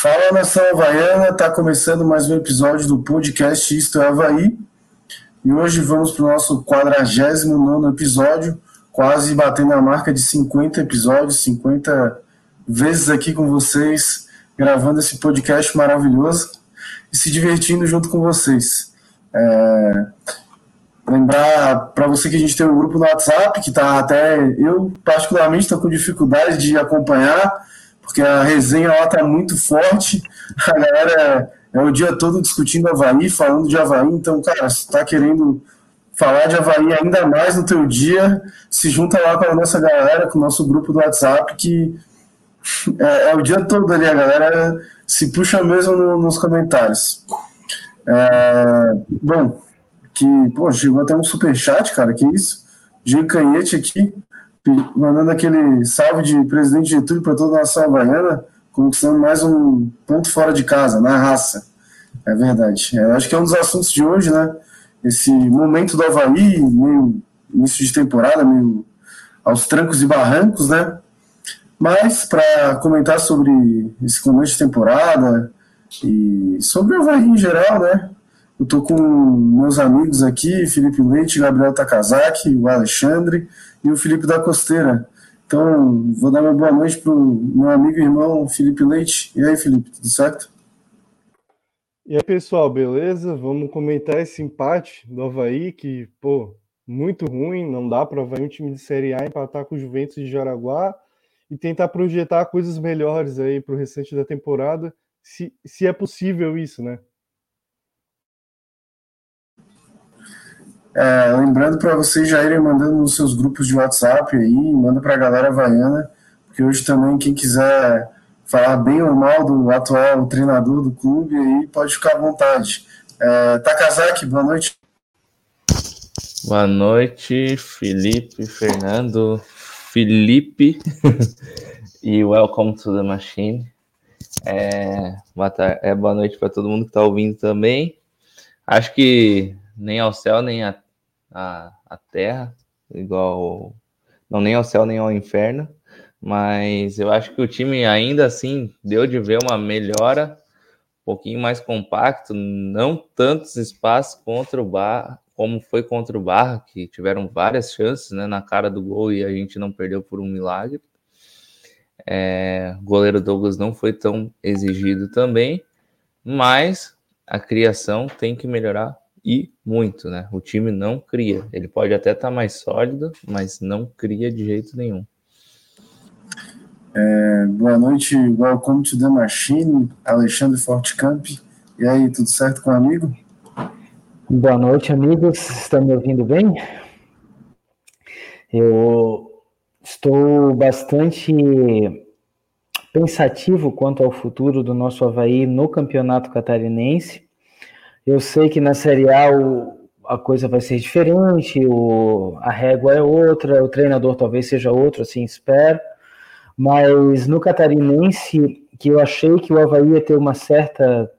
Fala nação havaiana, tá começando mais um episódio do podcast Isto é Havaí. E hoje vamos para o nosso 49 episódio, quase batendo a marca de 50 episódios, 50 vezes aqui com vocês, gravando esse podcast maravilhoso e se divertindo junto com vocês. É... Lembrar para você que a gente tem um grupo no WhatsApp, que tá até eu, particularmente, estou com dificuldade de acompanhar porque a resenha lá tá muito forte, a galera é o dia todo discutindo Havaí, falando de Havaí, então, cara, se tá querendo falar de Havaí ainda mais no teu dia, se junta lá com a nossa galera, com o nosso grupo do WhatsApp, que é, é o dia todo ali, a galera se puxa mesmo no, nos comentários. É, bom, que, pô, chegou até um superchat, cara, que isso? Gil Canhete aqui, mandando aquele salve de presidente Getúlio para toda a nação havaiana, conquistando mais um ponto fora de casa, na raça. É verdade. É, acho que é um dos assuntos de hoje, né? Esse momento do Havaí, meio início de temporada, meio aos trancos e barrancos, né? Mas para comentar sobre esse começo de temporada e sobre o Havaí em geral, né? Eu tô com meus amigos aqui, Felipe Leite, Gabriel Takazaki, o Alexandre e o Felipe da Costeira. Então, vou dar uma boa noite pro meu amigo e irmão Felipe Leite. E aí, Felipe, tudo certo? E aí, pessoal, beleza? Vamos comentar esse empate do Havaí, que, pô, muito ruim, não dá para o Havaí um time de Série A empatar com o Juventus de Jaraguá e tentar projetar coisas melhores aí para o restante da temporada, se, se é possível isso, né? É, lembrando para vocês já irem mandando nos seus grupos de WhatsApp aí, manda para a galera havaiana, porque hoje também quem quiser falar bem ou mal do atual treinador do clube aí pode ficar à vontade. É, Takazaki, boa noite. Boa noite, Felipe, Fernando, Felipe e welcome to the machine. É, boa, tarde, é, boa noite para todo mundo que está ouvindo também. Acho que nem ao céu, nem a, a, a terra, igual. Não, nem ao céu, nem ao inferno. Mas eu acho que o time ainda assim deu de ver uma melhora, um pouquinho mais compacto, não tantos espaços contra o Barra, como foi contra o Barra, que tiveram várias chances né, na cara do gol e a gente não perdeu por um milagre. É, o goleiro Douglas não foi tão exigido também, mas a criação tem que melhorar e muito, né? O time não cria. Ele pode até estar tá mais sólido, mas não cria de jeito nenhum. É, boa noite, welcome to the machine, Alexandre Fortecamp. E aí, tudo certo com o amigo? Boa noite, amigos. Estão me ouvindo bem? Eu estou bastante pensativo quanto ao futuro do nosso Havaí no campeonato catarinense eu sei que na Série A o, a coisa vai ser diferente, o, a régua é outra, o treinador talvez seja outro, assim espero. Mas no Catarinense, que eu achei que o Havaí ia ter uma certa,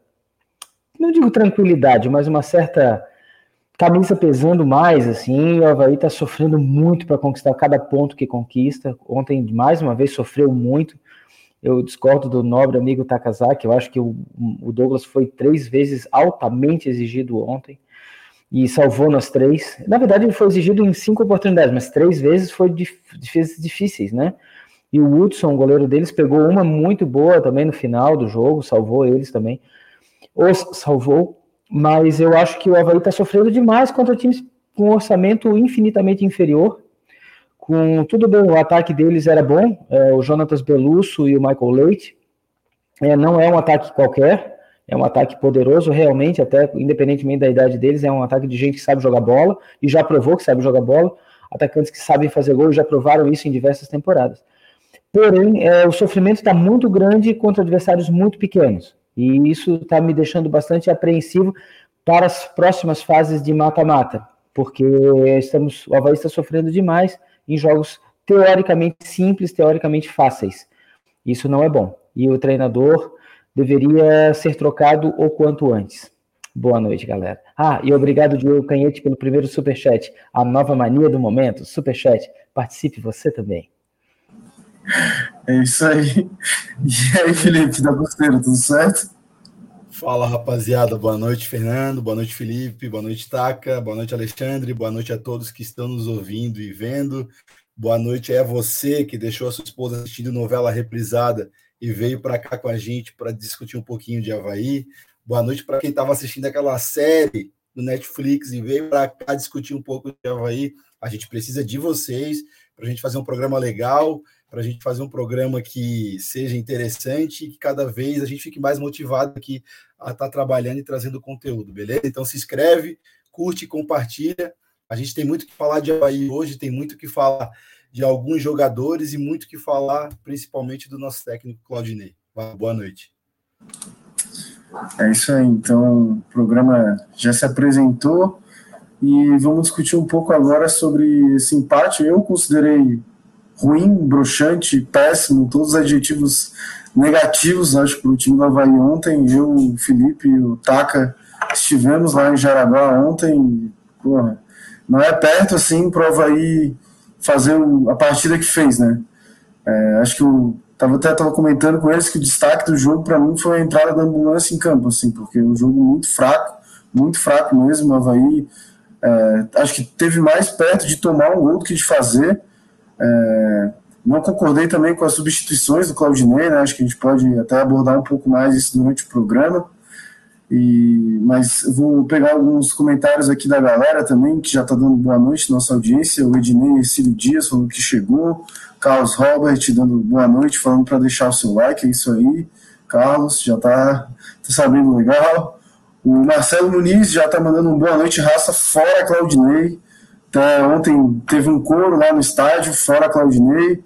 não digo tranquilidade, mas uma certa camisa pesando mais, assim, o Havaí está sofrendo muito para conquistar cada ponto que conquista. Ontem, mais uma vez, sofreu muito. Eu discordo do nobre amigo Takazaki, eu acho que o, o Douglas foi três vezes altamente exigido ontem e salvou nas três. Na verdade, ele foi exigido em cinco oportunidades, mas três vezes foi difíceis, né? E o Hudson, o goleiro deles, pegou uma muito boa também no final do jogo, salvou eles também. Os salvou, mas eu acho que o Havaí está sofrendo demais contra times com orçamento infinitamente inferior com tudo bem, o ataque deles era bom, é, o Jonatas Belusso e o Michael Leite. É, não é um ataque qualquer, é um ataque poderoso, realmente, até independentemente da idade deles, é um ataque de gente que sabe jogar bola e já provou que sabe jogar bola. Atacantes que sabem fazer gol já provaram isso em diversas temporadas. Porém, é, o sofrimento está muito grande contra adversários muito pequenos. E isso está me deixando bastante apreensivo para as próximas fases de mata-mata, porque estamos, o Havaí está sofrendo demais em jogos teoricamente simples, teoricamente fáceis. Isso não é bom. E o treinador deveria ser trocado o quanto antes. Boa noite, galera. Ah, e obrigado, Diogo Canhete, pelo primeiro superchat. A nova mania do momento, superchat. Participe você também. É isso aí. E aí, Felipe, da Costeira, tudo certo? Fala, rapaziada. Boa noite, Fernando. Boa noite, Felipe. Boa noite, Taca. Boa noite, Alexandre. Boa noite a todos que estão nos ouvindo e vendo. Boa noite a você que deixou a sua esposa assistindo novela reprisada e veio para cá com a gente para discutir um pouquinho de Havaí. Boa noite para quem estava assistindo aquela série do Netflix e veio para cá discutir um pouco de Havaí. A gente precisa de vocês para a gente fazer um programa legal, para a gente fazer um programa que seja interessante e que cada vez a gente fique mais motivado aqui a estar tá trabalhando e trazendo conteúdo, beleza? Então se inscreve, curte, compartilha. A gente tem muito que falar de Havaí hoje, tem muito que falar de alguns jogadores e muito que falar, principalmente do nosso técnico Claudinei. Boa noite. É isso aí, então o programa já se apresentou e vamos discutir um pouco agora sobre esse empate. Eu considerei ruim, broxante, péssimo, todos os adjetivos negativos, acho, para o time do Havaí ontem. Eu, o Felipe e o Taka estivemos lá em Jaraguá ontem. Porra, não é perto assim para o Havaí fazer a partida que fez, né? É, acho que o tava até tava comentando com eles que o destaque do jogo para mim foi a entrada da ambulância em campo, assim, porque o um jogo muito fraco, muito fraco mesmo. O Havaí é, acho que teve mais perto de tomar um gol do que de fazer. É, não concordei também com as substituições do Claudinei, né? Acho que a gente pode até abordar um pouco mais isso durante o programa. E, mas vou pegar alguns comentários aqui da galera também, que já está dando boa noite nossa audiência. O Ednei Cílio Dias falando que chegou. Carlos Robert dando boa noite, falando para deixar o seu like. É isso aí. Carlos, já está tá sabendo legal. O Marcelo Muniz já está mandando um boa noite, raça, fora Claudinei. Até ontem teve um coro lá no estádio, fora Claudinei.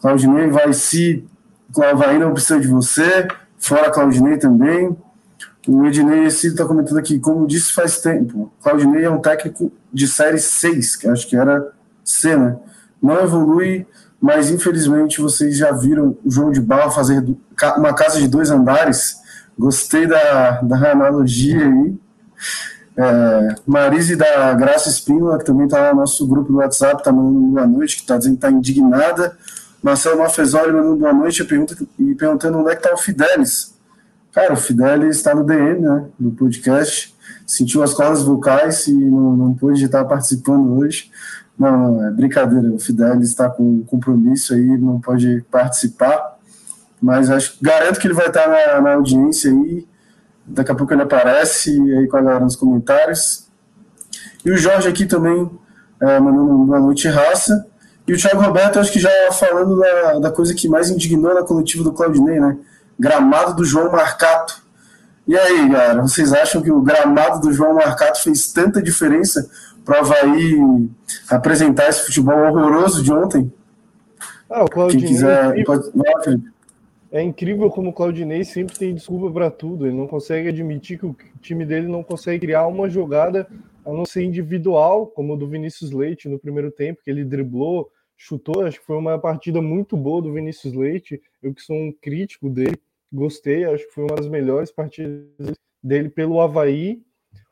Claudinei vai se. Clavaí não precisa de você, fora Claudinei também. O Ednei está comentando aqui, como disse faz tempo, Claudinei é um técnico de série 6, que acho que era C, né? Não evolui, mas infelizmente vocês já viram o João de Barra fazer uma casa de dois andares Gostei da, da analogia aí. É, Marise da Graça Espínola, que também está no nosso grupo do WhatsApp, está mandando boa noite, que está dizendo que está indignada. Marcelo Mafezoli mandando boa noite pergunta, e perguntando onde é que está o Fidelis. Cara, o Fidelis está no DM, né, do podcast. Sentiu as cordas vocais e não, não pôde estar participando hoje. Não, não, é brincadeira. O Fidelis está com compromisso aí, não pode participar. Mas acho, garanto que ele vai estar na, na audiência aí. Daqui a pouco ele aparece aí com a galera nos comentários. E o Jorge aqui também é, mandando uma boa noite, raça. E o Thiago Roberto, acho que já falando da, da coisa que mais indignou na coletiva do Claudinei, né? Gramado do João Marcato. E aí, galera, vocês acham que o gramado do João Marcato fez tanta diferença para o Havaí apresentar esse futebol horroroso de ontem? Ah, o Claudinei. Quem quiser, pode... Vai, Felipe. É incrível como o Claudinei sempre tem desculpa para tudo. Ele não consegue admitir que o time dele não consegue criar uma jogada a não ser individual, como o do Vinícius Leite no primeiro tempo, que ele driblou, chutou. Acho que foi uma partida muito boa do Vinícius Leite. Eu que sou um crítico dele, gostei. Acho que foi uma das melhores partidas dele pelo Havaí.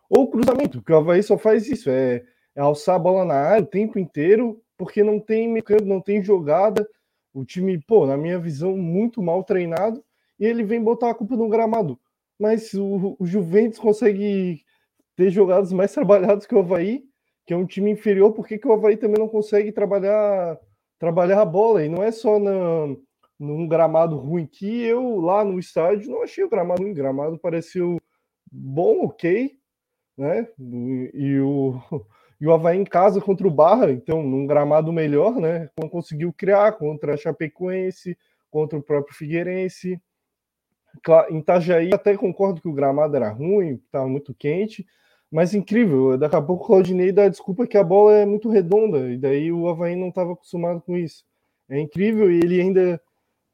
Ou cruzamento, porque o Havaí só faz isso: é, é alçar a bola na área o tempo inteiro, porque não tem meio não tem jogada o time, pô, na minha visão, muito mal treinado, e ele vem botar a culpa no gramado. Mas o, o Juventus consegue ter jogados mais trabalhados que o Havaí, que é um time inferior, por que, que o Havaí também não consegue trabalhar, trabalhar a bola? E não é só na, num gramado ruim que eu lá no estádio não achei o gramado ruim, o gramado pareceu bom, ok, né? E o, e o Havaí em casa contra o Barra, então num gramado melhor, né? Não conseguiu criar contra a Chapecoense, contra o próprio Figueirense. Em Itajaí até concordo que o gramado era ruim, estava muito quente, mas incrível. Daqui a pouco o Claudinei dá a desculpa que a bola é muito redonda, e daí o Havaí não estava acostumado com isso. É incrível, e ele ainda,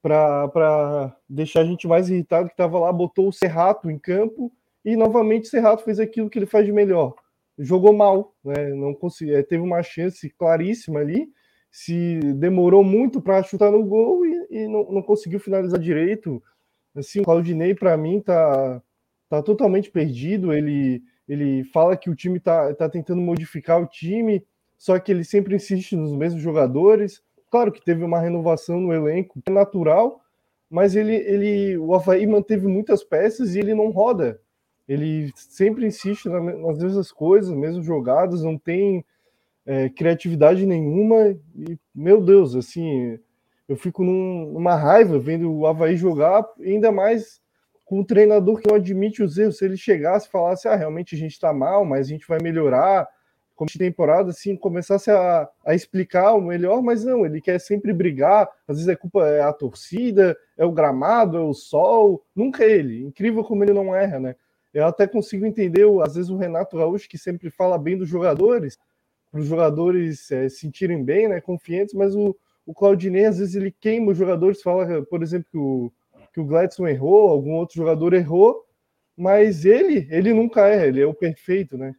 para deixar a gente mais irritado, que estava lá, botou o Serrato em campo, e novamente o Serrato fez aquilo que ele faz de melhor jogou mal, né? Não conseguiu, é, teve uma chance claríssima ali, se demorou muito para chutar no gol e, e não, não, conseguiu finalizar direito. Assim, o Claudinei para mim tá tá totalmente perdido. Ele ele fala que o time tá, tá tentando modificar o time, só que ele sempre insiste nos mesmos jogadores. claro que teve uma renovação no elenco, é natural, mas ele, ele, o Havaí manteve muitas peças e ele não roda. Ele sempre insiste nas mesmas coisas, mesmas jogadas, não tem é, criatividade nenhuma. E, meu Deus, assim, eu fico num, numa raiva vendo o Havaí jogar, ainda mais com um treinador que não admite os erros. Se ele chegasse e falasse, ah, realmente a gente está mal, mas a gente vai melhorar, como de temporada, assim, começasse a, a explicar o melhor, mas não, ele quer sempre brigar, às vezes culpa é a torcida, é o gramado, é o sol, nunca é ele. Incrível como ele não erra, né? Eu até consigo entender, às vezes, o Renato Gaúcho, que sempre fala bem dos jogadores, para os jogadores é, sentirem bem, né, confiantes, mas o, o Claudinei, às vezes, ele queima os jogadores, fala, por exemplo, que o, que o Gladson errou, algum outro jogador errou, mas ele, ele nunca erra, ele é o perfeito, né?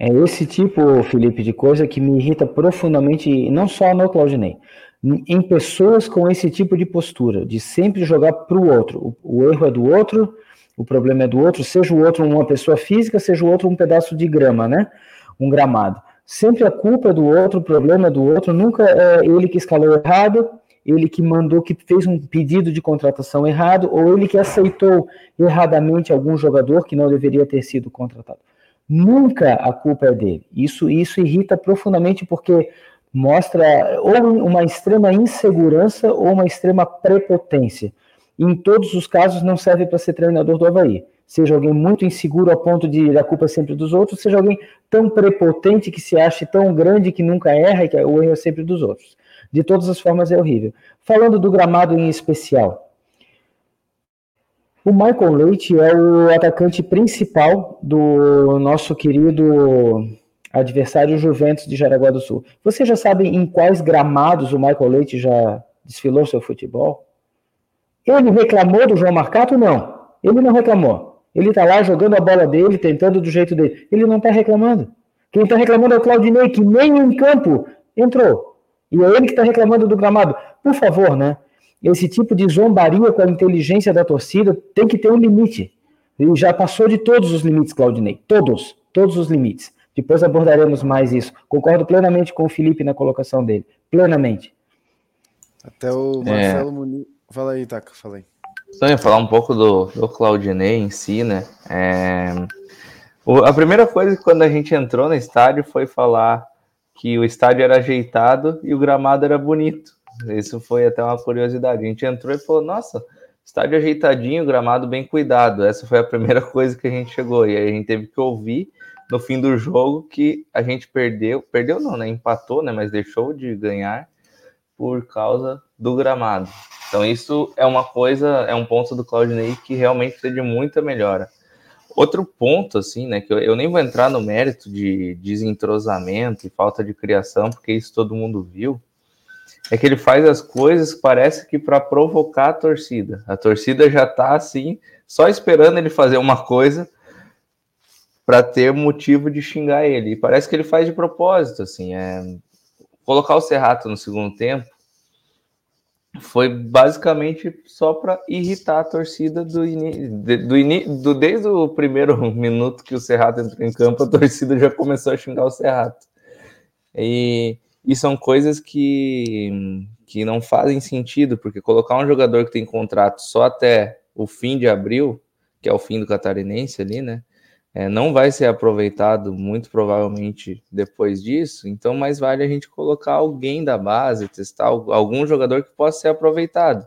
É esse tipo, Felipe, de coisa que me irrita profundamente, não só no Claudinei, em pessoas com esse tipo de postura, de sempre jogar para o outro. O erro é do outro, o problema é do outro, seja o outro uma pessoa física, seja o outro um pedaço de grama, né? Um gramado. Sempre a culpa é do outro, o problema é do outro, nunca é ele que escalou errado, ele que mandou, que fez um pedido de contratação errado, ou ele que aceitou erradamente algum jogador que não deveria ter sido contratado. Nunca a culpa é dele. Isso, isso irrita profundamente porque mostra ou uma extrema insegurança ou uma extrema prepotência. Em todos os casos não serve para ser treinador do Havaí. Seja alguém muito inseguro a ponto de a culpa sempre dos outros, seja alguém tão prepotente que se ache tão grande que nunca erra e que o erro é sempre dos outros. De todas as formas é horrível. Falando do gramado em especial, o Michael Leite é o atacante principal do nosso querido adversário Juventus de Jaraguá do Sul. Você já sabe em quais gramados o Michael Leite já desfilou seu futebol? Ele reclamou do João Marcato? Não. Ele não reclamou. Ele está lá jogando a bola dele, tentando do jeito dele. Ele não está reclamando. Quem está reclamando é o Claudinei, que nem em campo entrou. E é ele que está reclamando do gramado. Por favor, né? esse tipo de zombaria com a inteligência da torcida tem que ter um limite. Ele já passou de todos os limites, Claudinei. Todos, todos os limites. Depois abordaremos mais isso. Concordo plenamente com o Felipe na colocação dele. Plenamente. Até o Marcelo é... Muniz. Fala aí, Taca, fala aí. Então, eu ia falar um pouco do, do Claudinei em si, né? É... O, a primeira coisa que quando a gente entrou no estádio foi falar que o estádio era ajeitado e o gramado era bonito. Isso foi até uma curiosidade. A gente entrou e falou: nossa, estádio ajeitadinho, gramado bem cuidado. Essa foi a primeira coisa que a gente chegou. E aí a gente teve que ouvir no fim do jogo que a gente perdeu. Perdeu não, né? Empatou, né? Mas deixou de ganhar por causa do gramado. Então, isso é uma coisa, é um ponto do Claudinei que realmente precisa de muita melhora. Outro ponto, assim, né, que eu, eu, nem vou entrar no mérito de desentrosamento e falta de criação, porque isso todo mundo viu, é que ele faz as coisas parece que para provocar a torcida. A torcida já está assim, só esperando ele fazer uma coisa para ter motivo de xingar ele. E parece que ele faz de propósito, assim, é colocar o Serrato no segundo tempo foi basicamente só para irritar a torcida do, do, do, desde o primeiro minuto que o Serrato entrou em campo, a torcida já começou a xingar o Serrato. E e são coisas que, que não fazem sentido, porque colocar um jogador que tem contrato só até o fim de abril, que é o fim do catarinense ali, né? É, não vai ser aproveitado muito provavelmente depois disso, então mais vale a gente colocar alguém da base, testar algum jogador que possa ser aproveitado.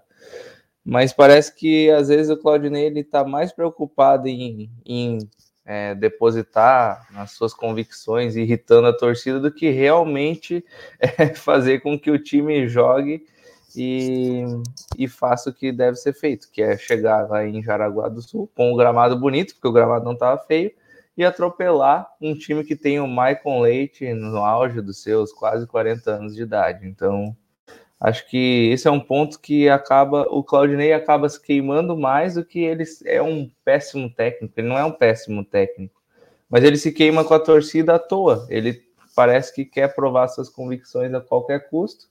Mas parece que às vezes o Claudinei está mais preocupado em, em é, depositar nas suas convicções, irritando a torcida, do que realmente é, fazer com que o time jogue e, e faça o que deve ser feito, que é chegar lá em Jaraguá do Sul com o gramado bonito, porque o gramado não estava feio, e atropelar um time que tem o Michael Leite no auge dos seus quase 40 anos de idade. Então, Acho que esse é um ponto que acaba, o Claudinei acaba se queimando mais do que ele é um péssimo técnico. Ele não é um péssimo técnico, mas ele se queima com a torcida à toa. Ele parece que quer provar suas convicções a qualquer custo,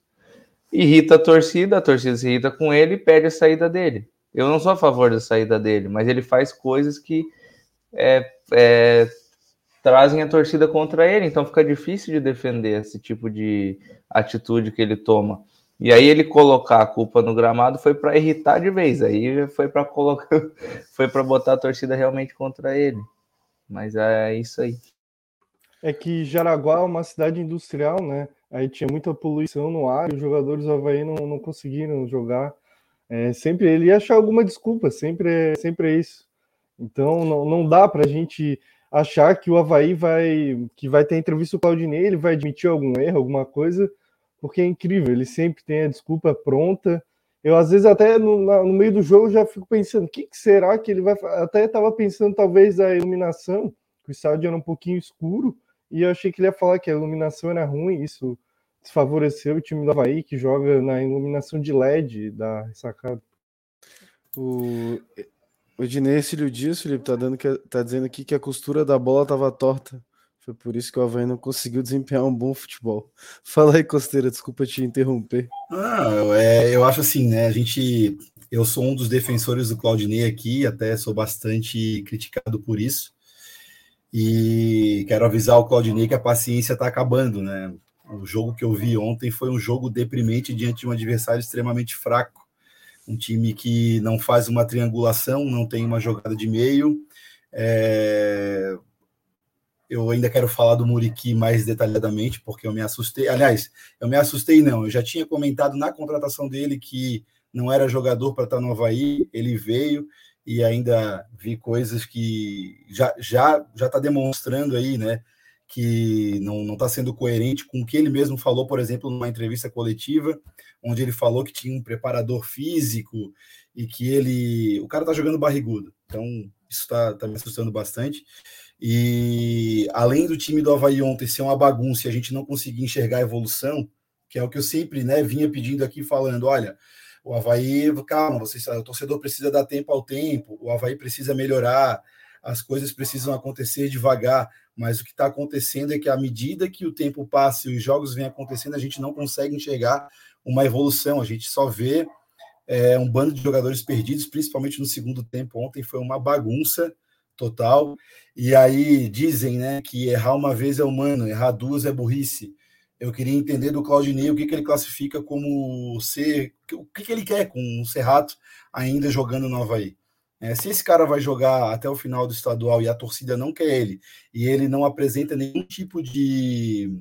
irrita a torcida, a torcida se irrita com ele e pede a saída dele. Eu não sou a favor da saída dele, mas ele faz coisas que é, é, trazem a torcida contra ele, então fica difícil de defender esse tipo de atitude que ele toma. E aí ele colocar a culpa no gramado foi para irritar de vez. Aí foi para colocar, foi para botar a torcida realmente contra ele. Mas é isso aí. É que Jaraguá é uma cidade industrial, né? Aí tinha muita poluição no ar e os jogadores do Havaí não, não conseguiram jogar. É, sempre ele ia achar alguma desculpa, sempre é, sempre é isso. Então não, não dá para a gente achar que o Havaí vai que vai ter entrevista com o Claudinei, ele vai admitir algum erro, alguma coisa, porque é incrível, ele sempre tem a desculpa pronta. Eu às vezes até no, no meio do jogo já fico pensando, o que, que, será que ele vai Até estava pensando talvez a iluminação, que o estádio era um pouquinho escuro, e eu achei que ele ia falar que a iluminação era ruim, isso desfavoreceu o time do Havaí, que joga na iluminação de LED da ressacada. O, o Dinei Cílio Dias, Felipe, tá, dando que, tá dizendo aqui que a costura da bola tava torta. Foi por isso que o Havaí não conseguiu desempenhar um bom futebol. Fala aí, Costeira, desculpa te interromper. Ah, é, eu acho assim, né? A gente. Eu sou um dos defensores do Claudinei aqui, até sou bastante criticado por isso. E quero avisar o Claudinei que a paciência está acabando, né? O jogo que eu vi ontem foi um jogo deprimente diante de um adversário extremamente fraco. Um time que não faz uma triangulação, não tem uma jogada de meio. É... Eu ainda quero falar do Muriqui mais detalhadamente, porque eu me assustei. Aliás, eu me assustei, não. Eu já tinha comentado na contratação dele que não era jogador para estar no Havaí. Ele veio e ainda vi coisas que já já já está demonstrando aí, né? Que não está sendo coerente com o que ele mesmo falou, por exemplo, numa entrevista coletiva, onde ele falou que tinha um preparador físico e que ele. O cara está jogando barrigudo. Então, isso está tá me assustando bastante. E além do time do Havaí ontem ser uma bagunça e a gente não conseguir enxergar a evolução, que é o que eu sempre né, vinha pedindo aqui, falando: olha, o Havaí, calma, vocês, o torcedor precisa dar tempo ao tempo, o Havaí precisa melhorar, as coisas precisam acontecer devagar, mas o que está acontecendo é que à medida que o tempo passa e os jogos vêm acontecendo, a gente não consegue enxergar uma evolução, a gente só vê é, um bando de jogadores perdidos, principalmente no segundo tempo. Ontem foi uma bagunça total. E aí dizem né, que errar uma vez é humano, errar duas é burrice. Eu queria entender do Claudinei o que, que ele classifica como ser, o que, que ele quer com o Serrato ainda jogando no Havaí. É, se esse cara vai jogar até o final do estadual e a torcida não quer ele, e ele não apresenta nenhum tipo de.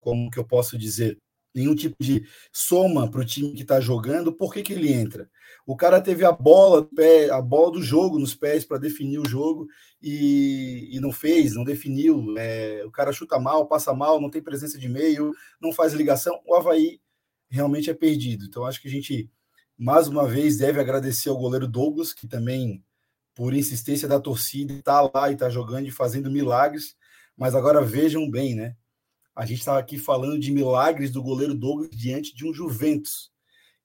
Como que eu posso dizer? Nenhum tipo de soma para o time que está jogando, por que, que ele entra? O cara teve a bola, a bola do jogo nos pés para definir o jogo e, e, não fez, não definiu. É, o cara chuta mal, passa mal, não tem presença de meio, não faz ligação. O Havaí realmente é perdido. Então, acho que a gente mais uma vez deve agradecer ao goleiro Douglas, que também, por insistência da torcida, está lá e está jogando e fazendo milagres. Mas agora vejam bem, né? A gente estava aqui falando de milagres do goleiro Douglas diante de um Juventus,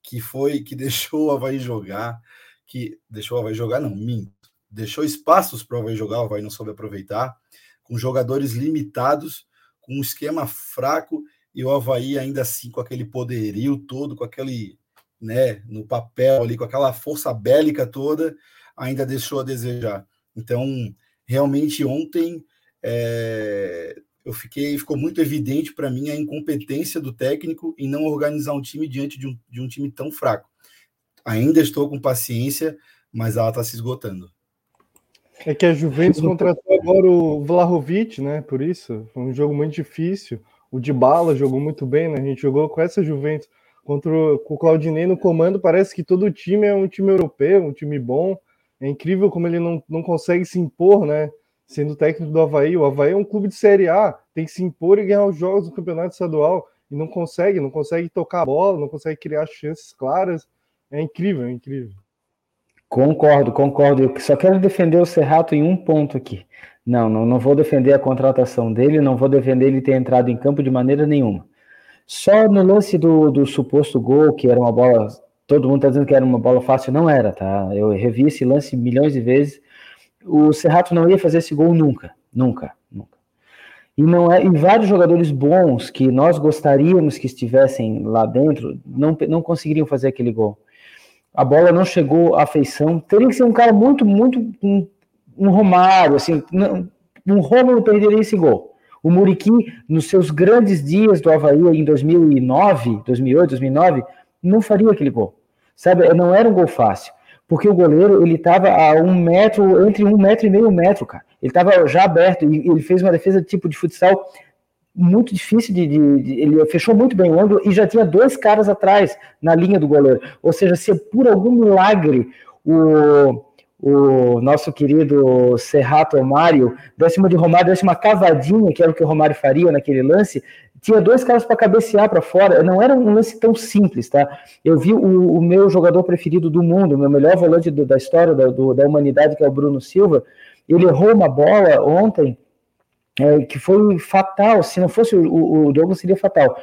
que foi que deixou o Havaí jogar, que deixou o Havaí jogar, não, minto, deixou espaços para o Havaí jogar, o Havaí não soube aproveitar, com jogadores limitados, com um esquema fraco, e o Havaí ainda assim com aquele poderio todo, com aquele né, no papel ali, com aquela força bélica toda, ainda deixou a desejar. Então, realmente ontem é, eu fiquei, ficou muito evidente para mim a incompetência do técnico em não organizar um time diante de um, de um time tão fraco. Ainda estou com paciência, mas ela está se esgotando. É que a Juventus contratou agora o Vlahovic, né? Por isso, foi um jogo muito difícil. O Dybala jogou muito bem, né? A gente jogou com essa Juventus contra o, o Claudinei no comando, parece que todo time é um time europeu, um time bom. É incrível como ele não, não consegue se impor, né? Sendo técnico do Havaí. O Havaí é um clube de Série A, tem que se impor e ganhar os jogos do campeonato estadual. E não consegue, não consegue tocar a bola, não consegue criar chances claras. É incrível, é incrível. Concordo, concordo. Eu só quero defender o Serrato em um ponto aqui. Não, não, não vou defender a contratação dele, não vou defender ele ter entrado em campo de maneira nenhuma. Só no lance do, do suposto gol, que era uma bola. Todo mundo está dizendo que era uma bola fácil, não era, tá? Eu revi esse lance milhões de vezes. O Serrato não ia fazer esse gol nunca, nunca, nunca. E não é, e vários jogadores bons que nós gostaríamos que estivessem lá dentro não, não conseguiriam fazer aquele gol. A bola não chegou à feição. Teria que ser um cara muito, muito um, um Romário, assim, um Romulo perderia esse gol. O Muriqui, nos seus grandes dias do Havaí em 2009, 2008, 2009, não faria aquele gol. Sabe, não era um gol fácil. Porque o goleiro, ele estava a um metro, entre um metro e meio metro, cara. Ele estava já aberto e ele fez uma defesa de tipo de futsal muito difícil de, de, de, Ele fechou muito bem o ângulo e já tinha dois caras atrás na linha do goleiro. Ou seja, se por algum milagre o, o nosso querido Serrato Mário uma de Romário, uma cavadinha, que era o que o Romário faria naquele lance, tinha dois caras para cabecear para fora. Não era um lance tão simples, tá? Eu vi o, o meu jogador preferido do mundo, o meu melhor volante do, da história da, do, da humanidade, que é o Bruno Silva. Ele errou uma bola ontem é, que foi fatal. Se não fosse o, o Douglas, seria fatal.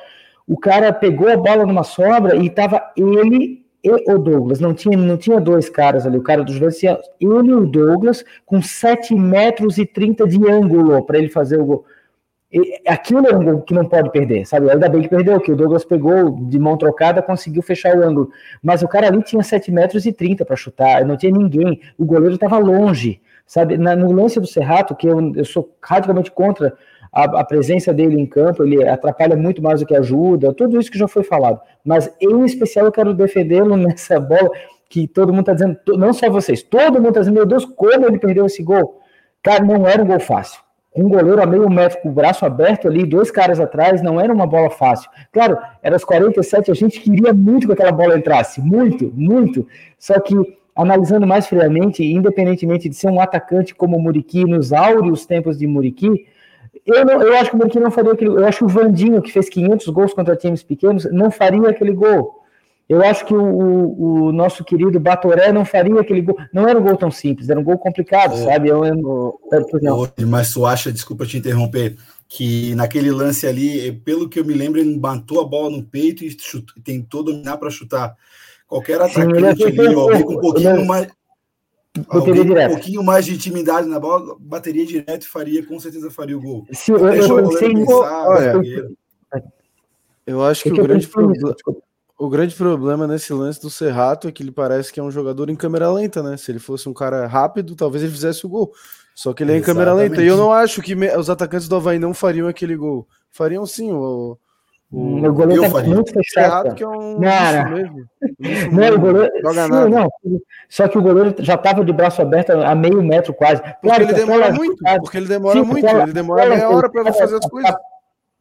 O cara pegou a bola numa sobra e estava ele e o Douglas. Não tinha, não tinha dois caras ali. O cara dos tinha ele e o Douglas com 7 metros e 30 de ângulo para ele fazer o gol. Aquilo é um gol que não pode perder, sabe? Ainda bem que perdeu, que o Douglas pegou de mão trocada, conseguiu fechar o ângulo. Mas o cara ali tinha 7 metros e 30 para chutar, não tinha ninguém. O goleiro estava longe. Sabe, na, no lance do Serrato, que eu, eu sou radicalmente contra a, a, presença dele em campo, ele atrapalha muito mais do que ajuda, tudo isso que já foi falado. Mas em especial eu quero defendê-lo nessa bola que todo mundo está dizendo, não só vocês, todo mundo está dizendo, meu Deus, como ele perdeu esse gol. Cara, não era um gol fácil. Um goleiro a meio metro com o braço aberto ali, dois caras atrás, não era uma bola fácil. Claro, era as 47, a gente queria muito que aquela bola entrasse, muito, muito. Só que analisando mais friamente, independentemente de ser um atacante como o Muriqui, nos áureos tempos de Muriqui, eu, não, eu acho que o Muriqui não faria aquele Eu acho que o Vandinho, que fez 500 gols contra times pequenos, não faria aquele gol. Eu acho que o, o, o nosso querido Batoré não faria aquele gol. Não era um gol tão simples, era um gol complicado, oh, sabe? Eu, eu, eu, mas tu acha, desculpa te interromper, que naquele lance ali, pelo que eu me lembro, ele matou a bola no peito e chutou, tentou dominar para chutar. Qualquer atacante ali, alguém com um pouquinho mais. Um pouquinho mais de intimidade na bola, bateria direto e faria, com certeza faria o gol. Sim, eu, eu, eu, pensar, olha, eu acho que, o grande problema. O grande problema nesse lance do Serrato é que ele parece que é um jogador em câmera lenta, né? Se ele fosse um cara rápido, talvez ele fizesse o gol. Só que ele é em câmera lenta. E eu não acho que os atacantes do Havaí não fariam aquele gol. Fariam sim. O, o, o goleiro tá muito fechado. Que é um não, mesmo. não, o goleiro, sim, não. Só que o goleiro já estava de braço aberto a meio metro quase. Claro, porque ele demora muito. Porque ele demora sim, muito. Ele demora meia hora para fazer as coisas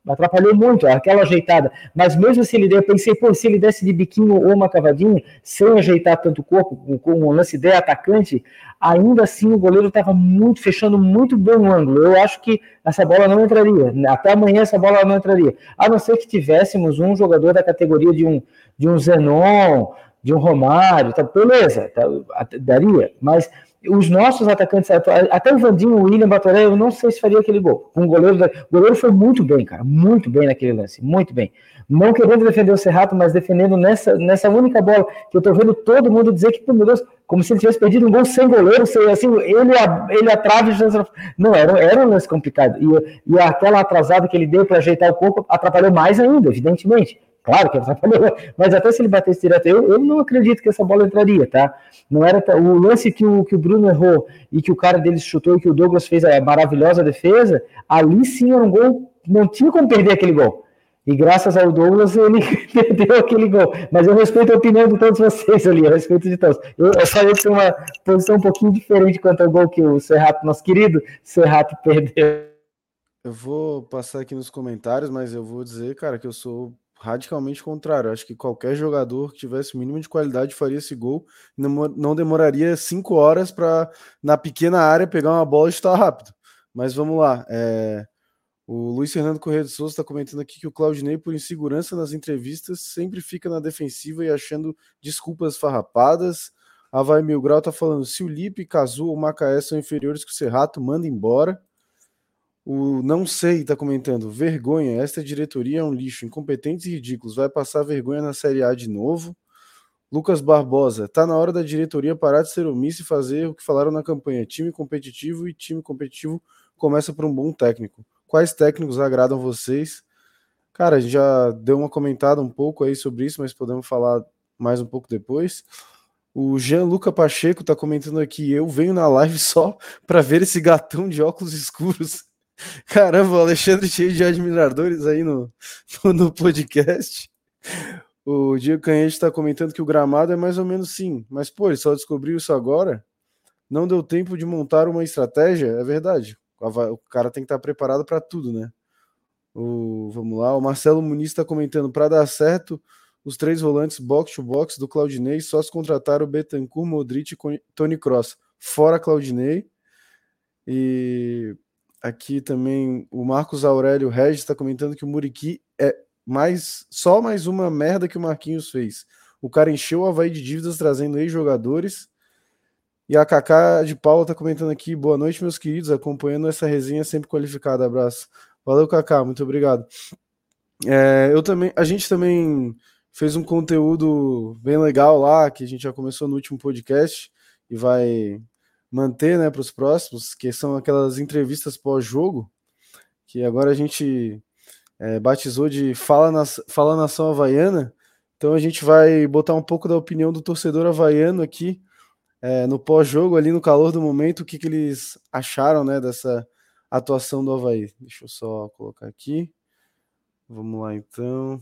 atrapalhou muito aquela ajeitada. Mas mesmo se ele der, eu pensei, pô, se ele desse de biquinho ou uma cavadinha, sem ajeitar tanto o corpo, com um lance de atacante, ainda assim o goleiro estava muito, fechando muito bem o ângulo. Eu acho que essa bola não entraria. Até amanhã essa bola não entraria. A não ser que tivéssemos um jogador da categoria de um, de um Zenon, de um Romário, tá, beleza, tá, daria. Mas os nossos atacantes, até o Vandinho, o William Batoré, eu não sei se faria aquele gol. O goleiro, o goleiro foi muito bem, cara, muito bem naquele lance, muito bem. Não querendo defender o Serrato, mas defendendo nessa, nessa única bola, que eu tô vendo todo mundo dizer que, meu Deus, como se ele tivesse perdido um gol sem goleiro, sem, assim, ele, ele atrás Não, era, era um lance complicado. E, e aquela atrasada que ele deu para ajeitar o corpo atrapalhou mais ainda, evidentemente. Claro que atrapalhou, mas até se ele batesse direto, eu, eu não acredito que essa bola entraria, tá? Não era o lance que o, que o Bruno errou e que o cara deles chutou e que o Douglas fez a maravilhosa defesa, ali sim era um gol, não tinha como perder aquele gol. E graças ao Douglas ele perdeu aquele gol. Mas eu respeito a opinião de todos vocês ali, eu respeito de todos. Eu, eu só tenho uma posição um pouquinho diferente quanto ao gol que o Serrato, nosso querido Serrato, perdeu. Eu vou passar aqui nos comentários, mas eu vou dizer, cara, que eu sou radicalmente contrário. Acho que qualquer jogador que tivesse o mínimo de qualidade faria esse gol. Não, demoraria cinco horas para, na pequena área, pegar uma bola e estar rápido. Mas vamos lá. É... O Luiz Fernando Correia de Souza está comentando aqui que o Claudinei, por insegurança nas entrevistas, sempre fica na defensiva e achando desculpas farrapadas. A Vai Mil Grau está falando: se o Lipe, Cazu ou Macaé são inferiores que o Serrato, manda embora. O Não Sei está comentando: vergonha, esta diretoria é um lixo, incompetentes e ridículos, vai passar vergonha na Série A de novo. Lucas Barbosa, tá na hora da diretoria parar de ser omissa e fazer o que falaram na campanha: time competitivo e time competitivo começa por um bom técnico. Quais técnicos agradam vocês? Cara, a gente já deu uma comentada um pouco aí sobre isso, mas podemos falar mais um pouco depois. O Jean-Luca Pacheco está comentando aqui: eu venho na live só para ver esse gatão de óculos escuros. Caramba, o Alexandre cheio de admiradores aí no, no podcast. O Diego Canhete está comentando que o gramado é mais ou menos sim, mas pô, ele só descobriu isso agora. Não deu tempo de montar uma estratégia, é verdade. O cara tem que estar preparado para tudo, né? O, vamos lá, o Marcelo Muniz está comentando: para dar certo, os três volantes box-to-box do Claudinei só se contrataram Betancourt, Modric e Tony Cross, fora Claudinei. E aqui também o Marcos Aurélio Regis está comentando que o Muriqui é mais só mais uma merda que o Marquinhos fez. O cara encheu o Havaí de dívidas trazendo ex-jogadores. E a Kaká de Paula está comentando aqui: boa noite, meus queridos, acompanhando essa resenha sempre qualificada. Abraço. Valeu, Kaká, muito obrigado. É, eu também, a gente também fez um conteúdo bem legal lá, que a gente já começou no último podcast e vai manter né, para os próximos, que são aquelas entrevistas pós-jogo, que agora a gente é, batizou de Fala, na, Fala Nação Havaiana. Então a gente vai botar um pouco da opinião do torcedor havaiano aqui é, no pós-jogo, ali no calor do momento, o que, que eles acharam né, dessa atuação do Havaí. Deixa eu só colocar aqui. Vamos lá então.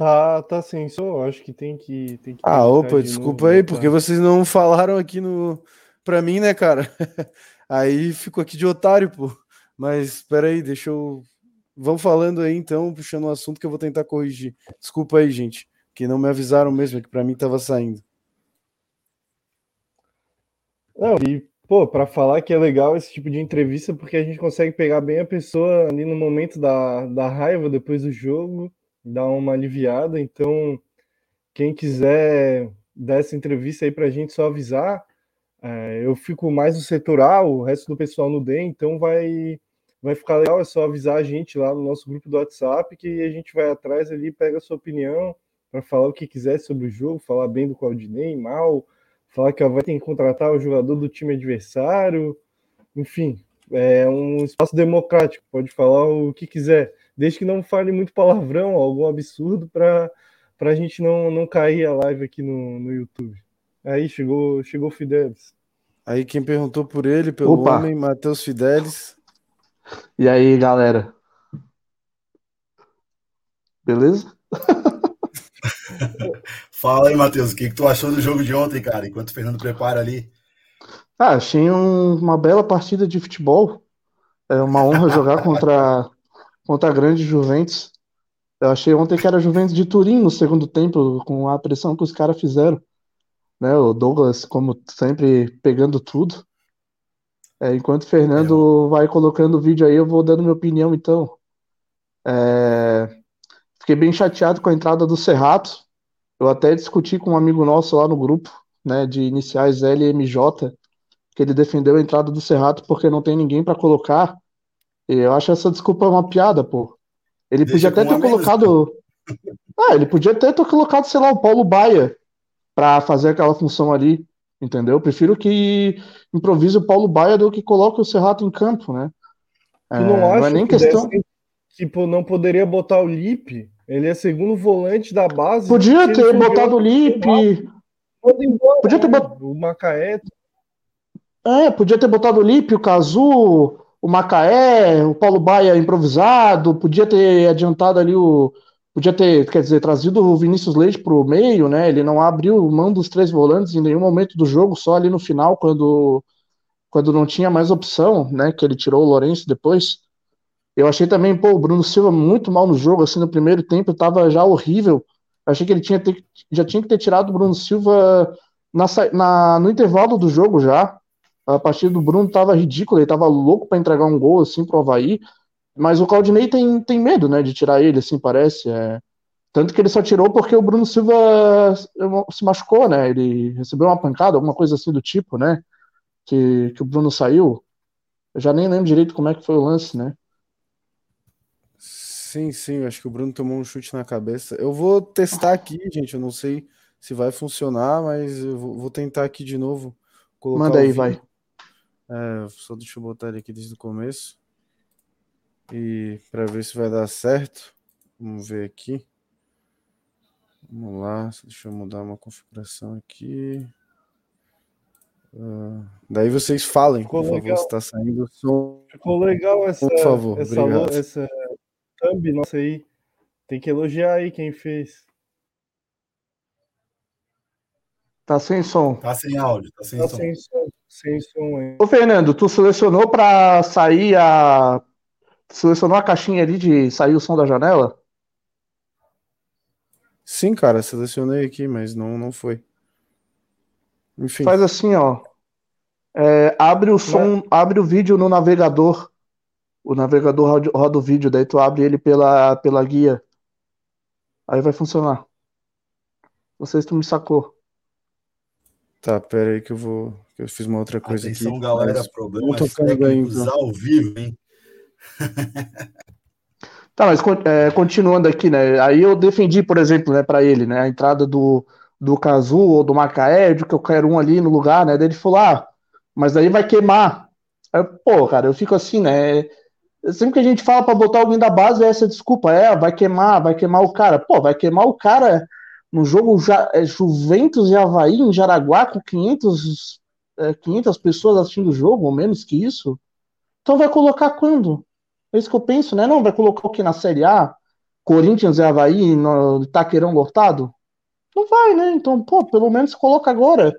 Tá, tá sim, só acho que tem que. Tem que ah, opa, desculpa novo, aí, porque vocês não falaram aqui no. Pra mim, né, cara? aí ficou aqui de otário, pô. Mas espera aí, deixa eu. Vamos falando aí então, puxando o um assunto que eu vou tentar corrigir. Desculpa aí, gente, que não me avisaram mesmo, é que pra mim tava saindo. Não, e, pô, pra falar que é legal esse tipo de entrevista, porque a gente consegue pegar bem a pessoa ali no momento da, da raiva depois do jogo dar uma aliviada. Então, quem quiser dar essa entrevista aí para a gente, só avisar. É, eu fico mais no setor A, o resto do pessoal no D, então vai, vai ficar legal. É só avisar a gente lá no nosso grupo do WhatsApp que a gente vai atrás ali, pega a sua opinião para falar o que quiser sobre o jogo, falar bem do Claudinei, mal, falar que vai ter que contratar o jogador do time adversário, enfim, é um espaço democrático, pode falar o que quiser desde que não fale muito palavrão, algum absurdo, para a gente não, não cair a live aqui no, no YouTube. Aí chegou, chegou o Fidelis. Aí quem perguntou por ele, pelo Opa. homem, Matheus Fidelis. E aí, galera? Beleza? Fala aí, Matheus, o que, que tu achou do jogo de ontem, cara? Enquanto o Fernando prepara ali. Ah, achei um, uma bela partida de futebol. É uma honra jogar contra contra a grande Juventus. Eu achei ontem que era Juventus de Turim no segundo tempo, com a pressão que os caras fizeram. Né, o Douglas, como sempre, pegando tudo. É, enquanto o Fernando vai colocando o vídeo aí, eu vou dando minha opinião, então. É... Fiquei bem chateado com a entrada do Serrato. Eu até discuti com um amigo nosso lá no grupo, né, de iniciais LMJ, que ele defendeu a entrada do Serrato porque não tem ninguém para colocar eu acho essa desculpa uma piada, pô. Ele Deixa podia até ter colocado. Ah, ele podia até ter colocado, sei lá, o Paulo Baia para fazer aquela função ali, entendeu? Eu prefiro que improvise o Paulo Baia do que coloque o Serrato em campo, né? Tu não é, acha não é nem que questão. Desse, tipo, não poderia botar o Lipe? Ele é segundo volante da base. Podia ter botado o Lipe. Podia ter botado. O Macaé. É, podia ter botado o Lipe, o Cazu, o Macaé, o Paulo Baia improvisado, podia ter adiantado ali o. Podia ter, quer dizer, trazido o Vinícius Leite para o meio, né? Ele não abriu mão dos três volantes em nenhum momento do jogo, só ali no final, quando, quando não tinha mais opção, né? Que ele tirou o Lourenço depois. Eu achei também, pô, o Bruno Silva muito mal no jogo, assim, no primeiro tempo, estava já horrível. achei que ele tinha ter, já tinha que ter tirado o Bruno Silva na, na, no intervalo do jogo já. A partida do Bruno tava ridícula, ele tava louco para entregar um gol assim pro Havaí, mas o Claudinei tem, tem medo, né, de tirar ele, assim, parece. É... Tanto que ele só tirou porque o Bruno Silva se machucou, né? Ele recebeu uma pancada, alguma coisa assim do tipo, né? Que, que o Bruno saiu. Eu já nem lembro direito como é que foi o lance, né? Sim, sim, acho que o Bruno tomou um chute na cabeça. Eu vou testar aqui, gente. Eu não sei se vai funcionar, mas eu vou tentar aqui de novo. Manda aí, vai. É, só deixa eu botar ele aqui desde o começo. E para ver se vai dar certo. Vamos ver aqui. Vamos lá, deixa eu mudar uma configuração aqui. Uh, daí vocês falem, Ficou por legal. favor, está saindo o som. Ficou legal essa, por favor, essa, obrigado. essa thumb nossa aí. Tem que elogiar aí quem fez. Tá sem som. Tá sem áudio, tá sem tá som. Sem som, sem som aí. Ô, Fernando, tu selecionou para sair a. Selecionou a caixinha ali de sair o som da janela? Sim, cara, selecionei aqui, mas não, não foi. Enfim. Faz assim, ó. É, abre o som, abre o vídeo no navegador. O navegador roda, roda o vídeo, daí tu abre ele pela, pela guia. Aí vai funcionar. Não sei se tu me sacou. Tá, pera aí que eu vou. Que eu fiz uma outra coisa Atenção, aqui. galera, mas... problemas técnicos aí, então. ao vivo, hein? Tá, mas é, continuando aqui, né? Aí eu defendi, por exemplo, né, para ele, né, a entrada do, do Kazu ou do Macaé, de que eu quero um ali no lugar, né? Daí ele falou, ah, mas aí vai queimar. Aí, pô, cara, eu fico assim, né? Sempre que a gente fala para botar alguém da base, é essa desculpa, é, vai queimar, vai queimar o cara. Pô, vai queimar o cara no jogo ja, é, Juventus e Havaí em Jaraguá com 500, é, 500 pessoas assistindo o jogo, ou menos que isso. Então vai colocar quando? É isso que eu penso, né? Não, vai colocar o que na Série A? Corinthians e Havaí no Itaquerão lotado? Não vai, né? Então, pô, pelo menos coloca agora.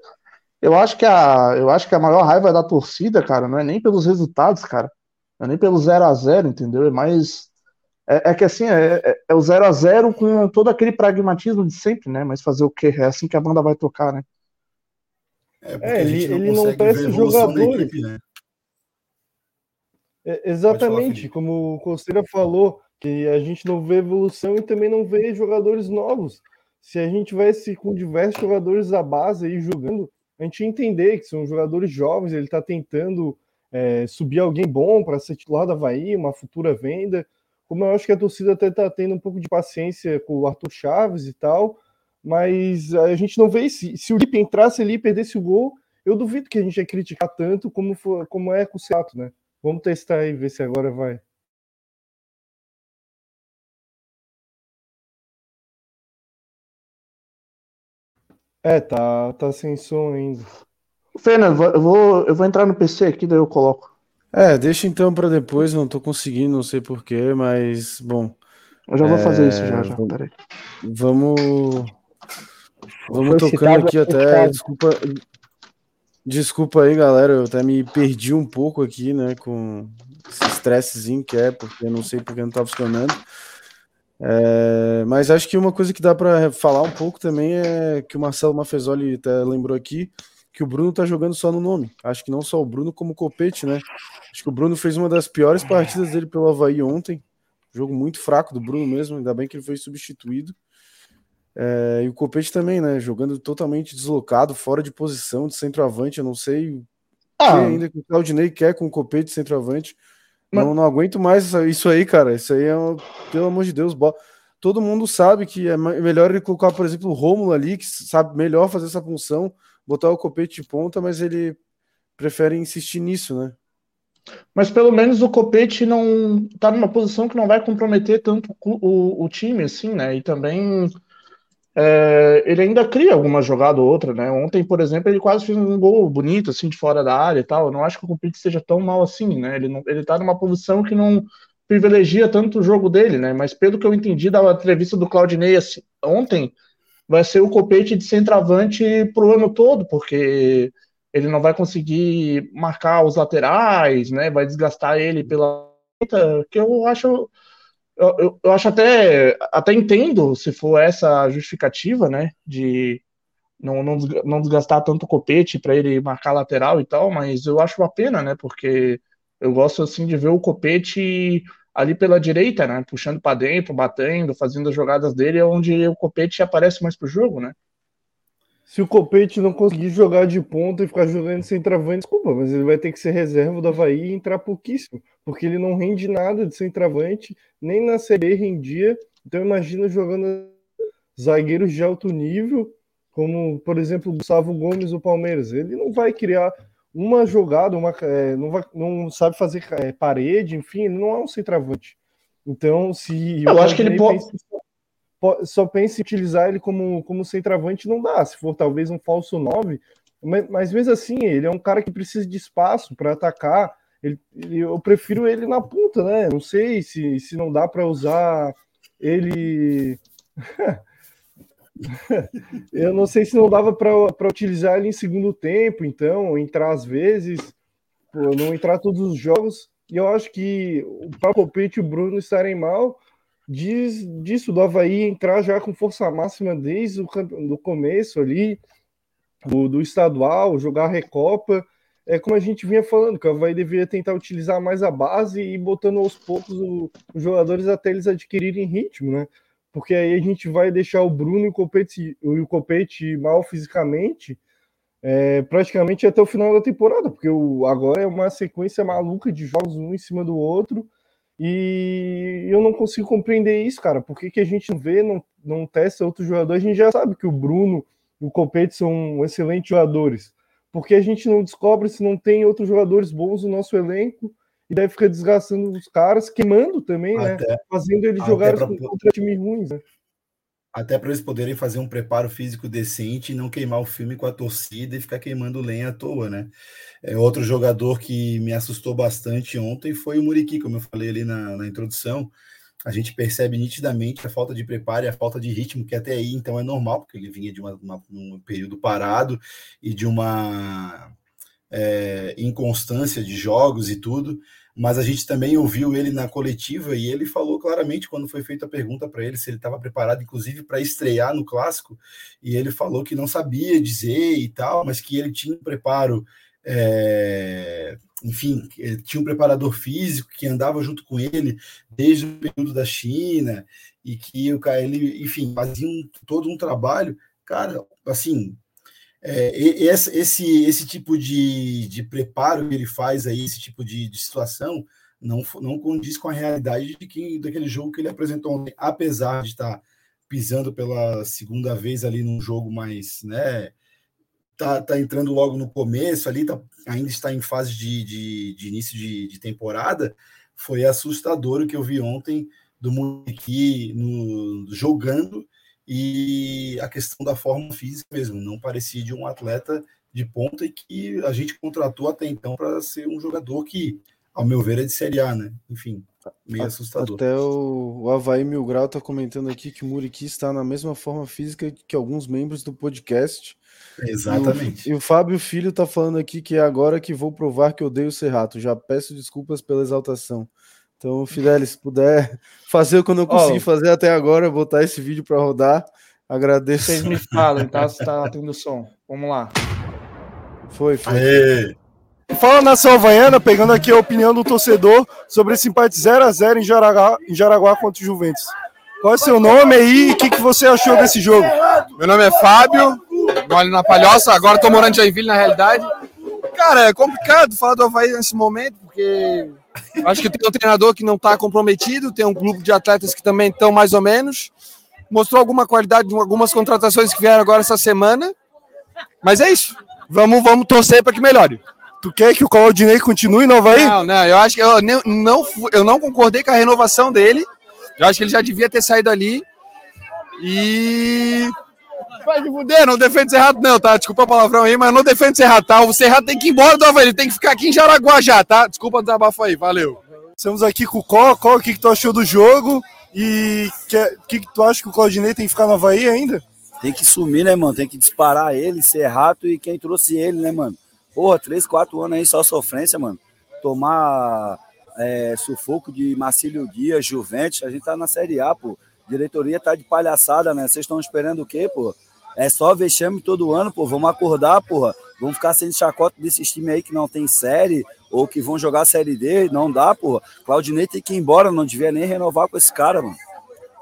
Eu acho que a, eu acho que a maior raiva da torcida, cara, não é nem pelos resultados, cara. Não é nem pelo 0 a 0 entendeu? É mais. É, é que assim, é, é, é o 0 a 0 com todo aquele pragmatismo de sempre, né? Mas fazer o quê? É assim que a banda vai tocar, né? É, é ele, não, ele não jogadores. Equipe, né? É, exatamente, falar, como o Costeira falou, que a gente não vê evolução e também não vê jogadores novos. Se a gente vai se com diversos jogadores da base aí jogando, a gente entender que são jogadores jovens, ele está tentando é, subir alguém bom para ser titular da Havaí, uma futura venda. Como eu acho que a torcida até está tendo um pouco de paciência com o Arthur Chaves e tal, mas a gente não vê se, se o Lipe entrasse ali e perdesse o gol, eu duvido que a gente ia criticar tanto como, for, como é com o Seattle, né? Vamos testar aí, ver se agora vai. É, tá, tá sem som ainda. Fernando, eu vou, eu vou entrar no PC aqui, daí eu coloco. É, deixa então para depois, não tô conseguindo, não sei porquê, mas bom. Eu já vou é, fazer isso já, já. Peraí. Vamos. Vamos tocando aqui até. Desculpa, Desculpa aí, galera, eu até me perdi um pouco aqui, né, com esse estressezinho que é, porque eu não sei porque não tá funcionando. É, mas acho que uma coisa que dá para falar um pouco também é que o Marcelo Mafezoli até lembrou aqui que o Bruno tá jogando só no nome. Acho que não só o Bruno, como o Copete, né? Acho que o Bruno fez uma das piores partidas dele pelo Havaí ontem. Jogo muito fraco do Bruno mesmo, ainda bem que ele foi substituído. É, e o Copete também, né? Jogando totalmente deslocado, fora de posição, de centroavante. Eu não sei ah. que ainda que o Claudinei quer com o Copete de centroavante. Mas... Não, não aguento mais isso aí, cara. Isso aí é, pelo amor de Deus, bo... todo mundo sabe que é melhor ele colocar, por exemplo, o Rômulo ali, que sabe melhor fazer essa função, botar o Copete de ponta, mas ele prefere insistir nisso, né? Mas pelo menos o Copete não tá numa posição que não vai comprometer tanto o, o time, assim, né? E também é, ele ainda cria alguma jogada ou outra, né? Ontem, por exemplo, ele quase fez um gol bonito, assim, de fora da área e tal. Eu não acho que o Cupid seja tão mal assim, né? Ele, não, ele tá numa posição que não privilegia tanto o jogo dele, né? Mas pelo que eu entendi da entrevista do Claudinei assim, ontem, vai ser o copete de centroavante pro ano todo, porque ele não vai conseguir marcar os laterais, né? Vai desgastar ele pela que eu acho eu, eu, acho até, até entendo se for essa justificativa, né? De não, não, não desgastar tanto o copete para ele marcar lateral e tal, mas eu acho uma pena, né? Porque eu gosto assim de ver o copete ali pela direita, né? Puxando para dentro, batendo, fazendo as jogadas dele, é onde o Copete aparece mais pro jogo, né? Se o Copete não conseguir jogar de ponta e ficar jogando sem travante, desculpa, mas ele vai ter que ser reserva do Havaí e entrar pouquíssimo, porque ele não rende nada de centroavante, nem na CB rendia. Então imagina jogando zagueiros de alto nível, como por exemplo o Gustavo Gomes do Palmeiras. Ele não vai criar uma jogada, uma, é, não, vai, não sabe fazer é, parede, enfim, ele não é um centroavante. Então, se. Eu acho que ele pode. Pensa, só pensa em utilizar ele como, como centroavante, não dá. Se for talvez um falso 9, mas, mas mesmo assim, ele é um cara que precisa de espaço para atacar. Ele, eu prefiro ele na ponta, né? Não sei se, se não dá para usar ele. eu não sei se não dava para utilizar ele em segundo tempo, então, entrar às vezes, pô, não entrar todos os jogos. E eu acho que o Copete e o Bruno estarem mal, diz disso do Havaí entrar já com força máxima desde o do começo ali, do, do estadual, jogar Recopa. É como a gente vinha falando, que o Havaí deveria tentar utilizar mais a base e botando aos poucos o, os jogadores até eles adquirirem ritmo, né? porque aí a gente vai deixar o Bruno e o Copete, o Copete mal fisicamente é, praticamente até o final da temporada, porque o, agora é uma sequência maluca de jogos um em cima do outro e eu não consigo compreender isso, cara. Por que, que a gente não vê, não, não testa outro jogador? A gente já sabe que o Bruno e o Copete são excelentes jogadores. Porque a gente não descobre se não tem outros jogadores bons no nosso elenco e daí fica desgastando os caras, queimando também, né? até, né? Fazendo eles jogarem pra... contra times ruins, né? Até para eles poderem fazer um preparo físico decente e não queimar o filme com a torcida e ficar queimando lenha à toa, né? É, outro jogador que me assustou bastante ontem foi o Muriqui, como eu falei ali na, na introdução. A gente percebe nitidamente a falta de preparo e a falta de ritmo, que até aí então é normal, porque ele vinha de uma, uma um período parado e de uma é, inconstância de jogos e tudo mas a gente também ouviu ele na coletiva e ele falou claramente quando foi feita a pergunta para ele se ele estava preparado, inclusive para estrear no clássico, e ele falou que não sabia dizer e tal, mas que ele tinha um preparo, é, enfim, tinha um preparador físico que andava junto com ele desde o período da China e que o ele, enfim, fazia um, todo um trabalho, cara, assim, é, esse, esse, esse tipo de, de preparo que ele faz aí, esse tipo de, de situação, não, não condiz com a realidade de que, daquele jogo que ele apresentou ontem, apesar de estar pisando pela segunda vez ali num jogo mais, né, tá, tá entrando logo no começo ali, tá, ainda está em fase de, de, de início de, de, temporada, foi assustador o que eu vi ontem do Munique no, jogando e a questão da forma física mesmo, não parecia de um atleta de ponta e que a gente contratou até então para ser um jogador que, ao meu ver, é de Série A, né? Enfim, meio assustador. Até o, o Havaí Mil Grau está comentando aqui que o Muriqui está na mesma forma física que alguns membros do podcast. Exatamente. E o, e o Fábio Filho está falando aqui que é agora que vou provar que odeio o Serrato. Já peço desculpas pela exaltação. Então, Fidelis, se puder fazer o que eu não consegui oh, fazer até agora, botar esse vídeo para rodar, agradeço. Vocês me falam, tá? Se tá tendo som. Vamos lá. Foi, foi. Aê. Fala nação havaiana, pegando aqui a opinião do torcedor sobre esse empate 0x0 em Jaraguá, em Jaraguá contra o Juventus. Qual é o seu nome aí e o que, que você achou desse jogo? Meu nome é Fábio, moro na Palhoça, agora estou morando em Joinville na realidade. Cara, é complicado falar do Havaí nesse momento, porque Acho que tem um treinador que não está comprometido, tem um grupo de atletas que também estão mais ou menos. Mostrou alguma qualidade algumas contratações que vieram agora essa semana. Mas é isso. Vamos, vamos torcer para que melhore. Tu quer que o Claudinei continue no Havaí? Não, não. Eu acho que eu não, não, eu não concordei com a renovação dele. Eu acho que ele já devia ter saído ali. E Vai me fuder, não defende Cerrado não, tá? Desculpa o palavrão aí, mas não defende Cerrado, tá? O Cerrado tem que ir embora do Havaí, ele tem que ficar aqui em Jaraguá já, tá? Desculpa o desabafo aí, valeu. Estamos aqui com o Có, Có, o que, que tu achou do jogo? E o que, que tu acha que o Claudinei tem que ficar no Havaí ainda? Tem que sumir, né, mano? Tem que disparar ele, Serrato e quem trouxe ele, né, mano? Porra, três, quatro anos aí só sofrência, mano. Tomar é, sufoco de Marcílio Dias, Juventus, a gente tá na Série A, pô. Diretoria tá de palhaçada, né? Vocês estão esperando o quê, pô? É só vexame todo ano, pô. Vamos acordar, porra. Vão ficar sendo chacota desses times aí que não tem série ou que vão jogar série D. Não dá, pô. Claudinei tem que ir embora, não devia nem renovar com esse cara, mano.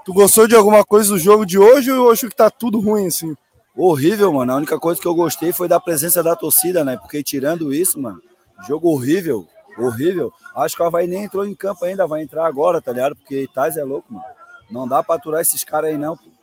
Tu gostou de alguma coisa do jogo de hoje ou acho que tá tudo ruim assim? Horrível, mano. A única coisa que eu gostei foi da presença da torcida, né? Porque tirando isso, mano, jogo horrível, horrível. Acho que o Havaí nem entrou em campo ainda, vai entrar agora, tá ligado? Porque Itais é louco, mano. Não dá pra aturar esses caras aí, não. Pô.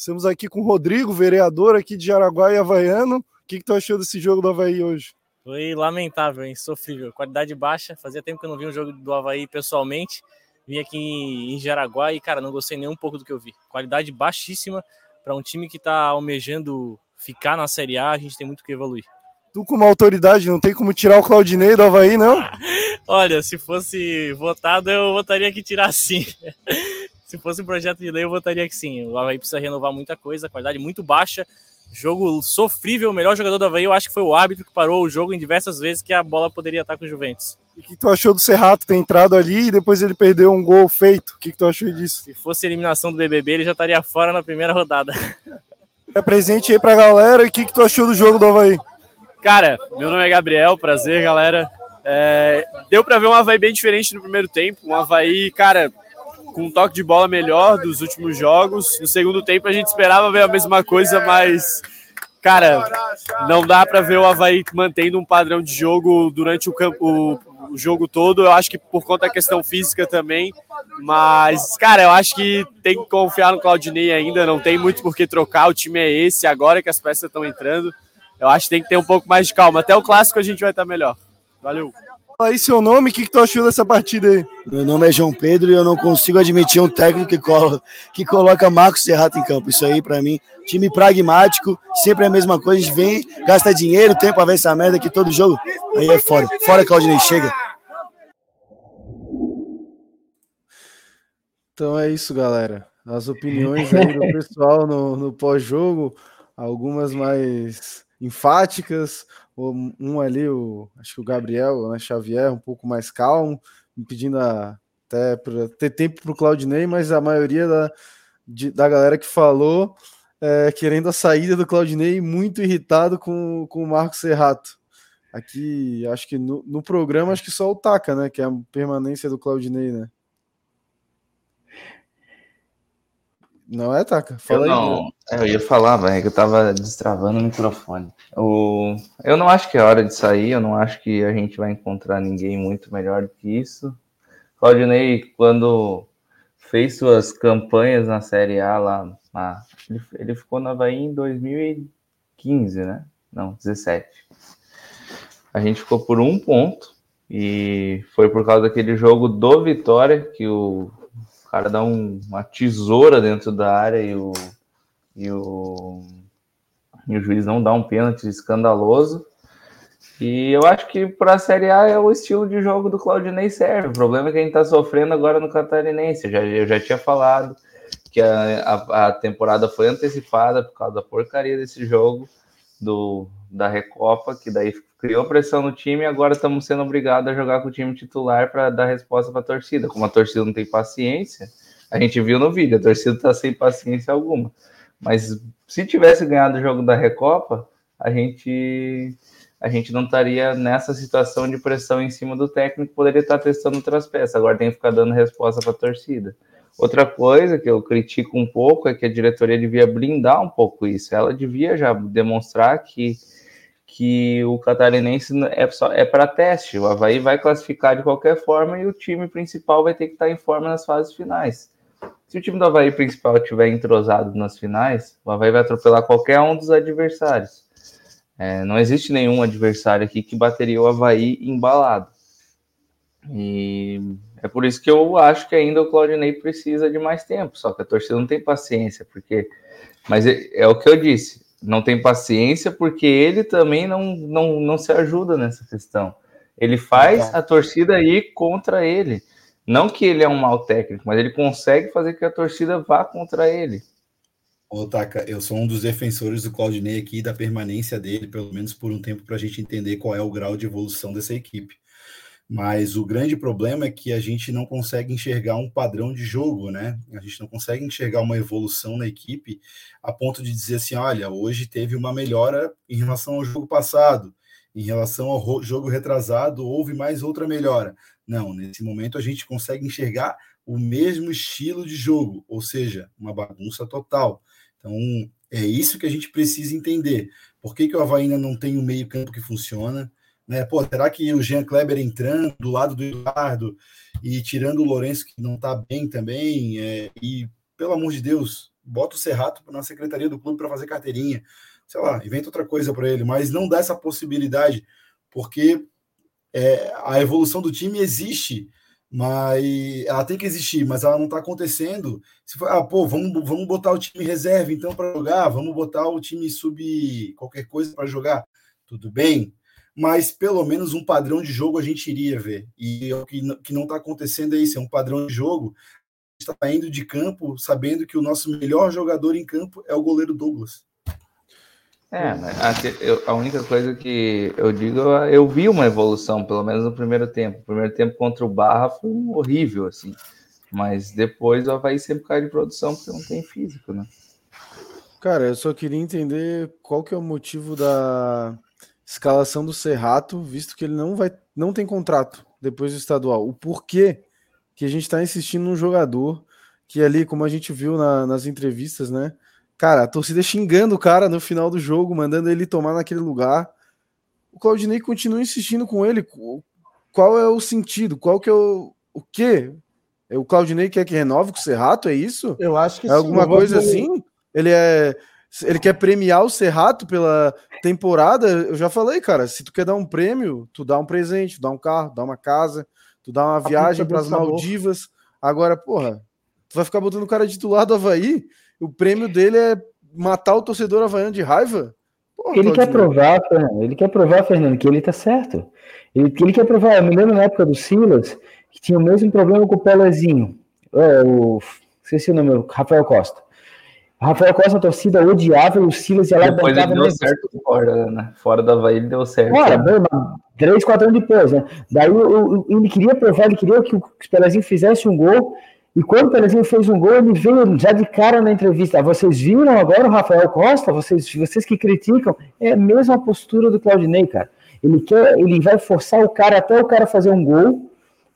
Estamos aqui com o Rodrigo, vereador aqui de Jaraguá e Havaiano. O que, que tu achou desse jogo do Havaí hoje? Foi lamentável, hein? Sofrível. Qualidade baixa. Fazia tempo que eu não vi um jogo do Havaí pessoalmente. Vim aqui em Jaraguá e, cara, não gostei nem um pouco do que eu vi. Qualidade baixíssima para um time que está almejando ficar na Série A. A gente tem muito que evoluir. Tu, como autoridade, não tem como tirar o Claudinei do Havaí, não? Olha, se fosse votado, eu votaria que tirar sim. Se fosse um projeto de lei, eu votaria que sim. O Havaí precisa renovar muita coisa, qualidade muito baixa. Jogo sofrível, o melhor jogador do Havaí, eu acho que foi o árbitro que parou o jogo em diversas vezes que a bola poderia estar com o Juventus. E o que tu achou do Serrato ter entrado ali e depois ele perdeu um gol feito? O que, que tu achou disso? Se fosse eliminação do BBB, ele já estaria fora na primeira rodada. É presente aí pra galera. E o que, que tu achou do jogo do Havaí? Cara, meu nome é Gabriel, prazer, galera. É, deu para ver um Havaí bem diferente no primeiro tempo. Um Havaí, cara, com um toque de bola melhor dos últimos jogos. No segundo tempo a gente esperava ver a mesma coisa, mas, cara, não dá para ver o Havaí mantendo um padrão de jogo durante o, campo, o, o jogo todo. Eu acho que por conta da questão física também. Mas, cara, eu acho que tem que confiar no Claudinei ainda. Não tem muito por que trocar. O time é esse, agora que as peças estão entrando. Eu acho que tem que ter um pouco mais de calma. Até o clássico a gente vai estar melhor. Valeu. Fala aí seu nome, o que, que tu achou dessa partida aí? Meu nome é João Pedro e eu não consigo admitir um técnico que, colo que coloca Marcos Serrato em campo. Isso aí, para mim, time pragmático, sempre a mesma coisa. A gente vem, gasta dinheiro, tempo pra ver essa merda aqui todo jogo. Aí é fora. Fora, Claudinei, chega. Então é isso, galera. As opiniões aí do pessoal no, no pós-jogo, algumas mais enfáticas, um ali, o, acho que o Gabriel né, Xavier, um pouco mais calmo, pedindo a, até para ter tempo para o Claudinei, mas a maioria da, de, da galera que falou é, querendo a saída do Claudinei, muito irritado com, com o Marcos Serrato. Aqui, acho que no, no programa, acho que só o Taca, né? Que é a permanência do Claudinei, né? Não é, Taka? Fala eu aí, não. Eu ia falar, velho, que eu tava destravando o microfone. O... Eu não acho que é hora de sair, eu não acho que a gente vai encontrar ninguém muito melhor do que isso. Claudinei, quando fez suas campanhas na Série A lá, lá ele, ele ficou na Havaí em 2015, né? Não, 17. A gente ficou por um ponto e foi por causa daquele jogo do Vitória que o o cara dá um, uma tesoura dentro da área e o, e o, e o juiz não dá um pênalti escandaloso. E eu acho que para a Série A é o estilo de jogo do Claudinei serve. O problema é que a gente está sofrendo agora no Catarinense. Eu já, eu já tinha falado que a, a, a, temporada foi antecipada por causa da porcaria desse jogo do, da Recopa, que daí criou pressão no time e agora estamos sendo obrigados a jogar com o time titular para dar resposta para a torcida. Como a torcida não tem paciência, a gente viu no vídeo, a torcida está sem paciência alguma. Mas se tivesse ganhado o jogo da Recopa, a gente a gente não estaria nessa situação de pressão em cima do técnico, poderia estar testando outras peças. Agora tem que ficar dando resposta para a torcida. Outra coisa que eu critico um pouco é que a diretoria devia blindar um pouco isso. Ela devia já demonstrar que que o catarinense é, só, é para teste. O Havaí vai classificar de qualquer forma e o time principal vai ter que estar em forma nas fases finais. Se o time do Havaí principal estiver entrosado nas finais, o Havaí vai atropelar qualquer um dos adversários. É, não existe nenhum adversário aqui que bateria o Havaí embalado. E é por isso que eu acho que ainda o Claudinei precisa de mais tempo. Só que a torcida não tem paciência, porque. Mas é, é o que eu disse não tem paciência porque ele também não, não, não se ajuda nessa questão. Ele faz a torcida ir contra ele. Não que ele é um mau técnico, mas ele consegue fazer que a torcida vá contra ele. Ô, Taka, eu sou um dos defensores do Claudinei aqui, da permanência dele, pelo menos por um tempo, para a gente entender qual é o grau de evolução dessa equipe. Mas o grande problema é que a gente não consegue enxergar um padrão de jogo, né? A gente não consegue enxergar uma evolução na equipe a ponto de dizer assim: olha, hoje teve uma melhora em relação ao jogo passado, em relação ao jogo retrasado, houve mais outra melhora. Não, nesse momento a gente consegue enxergar o mesmo estilo de jogo, ou seja, uma bagunça total. Então, é isso que a gente precisa entender. Por que, que o Havaí ainda não tem um meio-campo que funciona? Né? Pô, será que o Jean Kleber entrando do lado do Eduardo e tirando o Lourenço, que não está bem também, é, e, pelo amor de Deus, bota o Serrato na secretaria do clube para fazer carteirinha, sei lá, inventa outra coisa para ele, mas não dá essa possibilidade, porque é, a evolução do time existe, mas ela tem que existir, mas ela não está acontecendo. Se for, ah, pô, vamos, vamos botar o time reserva então para jogar, vamos botar o time sub qualquer coisa para jogar, tudo bem, mas pelo menos um padrão de jogo a gente iria ver. E o que, que não está acontecendo é isso, é um padrão de jogo. está indo de campo sabendo que o nosso melhor jogador em campo é o goleiro Douglas. É, a, única coisa que eu digo, eu vi uma evolução, pelo menos no primeiro tempo. O primeiro tempo contra o Barra foi horrível, assim. Mas depois o Havaí sempre cai de produção porque não tem físico, né? Cara, eu só queria entender qual que é o motivo da escalação do Serrato, visto que ele não vai, não tem contrato depois do estadual. O porquê que a gente está insistindo num jogador que ali, como a gente viu na, nas entrevistas, né? Cara, a torcida xingando o cara no final do jogo, mandando ele tomar naquele lugar. O Claudinei continua insistindo com ele. Qual é o sentido? Qual que é o, o quê? É o Claudinei quer que renove com o Serrato, é isso? Eu acho que é alguma sim, coisa assim? Ele é ele quer premiar o Serrato pela temporada. Eu já falei, cara, se tu quer dar um prêmio, tu dá um presente, tu dá um carro, dá uma casa, tu dá uma a viagem para as Maldivas. Agora, porra, tu vai ficar botando o cara titular do Havaí? O prêmio dele é matar o torcedor havaiano de raiva? Porra, ele quer provar, Fernando, ele quer provar, Fernando, que ele tá certo. Ele, ele quer provar, eu me lembro na época do Silas, que tinha o mesmo problema com o Pelezinho. É, o, esqueci o nome, Rafael Costa. Rafael Costa, a torcida odiava e o Silas ia lá Depois ele deu certo fora, né? Fora da Havaí ele deu certo. Fora, né? três, quatro anos depois, né? Daí ele queria provar, ele queria que o Pelezinho fizesse um gol. E quando o Pelezinho fez um gol, ele veio já de cara na entrevista. Ah, vocês viram agora o Rafael Costa? Vocês, vocês que criticam? É a mesma postura do Claudinei, cara. Ele quer, ele vai forçar o cara até o cara fazer um gol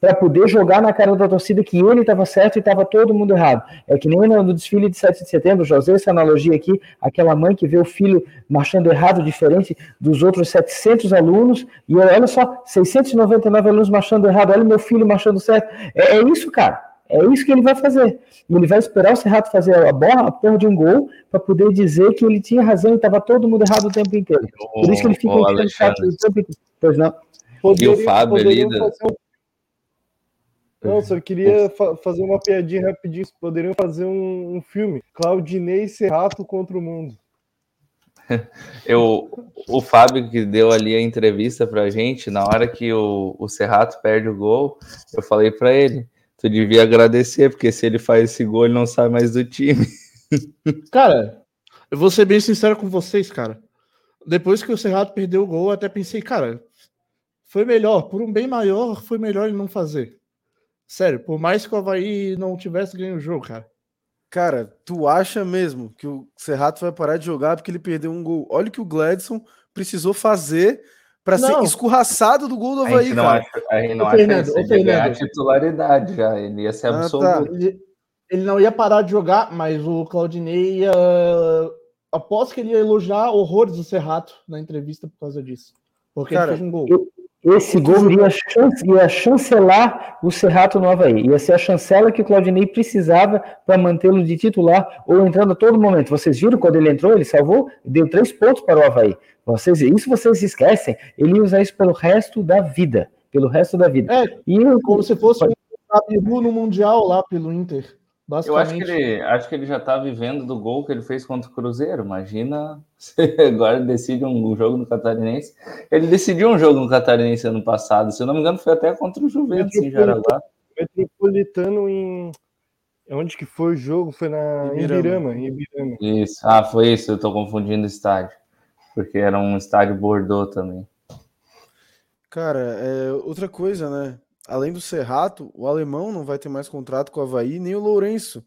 para poder jogar na cara da torcida que ele estava certo e estava todo mundo errado. É que nem no desfile de 7 de setembro, já usei essa analogia aqui, aquela mãe que vê o filho marchando errado, diferente dos outros 700 alunos, e olha só, 699 alunos marchando errado, olha meu filho marchando certo. É, é isso, cara. É isso que ele vai fazer. Ele vai esperar o Serrato fazer a bola, a porra de um gol, para poder dizer que ele tinha razão e estava todo mundo errado o tempo inteiro. Por isso que ele fica oh, o tempo inteiro. Pois não. Poderia, e o Fábio ali. Da... Não, só queria fa fazer uma piadinha rapidinho. Poderiam fazer um, um filme. Claudinei Serrato contra o mundo. Eu, o Fábio que deu ali a entrevista pra gente, na hora que o, o Serrato perde o gol, eu falei para ele, tu devia agradecer, porque se ele faz esse gol, ele não sai mais do time. Cara, eu vou ser bem sincero com vocês, cara. Depois que o Serrato perdeu o gol, eu até pensei, cara, foi melhor, por um bem maior, foi melhor ele não fazer. Sério, por mais que o Havaí não tivesse ganho o jogo, cara. Cara, tu acha mesmo que o Serrato vai parar de jogar porque ele perdeu um gol? Olha o que o Gladson precisou fazer para ser escorraçado do gol do Havaí, a cara. Acha, a gente não acha Fernando, que ele ganhar a titularidade já, ele ia ser ah, absoluto. Tá. Ele, ele, não ia parar de jogar, mas o Claudinei ia... Aposto que ele ia elogiar horrores do Serrato na entrevista por causa disso. Porque cara, ele fez um gol. Eu, esse gol iria, chance, ia chancelar o Serrato no Havaí. Ia ser a chancela que o Claudinei precisava para mantê-lo de titular ou entrando a todo momento. Vocês viram quando ele entrou, ele salvou, deu três pontos para o Havaí. Vocês, isso vocês esquecem. Ele ia usar isso pelo resto da vida. Pelo resto da vida. É, e como se fosse um no Mundial lá pelo Inter. Eu acho que, ele, acho que ele já está vivendo do gol que ele fez contra o Cruzeiro. Imagina se agora decide um jogo no Catarinense. Ele decidiu um jogo no Catarinense ano passado. Se eu não me engano, foi até contra o Juventus em Jaraguá. Metropolitano em. Onde que foi o jogo? Foi na Ibirama. Ibirama. Ibirama. Isso. Ah, foi isso. Eu estou confundindo o estádio. Porque era um estádio Bordeaux também. Cara, é outra coisa, né? Além do Serrato, o alemão não vai ter mais contrato com o Havaí, nem o Lourenço.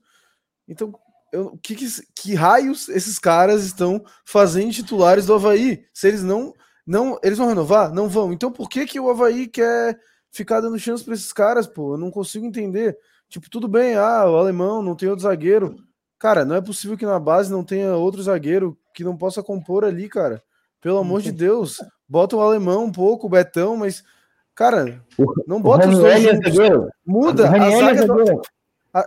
Então, eu, que, que, que, raios esses caras estão fazendo titulares do Havaí? Se eles não. não eles vão renovar? Não vão. Então por que, que o Havaí quer ficar dando chance para esses caras, pô? Eu não consigo entender. Tipo, tudo bem, ah, o alemão não tem outro zagueiro. Cara, não é possível que na base não tenha outro zagueiro que não possa compor ali, cara. Pelo amor de Deus. Bota o alemão um pouco, o Betão, mas. Cara, não bota os dois. É Muda. A zaga é do...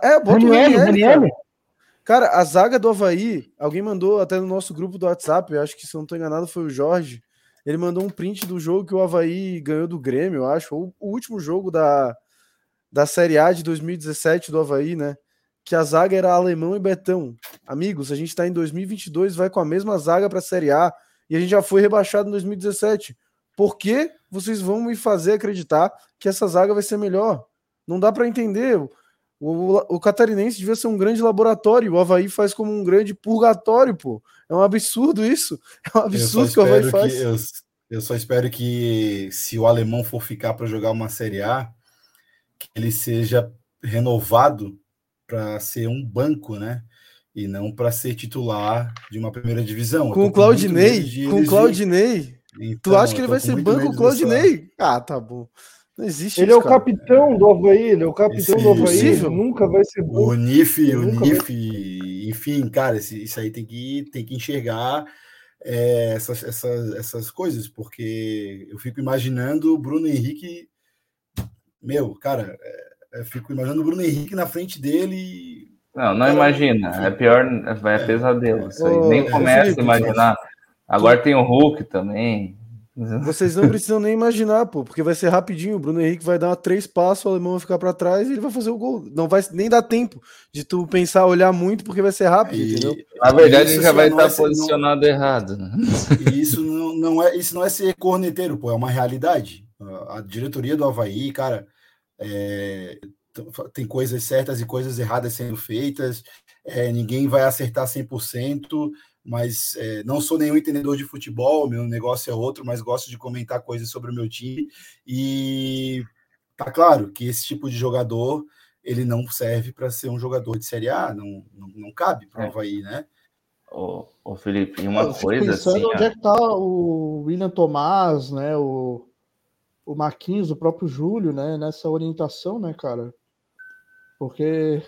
É, bota o Raniel, Cara, a zaga do Havaí, alguém mandou até no nosso grupo do WhatsApp, eu acho que se eu não estou enganado foi o Jorge. Ele mandou um print do jogo que o Havaí ganhou do Grêmio, eu acho, ou o último jogo da, da Série A de 2017 do Havaí, né? Que a zaga era Alemão e Betão. Amigos, a gente está em 2022, vai com a mesma zaga para a Série A e a gente já foi rebaixado em 2017. Por que vocês vão me fazer acreditar que essa zaga vai ser melhor? Não dá para entender. O, o catarinense devia ser um grande laboratório, o Havaí faz como um grande purgatório, pô. É um absurdo isso. É um absurdo que o Havaí faz. Eu, eu, só espero que, se o alemão for ficar para jogar uma Série A, que ele seja renovado para ser um banco, né? E não para ser titular de uma primeira divisão. Com o Claudinei? Com o Claudinei? Então, tu acha que ele vai ser banco Claudinei? Ah, tá bom. Não existe Ele isso, é o cara. capitão do Havaí, ele é o capitão do Havaí, nunca vai ser bom. O NIF, o NIF, enfim, cara, isso aí tem que, tem que enxergar é, essas, essas, essas coisas, porque eu fico imaginando o Bruno Henrique, meu, cara, é, eu fico imaginando o Bruno Henrique na frente dele. Não, não cara, enfim. imagina, é pior, é, é pesadelo, isso aí. Nem começa a imaginar. Agora tem o Hulk também. Vocês não precisam nem imaginar, pô, porque vai ser rapidinho. O Bruno Henrique vai dar três passos, o alemão vai ficar para trás e ele vai fazer o gol. Não vai nem dar tempo de tu pensar, olhar muito, porque vai ser rápido, e, entendeu? Na verdade, ele já vai estar é posicionado não... errado. Né? E isso não, não, é, isso não é ser corneteiro, pô, é uma realidade. A diretoria do Havaí, cara, é, tem coisas certas e coisas erradas sendo feitas, é, ninguém vai acertar 100% mas é, não sou nenhum entendedor de futebol, meu negócio é outro, mas gosto de comentar coisas sobre o meu time. E tá claro que esse tipo de jogador ele não serve para ser um jogador de Série A, não, não, não cabe para o é. Havaí, né? Ô, ô Felipe, uma coisa assim. Onde é que tá o William Tomás, né? O, o Marquinhos, o próprio Júlio, né? Nessa orientação, né, cara? Porque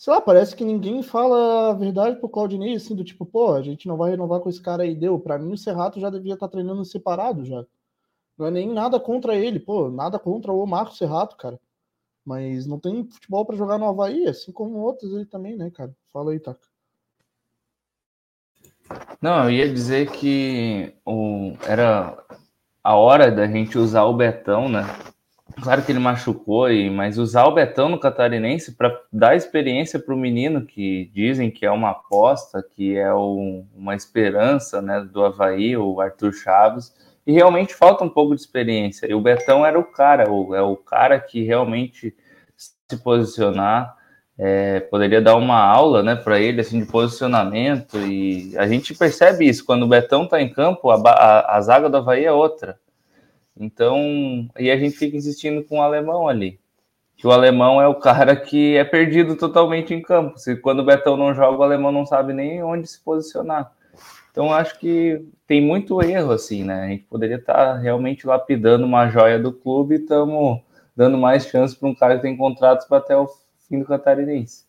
sei lá, parece que ninguém fala a verdade pro Claudinei, assim, do tipo, pô, a gente não vai renovar com esse cara aí, deu. Pra mim, o Serrato já devia estar tá treinando separado já. Não é nem nada contra ele, pô, nada contra o Marco Serrato, cara. Mas não tem futebol para jogar no Havaí, assim como outros aí também, né, cara? Fala aí, Taca. Não, eu ia dizer que o, era a hora da gente usar o Betão, né? Claro que ele machucou, e, mas usar o Betão no Catarinense para dar experiência para o menino, que dizem que é uma aposta, que é um, uma esperança né, do Havaí, o Arthur Chaves, e realmente falta um pouco de experiência. E o Betão era o cara, o, é o cara que realmente se posicionar, é, poderia dar uma aula né, para ele assim, de posicionamento, e a gente percebe isso, quando o Betão está em campo, a, a, a zaga do Havaí é outra então, e a gente fica insistindo com o alemão ali. Que o alemão é o cara que é perdido totalmente em campo. Se quando o Betão não joga, o alemão não sabe nem onde se posicionar. Então, acho que tem muito erro, assim, né? A gente poderia estar tá realmente lapidando uma joia do clube e estamos dando mais chance para um cara que tem contratos para até o fim do catarinense.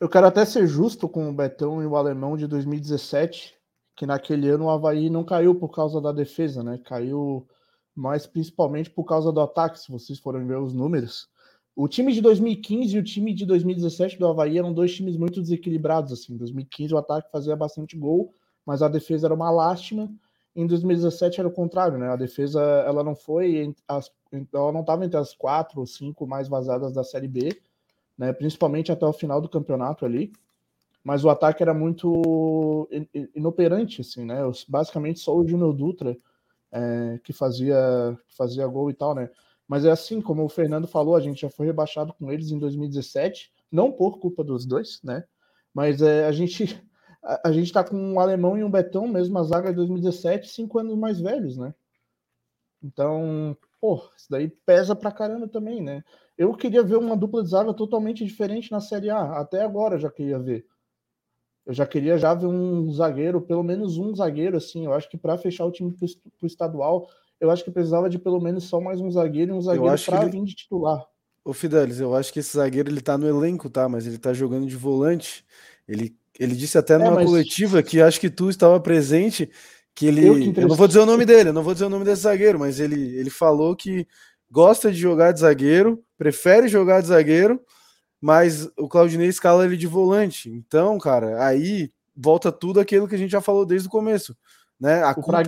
Eu quero até ser justo com o Betão e o alemão de 2017, que naquele ano o Havaí não caiu por causa da defesa, né? Caiu mas principalmente por causa do ataque, se vocês forem ver os números. O time de 2015 e o time de 2017 do Havaí eram dois times muito desequilibrados. Assim. Em 2015 o ataque fazia bastante gol, mas a defesa era uma lástima. Em 2017 era o contrário, né? A defesa ela não foi, as, ela não estava entre as quatro ou cinco mais vazadas da Série B, né? Principalmente até o final do campeonato ali. Mas o ataque era muito inoperante, assim, né? Basicamente só o Júnior Dutra é, que fazia, fazia gol e tal, né? Mas é assim, como o Fernando falou, a gente já foi rebaixado com eles em 2017, não por culpa dos dois, né? Mas é, a gente a, a gente tá com um alemão e um Betão, mesmo a zaga de 2017, cinco anos mais velhos, né? Então, pô, isso daí pesa pra caramba também, né? Eu queria ver uma dupla de zaga totalmente diferente na Série A. Até agora já queria ver. Eu já queria já ver um zagueiro, pelo menos um zagueiro, assim. Eu acho que para fechar o time pro, pro estadual, eu acho que precisava de pelo menos só mais um zagueiro e um zagueiro para ele... vir de titular. Ô Fidelis, eu acho que esse zagueiro ele tá no elenco, tá? Mas ele tá jogando de volante. Ele, ele disse até é, numa mas... coletiva que acho que tu estava presente que ele. Eu, que eu, não vou dizer o nome dele, eu não vou dizer o nome desse zagueiro, mas ele, ele falou que gosta de jogar de zagueiro, prefere jogar de zagueiro, mas o Claudinei escala ele de volante. Então, cara, aí volta tudo aquilo que a gente já falou desde o começo. Né? A o culpa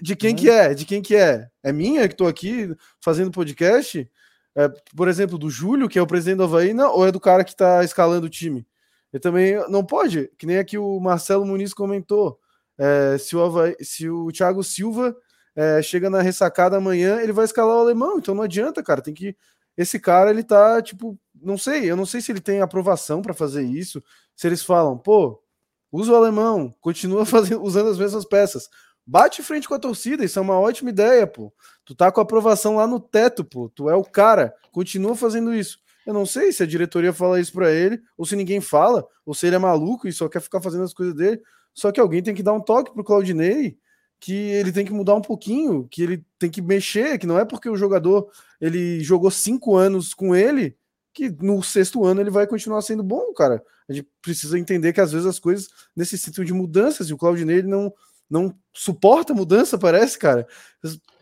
de quem né? que é? De quem que é? É minha que estou aqui fazendo podcast? É, por exemplo, do Júlio, que é o presidente do Havaí, não, ou é do cara que está escalando o time? Ele também não pode, que nem aqui o Marcelo Muniz comentou. É, se, o Havaí, se o Thiago Silva é, chega na ressacada amanhã, ele vai escalar o alemão, então não adianta, cara. Tem que. Esse cara, ele tá, tipo, não sei, eu não sei se ele tem aprovação para fazer isso. Se eles falam, pô, usa o alemão, continua fazendo, usando as mesmas peças. Bate frente com a torcida, isso é uma ótima ideia, pô. Tu tá com a aprovação lá no teto, pô. Tu é o cara, continua fazendo isso. Eu não sei se a diretoria fala isso para ele, ou se ninguém fala, ou se ele é maluco e só quer ficar fazendo as coisas dele. Só que alguém tem que dar um toque pro Claudinei que ele tem que mudar um pouquinho, que ele tem que mexer, que não é porque o jogador ele jogou cinco anos com ele que no sexto ano ele vai continuar sendo bom, cara. A gente precisa entender que às vezes as coisas necessitam de mudanças e o Claudinei ele não, não suporta mudança, parece, cara.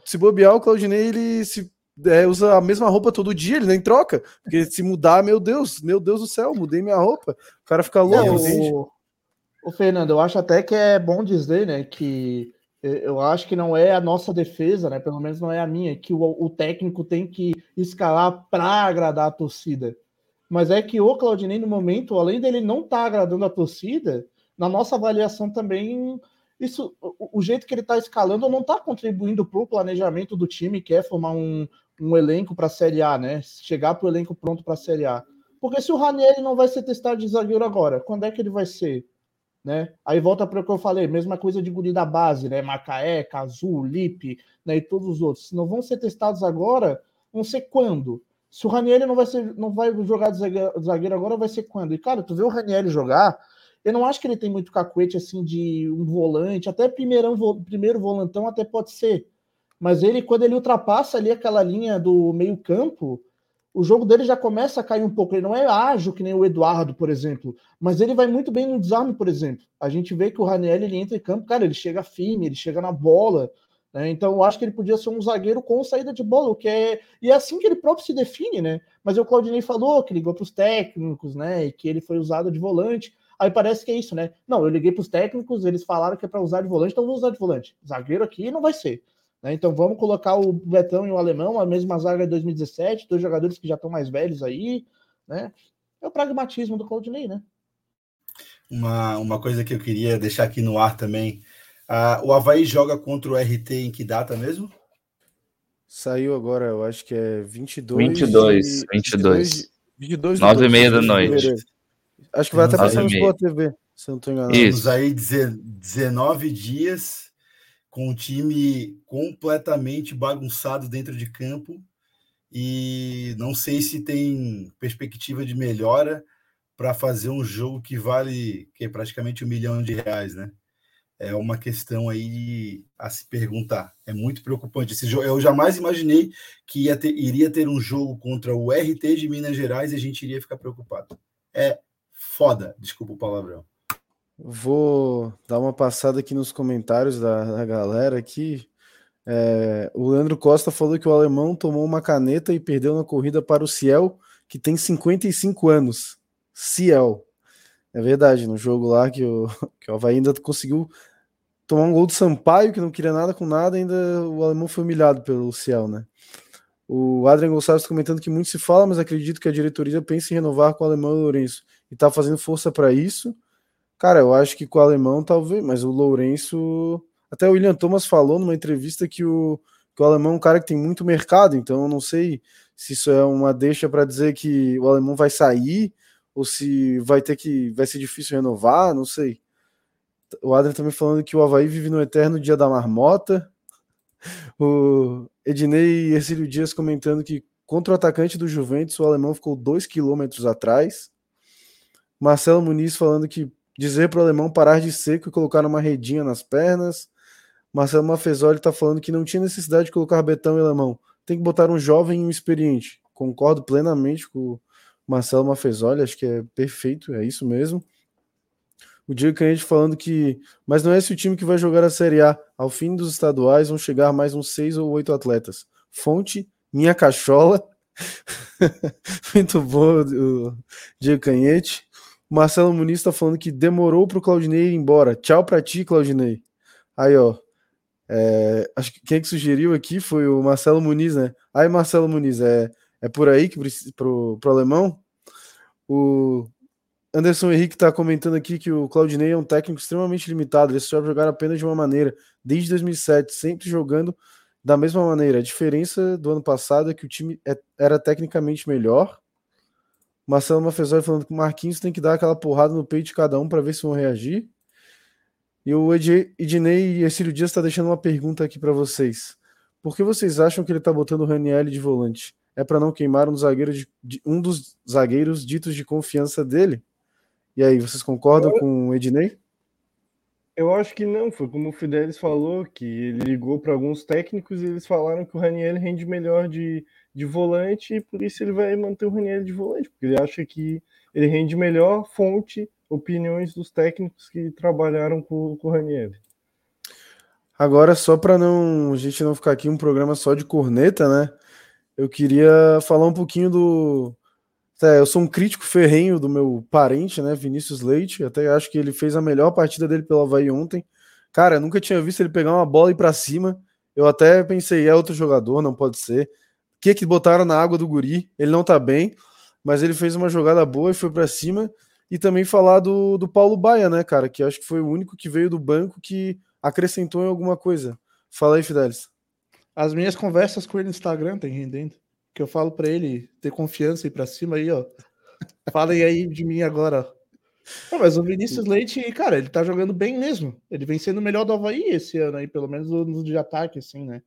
Se bobear, o Claudinei ele se é, usa a mesma roupa todo dia, ele nem troca, porque se mudar, meu Deus, meu Deus do céu, mudei minha roupa. O cara fica louco. o, o Fernando, eu acho até que é bom dizer, né, que eu acho que não é a nossa defesa, né? Pelo menos não é a minha, que o, o técnico tem que escalar para agradar a torcida. Mas é que o Claudinei, no momento, além dele não estar tá agradando a torcida, na nossa avaliação também, isso, o, o jeito que ele está escalando não está contribuindo para o planejamento do time, que é formar um, um elenco para a Série A, né? Chegar para o elenco pronto para a Série A. Porque se o Ranieri não vai ser testado de zagueiro agora, quando é que ele vai ser? Né? Aí volta para o que eu falei, mesma coisa de guri da base, né? Macaé, Cazu, Lipe, né? E todos os outros. Se não vão ser testados agora, não sei quando. Se o Ranieri não vai ser, não vai jogar de zagueiro agora, vai ser quando? E cara, tu vê o Ranieri jogar, eu não acho que ele tem muito cacuete assim de um volante, até primeirão, primeiro volantão até pode ser. Mas ele, quando ele ultrapassa ali aquela linha do meio-campo, o jogo dele já começa a cair um pouco. Ele não é ágil que nem o Eduardo, por exemplo, mas ele vai muito bem no desarme, por exemplo. A gente vê que o Raniel ele entra em campo, cara, ele chega firme, ele chega na bola. Né? Então eu acho que ele podia ser um zagueiro com saída de bola, o que é e é assim que ele próprio se define, né? Mas o Claudinei falou que ligou para os técnicos, né? E que ele foi usado de volante. Aí parece que é isso, né? Não, eu liguei para os técnicos, eles falaram que é para usar de volante, então vou usar de volante. Zagueiro aqui não vai ser. Né? Então vamos colocar o Betão e o Alemão, a mesma zaga de 2017, dois jogadores que já estão mais velhos aí. Né? É o pragmatismo do Claudinei, né? Uma, uma coisa que eu queria deixar aqui no ar também. Uh, o Havaí joga contra o RT em que data mesmo? Saiu agora, eu acho que é 22. 22, de, 22. 22 9 e meia da noite. Acho que vai até passar no Sport TV, se eu não estou enganado. Isso. Temos aí 19 dias com o time completamente bagunçado dentro de campo e não sei se tem perspectiva de melhora para fazer um jogo que vale que é praticamente um milhão de reais, né? É uma questão aí a se perguntar. É muito preocupante esse jogo. Eu jamais imaginei que ia ter, iria ter um jogo contra o RT de Minas Gerais e a gente iria ficar preocupado. É foda, desculpa o palavrão. Vou dar uma passada aqui nos comentários da, da galera aqui. É, o Leandro Costa falou que o alemão tomou uma caneta e perdeu na corrida para o Ciel, que tem 55 anos. Ciel. É verdade, no jogo lá que o, que o Havaí ainda conseguiu tomar um gol do Sampaio, que não queria nada com nada, ainda o alemão foi humilhado pelo Ciel, né? O Adrian Gonçalves comentando que muito se fala, mas acredito que a diretoria pensa em renovar com o alemão e o Lourenço. E está fazendo força para isso. Cara, eu acho que com o alemão talvez, mas o Lourenço. Até o William Thomas falou numa entrevista que o, que o alemão é um cara que tem muito mercado, então eu não sei se isso é uma deixa para dizer que o alemão vai sair ou se vai ter que vai ser difícil renovar, não sei. O Adrian também falando que o Havaí vive no eterno dia da marmota. o Ednei e Ercílio Dias comentando que contra o atacante do Juventus, o alemão ficou dois quilômetros atrás. Marcelo Muniz falando que dizer para o alemão parar de seco e colocar uma redinha nas pernas. Marcelo Mafezoli está falando que não tinha necessidade de colocar Betão e alemão. Tem que botar um jovem e um experiente. Concordo plenamente com o Marcelo Mafezoli, acho que é perfeito, é isso mesmo. O Diego Canhete falando que, mas não é esse o time que vai jogar a Série A. Ao fim dos estaduais vão chegar mais uns seis ou oito atletas. Fonte, minha cachola. Muito bom, o Diego Canhete. Marcelo Muniz está falando que demorou para o Claudinei ir embora. Tchau para ti, Claudinei. Aí, ó. É, acho que quem que sugeriu aqui foi o Marcelo Muniz, né? Aí, Marcelo Muniz, é, é por aí que pro, pro alemão? O Anderson Henrique está comentando aqui que o Claudinei é um técnico extremamente limitado, ele só jogar apenas de uma maneira, desde 2007, sempre jogando da mesma maneira. A diferença do ano passado é que o time é, era tecnicamente melhor. Marcelo Mafezoli falando que o Marquinhos tem que dar aquela porrada no peito de cada um para ver se vão reagir. E o Ednei e Ercílio Dias está deixando uma pergunta aqui para vocês. Por que vocês acham que ele está botando o Raniel de volante? É para não queimar um, zagueiro de, de, um dos zagueiros ditos de confiança dele? E aí, vocês concordam eu, com o Ednei? Eu acho que não, foi como o Fidelis falou, que ele ligou para alguns técnicos e eles falaram que o Raniel rende melhor de, de volante e por isso ele vai manter o Raniel de volante, porque ele acha que ele rende melhor fonte, opiniões dos técnicos que trabalharam com, com o Raniel. Agora, só para não a gente não ficar aqui um programa só de corneta, né? Eu queria falar um pouquinho do, eu sou um crítico ferrenho do meu parente, né, Vinícius Leite. Até acho que ele fez a melhor partida dele pelo Havaí ontem. Cara, eu nunca tinha visto ele pegar uma bola e ir para cima. Eu até pensei, é outro jogador, não pode ser. O que que botaram na água do guri? Ele não tá bem, mas ele fez uma jogada boa e foi para cima. E também falar do, do Paulo Baia, né, cara, que acho que foi o único que veio do banco que acrescentou em alguma coisa. Fala aí, Fidelis. As minhas conversas com ele no Instagram tem rendendo que eu falo para ele ter confiança e ir para cima aí, ó. Falem aí de mim agora. Não, mas o Vinícius Leite, cara, ele tá jogando bem mesmo. Ele vem sendo o melhor do Havaí esse ano aí, pelo menos no de ataque, assim, né?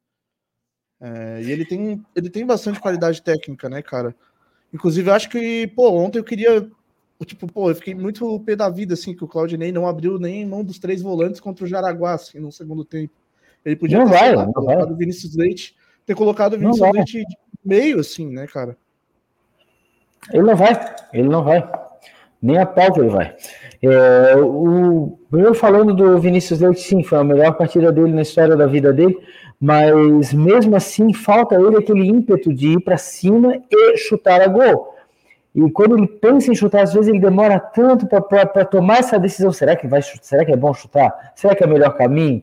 É, e ele tem, ele tem bastante qualidade técnica, né, cara? Inclusive, eu acho que, pô, ontem eu queria. Tipo, pô, eu fiquei muito pé da vida, assim, que o Claudinei não abriu nem mão dos três volantes contra o Jaraguá, assim, no segundo tempo. Ele podia não ter vai, não vai. o Vinícius Leite, ter colocado o Vinícius Leite meio assim, né, cara? Ele não vai, ele não vai. Nem a pau que ele vai. É, o primeiro falando do Vinícius Leite, sim, foi a melhor partida dele na história da vida dele, mas mesmo assim falta ele aquele ímpeto de ir para cima e chutar a gol. E quando ele pensa em chutar, às vezes ele demora tanto para tomar essa decisão. Será que vai Será que é bom chutar? Será que é o melhor caminho?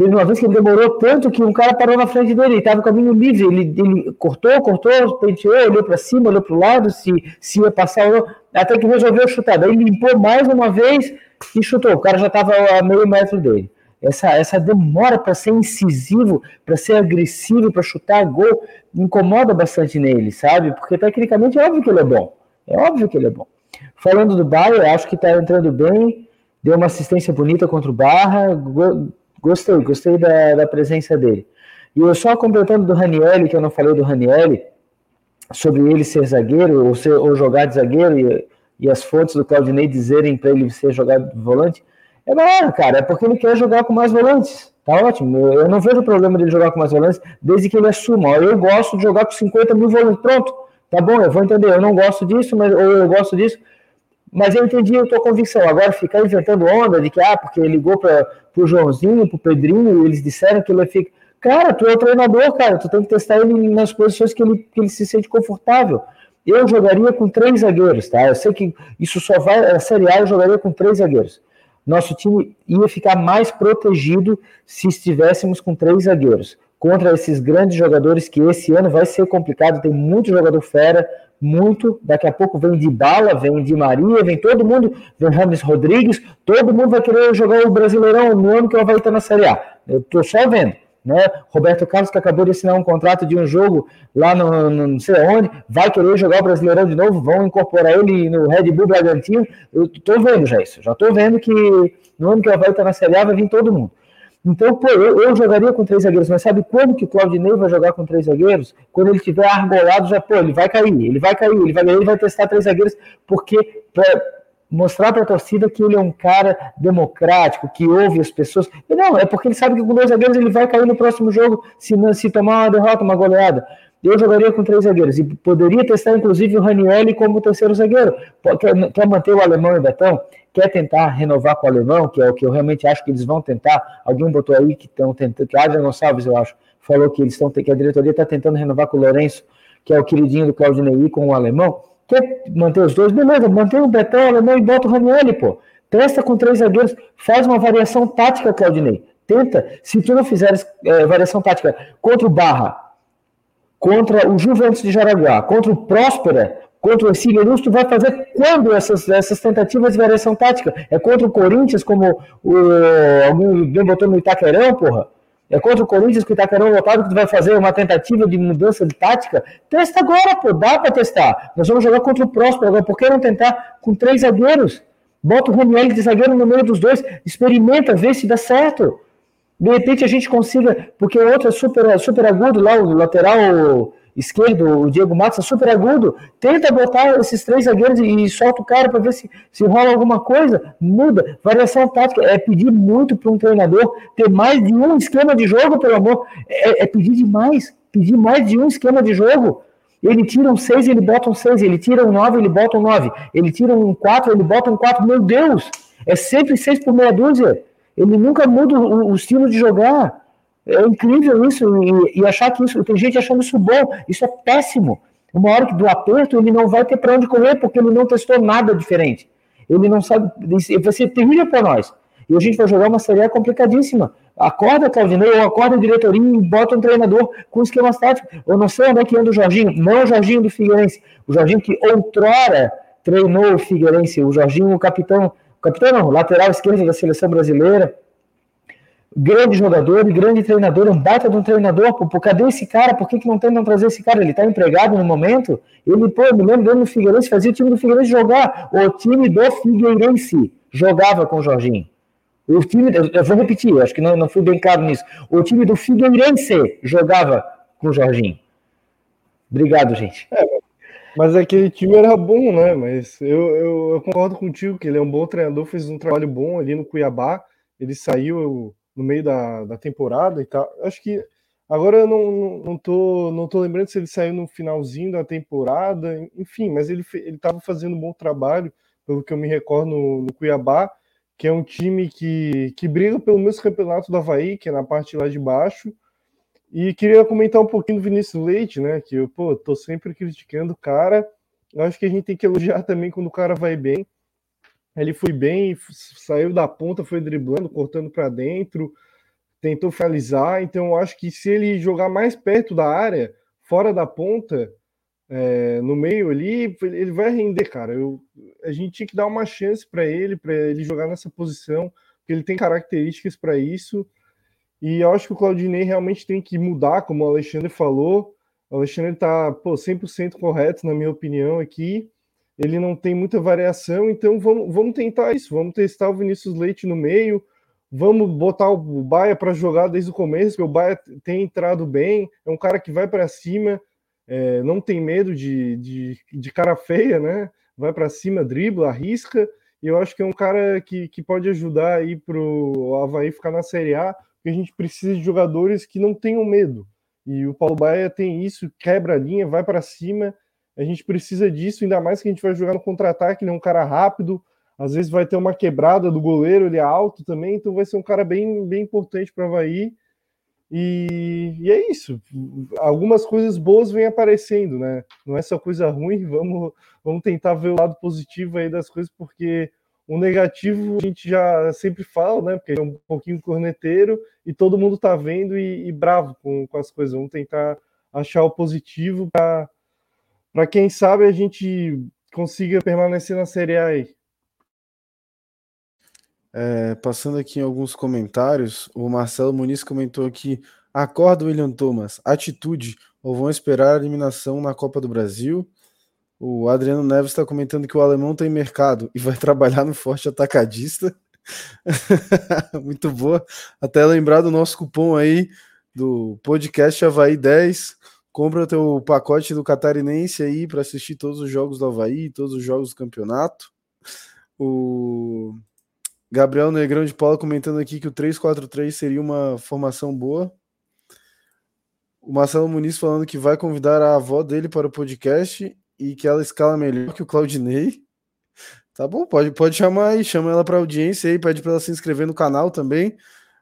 Teve uma vez que ele demorou tanto que um cara parou na frente dele, ele estava caminho livre, ele, ele cortou, cortou, penteou, olhou para cima, olhou para o lado, se, se ia passar ou não, até que resolveu chutar. Daí limpou mais uma vez e chutou. O cara já estava a meio metro dele. Essa, essa demora para ser incisivo, para ser agressivo, para chutar gol, incomoda bastante nele, sabe? Porque tecnicamente é óbvio que ele é bom. É óbvio que ele é bom. Falando do Bayern, acho que está entrando bem, deu uma assistência bonita contra o Barra, Gostei, gostei da, da presença dele. E eu só completando do Ranielli, que eu não falei do Ranielli, sobre ele ser zagueiro ou, ser, ou jogar de zagueiro e, e as fontes do Claudinei dizerem para ele ser jogado de volante, é melhor, cara, é porque ele quer jogar com mais volantes. Tá ótimo. Eu não vejo problema dele jogar com mais volantes, desde que ele assuma. Eu gosto de jogar com 50 mil volantes. Pronto, tá bom, eu vou entender. Eu não gosto disso, mas ou eu gosto disso. Mas eu entendi a tua convicção. Agora ficar inventando onda de que, ah, porque ligou para o Joãozinho, para o Pedrinho, e eles disseram que ele fica. Cara, tu é o treinador, cara, tu tem que testar ele nas posições que ele, que ele se sente confortável. Eu jogaria com três zagueiros, tá? Eu sei que isso só vai. A Série A eu jogaria com três zagueiros. Nosso time ia ficar mais protegido se estivéssemos com três zagueiros. Contra esses grandes jogadores que esse ano vai ser complicado, tem muito jogador fera, muito. Daqui a pouco vem de Bala, vem de Maria, vem todo mundo, vem Rames Rodrigues, todo mundo vai querer jogar o Brasileirão no ano que ela vai estar na Série A. Eu tô só vendo. Né? Roberto Carlos, que acabou de assinar um contrato de um jogo lá no, no não sei onde, vai querer jogar o Brasileirão de novo, vão incorporar ele no Red Bull Bragantino. Eu tô vendo já isso, já tô vendo que no ano que ela vai estar na Série A vai vir todo mundo. Então, pô, eu, eu, jogaria com três zagueiros, mas sabe quando que o Claudinei vai jogar com três zagueiros? Quando ele tiver argolado, já, pô, ele vai cair, ele vai cair, ele vai, ele vai testar três zagueiros, porque pra mostrar para a torcida que ele é um cara democrático, que ouve as pessoas. E não, é porque ele sabe que com dois zagueiros ele vai cair no próximo jogo se, se tomar uma derrota, uma goleada. Eu jogaria com três zagueiros e poderia testar inclusive o Ranielli como terceiro zagueiro. Quer, quer manter o alemão e Betão? quer tentar renovar com o alemão, que é o que eu realmente acho que eles vão tentar. Alguém botou aí que estão tentando, que Adriano Gonçalves, eu acho, falou que eles estão que a diretoria está tentando renovar com o Lourenço, que é o queridinho do Claudinei com o alemão. Quer manter os dois? Beleza, mantém o Betão, o alemão e bota o Ranielli, pô. Testa com três zagueiros, faz uma variação tática, Claudinei. Tenta. Se tu não fizeres é, variação tática contra o Barra, contra o Juventus de Jaraguá, contra o Próspera, Contra o Ercílio tu vai fazer quando essas, essas tentativas de variação tática? É contra o Corinthians, como o, alguém botou no Itaquerão, porra? É contra o Corinthians com o Itaquerão lotado que tu vai fazer uma tentativa de mudança de tática? Testa agora, pô, dá pra testar. Nós vamos jogar contra o próximo agora, por que não tentar com três zagueiros? Bota o Raniel de zagueiro no meio dos dois, experimenta, vê se dá certo. De repente a gente consiga, porque o outro é super, super agudo lá, o lateral esquerdo, o Diego Matos é super agudo, tenta botar esses três zagueiros e, solta o cara para ver se, se rola alguma coisa, muda, variação tática, é pedir muito para um treinador ter mais de um esquema de jogo, pelo amor, é, é pedir demais, pedir mais de um esquema de jogo, ele tira um 6, ele bota um 6, ele tira um 9, ele bota um 9, ele tira um 4, ele bota um 4, meu Deus, é sempre 6 por meia dúzia, ele nunca muda o, o estilo de jogar, é incrível isso, e, e, achar que isso, tem gente achando isso bom, isso é péssimo. Uma hora que do aperto ele não vai ter para onde correr, porque ele não testou nada diferente. Ele não sabe, vai ser terrível para nós. E a gente vai jogar uma série complicadíssima. Acorda, Claudinei, ou acorda o diretoria e bota um treinador com esquemas táticos. Eu não sei onde é que anda o Jorginho, não o Jorginho do Figueirense. O Jorginho que outrora treinou o Figueirense, o Jorginho, o capitão, capitão não, lateral esquerdo da seleção brasileira, grande jogador e grande treinador, um baita de um treinador, pô, pô cadê esse cara? Por que, que não tentam trazer esse cara? Ele tá empregado no momento? Ele, pô, me lembro dele no Figueirense, fazia o time do Figueirense jogar. O time do Figueirense jogava com o Jorginho. O time, eu vou repetir, acho que não, não fui bem claro nisso. O time do Figueirense jogava com o Jorginho. Obrigado, gente. É, mas aquele time era bom, né? Mas eu, eu, eu, concordo contigo que ele é um bom treinador, fez um trabalho bom ali no Cuiabá. Ele saiu no meio da, da temporada e tal. Acho que agora eu não, não, não, tô, não tô lembrando se ele saiu no finalzinho da temporada, enfim, mas ele estava fazendo um bom trabalho, pelo que eu me recordo no, no, Cuiabá, que é um time que, que briga pelo mesmo campeonato do Havaí, que é na parte lá de baixo. E queria comentar um pouquinho do Vinícius Leite, né? Que eu, pô, tô sempre criticando o cara. Eu acho que a gente tem que elogiar também quando o cara vai bem. Ele foi bem, saiu da ponta, foi driblando, cortando para dentro, tentou finalizar. Então, eu acho que se ele jogar mais perto da área, fora da ponta, é, no meio ali, ele vai render, cara. Eu, a gente tinha que dar uma chance para ele, para ele jogar nessa posição, porque ele tem características para isso. E eu acho que o Claudinei realmente tem que mudar, como o Alexandre falou. O Alexandre está 100% correto, na minha opinião, aqui. Ele não tem muita variação, então vamos, vamos tentar isso, vamos testar o Vinícius Leite no meio, vamos botar o Baia para jogar desde o começo, porque o Baia tem entrado bem, é um cara que vai para cima, é, não tem medo de, de, de cara feia, né? Vai para cima, dribla, arrisca, e eu acho que é um cara que, que pode ajudar aí para o Havaí ficar na Série A, porque a gente precisa de jogadores que não tenham medo. E o Paulo Baia tem isso, quebra a linha, vai para cima, a gente precisa disso, ainda mais que a gente vai jogar no contra-ataque, ele é um cara rápido, às vezes vai ter uma quebrada do goleiro, ele é alto também, então vai ser um cara bem, bem importante para o Havaí. E, e, é isso. Algumas coisas boas vêm aparecendo, né? Não é só coisa ruim, vamos, vamos tentar ver o lado positivo aí das coisas, porque o negativo a gente já sempre fala, né? Porque é um pouquinho corneteiro e todo mundo tá vendo e, e bravo com, com as coisas. Vamos tentar achar o positivo para quem sabe a gente consiga permanecer na Série A aí. É, passando aqui em alguns comentários, o Marcelo Muniz comentou aqui: acorda William Thomas, atitude, ou vão esperar a eliminação na Copa do Brasil? O Adriano Neves está comentando que o alemão tem mercado e vai trabalhar no forte atacadista. Muito boa. Até lembrar do nosso cupom aí do podcast Havaí 10. Compra teu pacote do Catarinense aí para assistir todos os jogos do Havaí, todos os jogos do campeonato. O Gabriel Negrão de Paula comentando aqui que o 3-4-3 seria uma formação boa. O Marcelo Muniz falando que vai convidar a avó dele para o podcast e que ela escala melhor que o Claudinei. Tá bom, pode, pode chamar aí, chama ela para audiência aí, pede para ela se inscrever no canal também.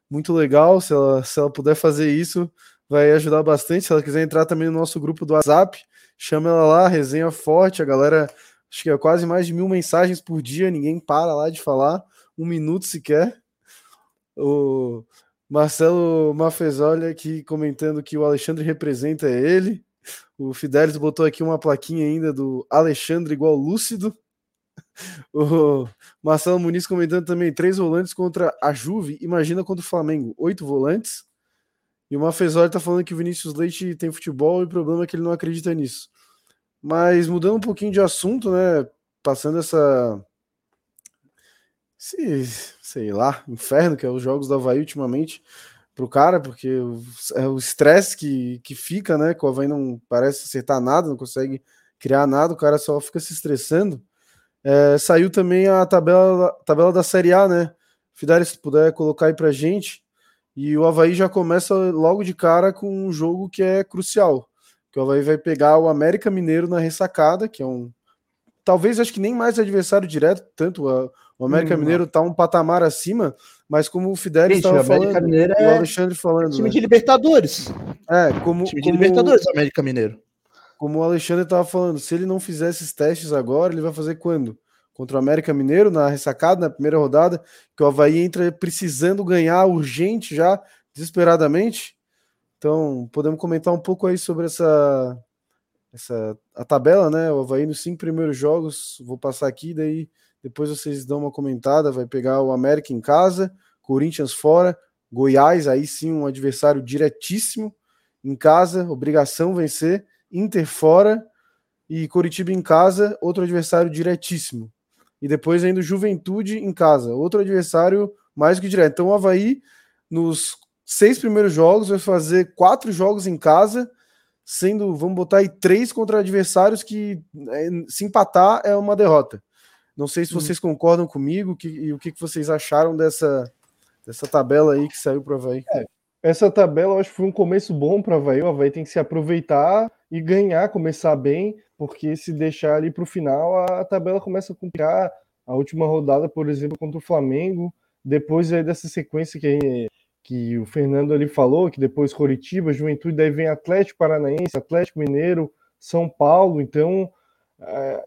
Muito legal, se ela, se ela puder fazer isso, vai ajudar bastante. Se ela quiser entrar também no nosso grupo do WhatsApp, chama ela lá, resenha forte. A galera, acho que é quase mais de mil mensagens por dia, ninguém para lá de falar, um minuto sequer. O Marcelo Mafezoli aqui comentando que o Alexandre representa ele. O Fidelis botou aqui uma plaquinha ainda do Alexandre igual lúcido. O Marcelo Muniz comentando também: três volantes contra a Juve. Imagina contra o Flamengo, oito volantes. E o Mafezoli tá falando que o Vinícius Leite tem futebol e o problema é que ele não acredita nisso. Mas mudando um pouquinho de assunto, né? Passando essa. Esse, sei lá, inferno que é os jogos da Havaí ultimamente pro cara, porque é o estresse que, que fica, né? Que o Havaí não parece acertar nada, não consegue criar nada, o cara só fica se estressando. É, saiu também a tabela, tabela da Série A, né? Fidelis, se puder colocar aí pra gente. E o Havaí já começa logo de cara com um jogo que é crucial. Que o Havaí vai pegar o América Mineiro na ressacada, que é um. Talvez acho que nem mais adversário direto, tanto a, o América hum, Mineiro tá um patamar acima, mas como o Fidelis estava falando, Mineiro é... o Alexandre falando. Time né? de Libertadores. É, como. Time de como... Libertadores, América Mineiro como o Alexandre estava falando, se ele não fizer esses testes agora, ele vai fazer quando? Contra o América Mineiro, na ressacada, na primeira rodada, que o Havaí entra precisando ganhar urgente já, desesperadamente. Então, podemos comentar um pouco aí sobre essa, essa a tabela, né? O Havaí nos cinco primeiros jogos, vou passar aqui, daí depois vocês dão uma comentada, vai pegar o América em casa, Corinthians fora, Goiás, aí sim um adversário diretíssimo em casa, obrigação vencer, Inter fora e Coritiba em casa, outro adversário diretíssimo. E depois ainda Juventude em casa, outro adversário mais que direto. Então o Havaí, nos seis primeiros jogos, vai fazer quatro jogos em casa, sendo, vamos botar aí, três contra adversários que é, se empatar é uma derrota. Não sei se hum. vocês hum. concordam comigo que, e o que, que vocês acharam dessa, dessa tabela aí que saiu para o Havaí. É, essa tabela eu acho que foi um começo bom para o Havaí. O Havaí tem que se aproveitar e ganhar, começar bem, porque se deixar ali para o final, a tabela começa a complicar. A última rodada, por exemplo, contra o Flamengo, depois aí dessa sequência que, que o Fernando ali falou, que depois Coritiba, Juventude, daí vem Atlético Paranaense, Atlético Mineiro, São Paulo. Então,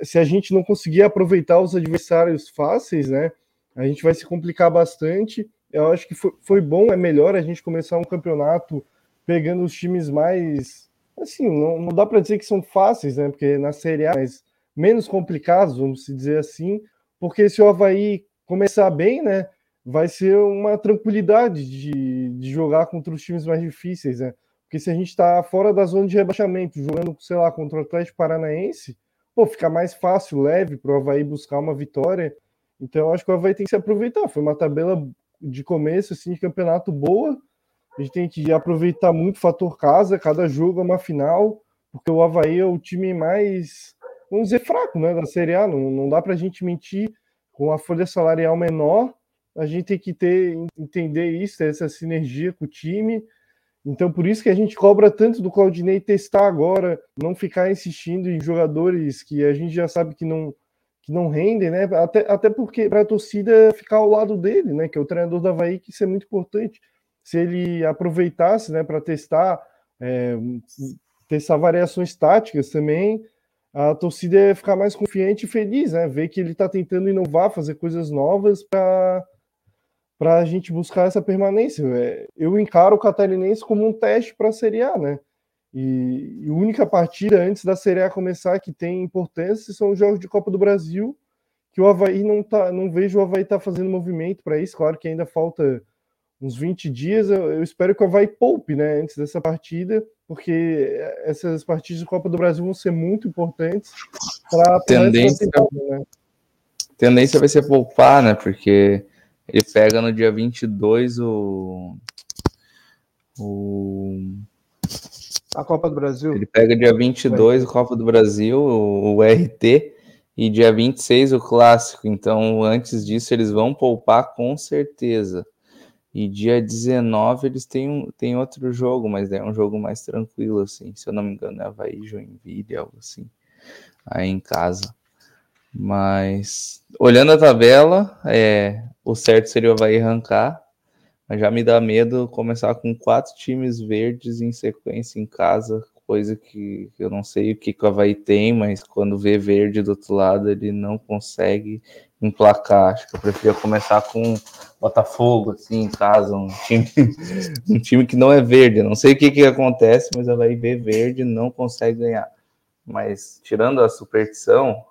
se a gente não conseguir aproveitar os adversários fáceis, né, a gente vai se complicar bastante. Eu acho que foi, foi bom, é melhor a gente começar um campeonato pegando os times mais assim, não, não dá para dizer que são fáceis, né? Porque na Série A, mas menos complicados, vamos dizer assim, porque se o Havaí começar bem, né? Vai ser uma tranquilidade de, de jogar contra os times mais difíceis, né? Porque se a gente está fora da zona de rebaixamento, jogando, sei lá, contra o Atlético Paranaense, pô, fica mais fácil, leve para o Havaí buscar uma vitória. Então, acho que o Havaí tem que se aproveitar. Foi uma tabela de começo, assim, de campeonato boa a gente tem que aproveitar muito o fator casa, cada jogo é uma final, porque o Havaí é o time mais, vamos dizer, fraco né, da Série A. Não, não dá para a gente mentir com a folha salarial menor. A gente tem que ter, entender isso, ter essa sinergia com o time. Então, por isso que a gente cobra tanto do Claudinei testar agora, não ficar insistindo em jogadores que a gente já sabe que não, que não rendem, né? Até, até porque para a torcida ficar ao lado dele, né? Que é o treinador da Havaí, que isso é muito importante se ele aproveitasse né, para testar, é, testar variações táticas também, a torcida ia ficar mais confiante e feliz, né? Ver que ele está tentando inovar, fazer coisas novas para para a gente buscar essa permanência. Eu encaro o Catarinense como um teste para a Série A, né? E, a única partida antes da Série A começar que tem importância são os jogos de Copa do Brasil, que o Havaí não tá, não vejo o Havaí tá fazendo movimento para isso. Claro que ainda falta uns 20 dias, eu, eu espero que o Havaí poupe, né, antes dessa partida, porque essas partidas de Copa do Brasil vão ser muito importantes para tendência, né? tendência vai ser poupar, né, porque Ele pega no dia 22 o. O. A Copa do Brasil. Ele pega dia 22 o Copa do Brasil, o, o RT, e dia 26 o Clássico. Então, antes disso, eles vão poupar com certeza. E dia 19 eles têm, um, têm outro jogo, mas é um jogo mais tranquilo, assim. Se eu não me engano, é Havaí, Joinville, algo assim. Aí em casa. Mas, olhando a tabela, é, o certo seria o Havaí arrancar. Mas já me dá medo começar com quatro times verdes em sequência em casa, coisa que eu não sei o que, que o Havaí tem, mas quando vê verde do outro lado, ele não consegue emplacar. Acho que eu preferia começar com Botafogo, assim, em casa, um time, um time que não é verde. Não sei o que, que acontece, mas o Havaí vê verde não consegue ganhar. Mas tirando a superstição,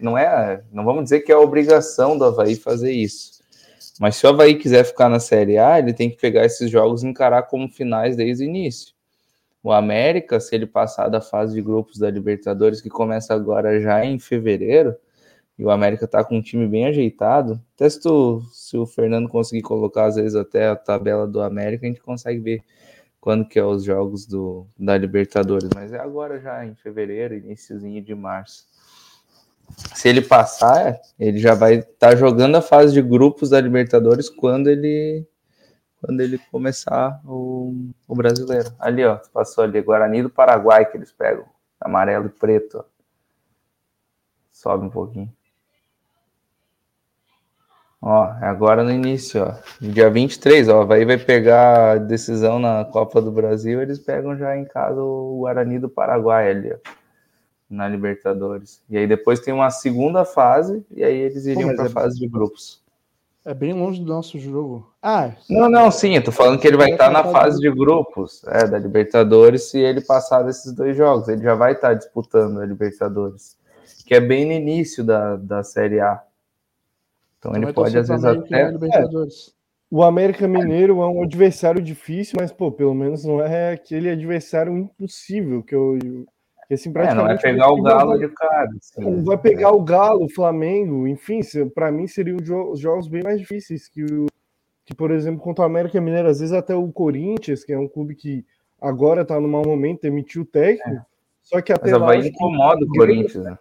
não é, não vamos dizer que é a obrigação do Havaí fazer isso. Mas se o Havaí quiser ficar na Série A, ele tem que pegar esses jogos e encarar como finais desde o início. O América, se ele passar da fase de grupos da Libertadores, que começa agora já em fevereiro, e o América tá com um time bem ajeitado, até se, tu, se o Fernando conseguir colocar, às vezes, até a tabela do América, a gente consegue ver quando que é os jogos do, da Libertadores, mas é agora já em fevereiro, iníciozinho de março. Se ele passar, ele já vai estar tá jogando a fase de grupos da Libertadores quando ele quando ele começar o, o brasileiro. Ali, ó, passou ali, Guarani do Paraguai que eles pegam. Amarelo e preto. Ó. Sobe um pouquinho. Ó, é agora no início, ó. Dia 23, ó. Vai vai pegar a decisão na Copa do Brasil, eles pegam já em casa o Guarani do Paraguai ali, ó. Na Libertadores. E aí depois tem uma segunda fase, e aí eles iriam para a é... fase de grupos. É bem longe do nosso jogo. Ah, não, não, sim, eu tô falando que ele vai estar na fase de grupos é, da Libertadores se ele passar desses dois jogos. Ele já vai estar disputando a Libertadores, que é bem no início da, da Série A. Então ele pode, às vezes, até. É, o América Mineiro é um adversário difícil, mas, pô, pelo menos não é aquele adversário impossível que eu. Que, assim, é, não vai pegar o Galo de cara. Assim, vai pegar é. o Galo, o Flamengo, enfim, para mim seriam jo jogos bem mais difíceis que o. Que, por exemplo, contra o América Mineiro, às vezes até o Corinthians, que é um clube que agora tá no mau momento, emitiu o técnico. É. Só que até Mas lá. Incomoda o Corinthians, né?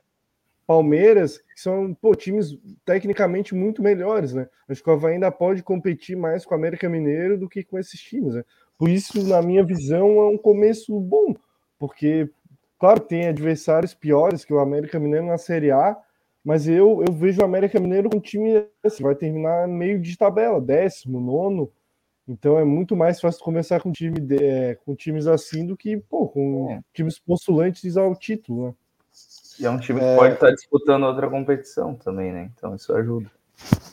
Palmeiras, que são pô, times tecnicamente muito melhores, né? Acho que o Havaí ainda pode competir mais com o América Mineiro do que com esses times, né? Por isso, na minha visão, é um começo bom, porque, claro, tem adversários piores que o América Mineiro na Série A, mas eu, eu vejo o América Mineiro com um time assim, vai terminar meio de tabela, décimo, nono, então é muito mais fácil começar com, time de, é, com times assim do que pô, com é. times postulantes ao título, né? E é um time que é... pode estar disputando outra competição também, né? Então isso ajuda.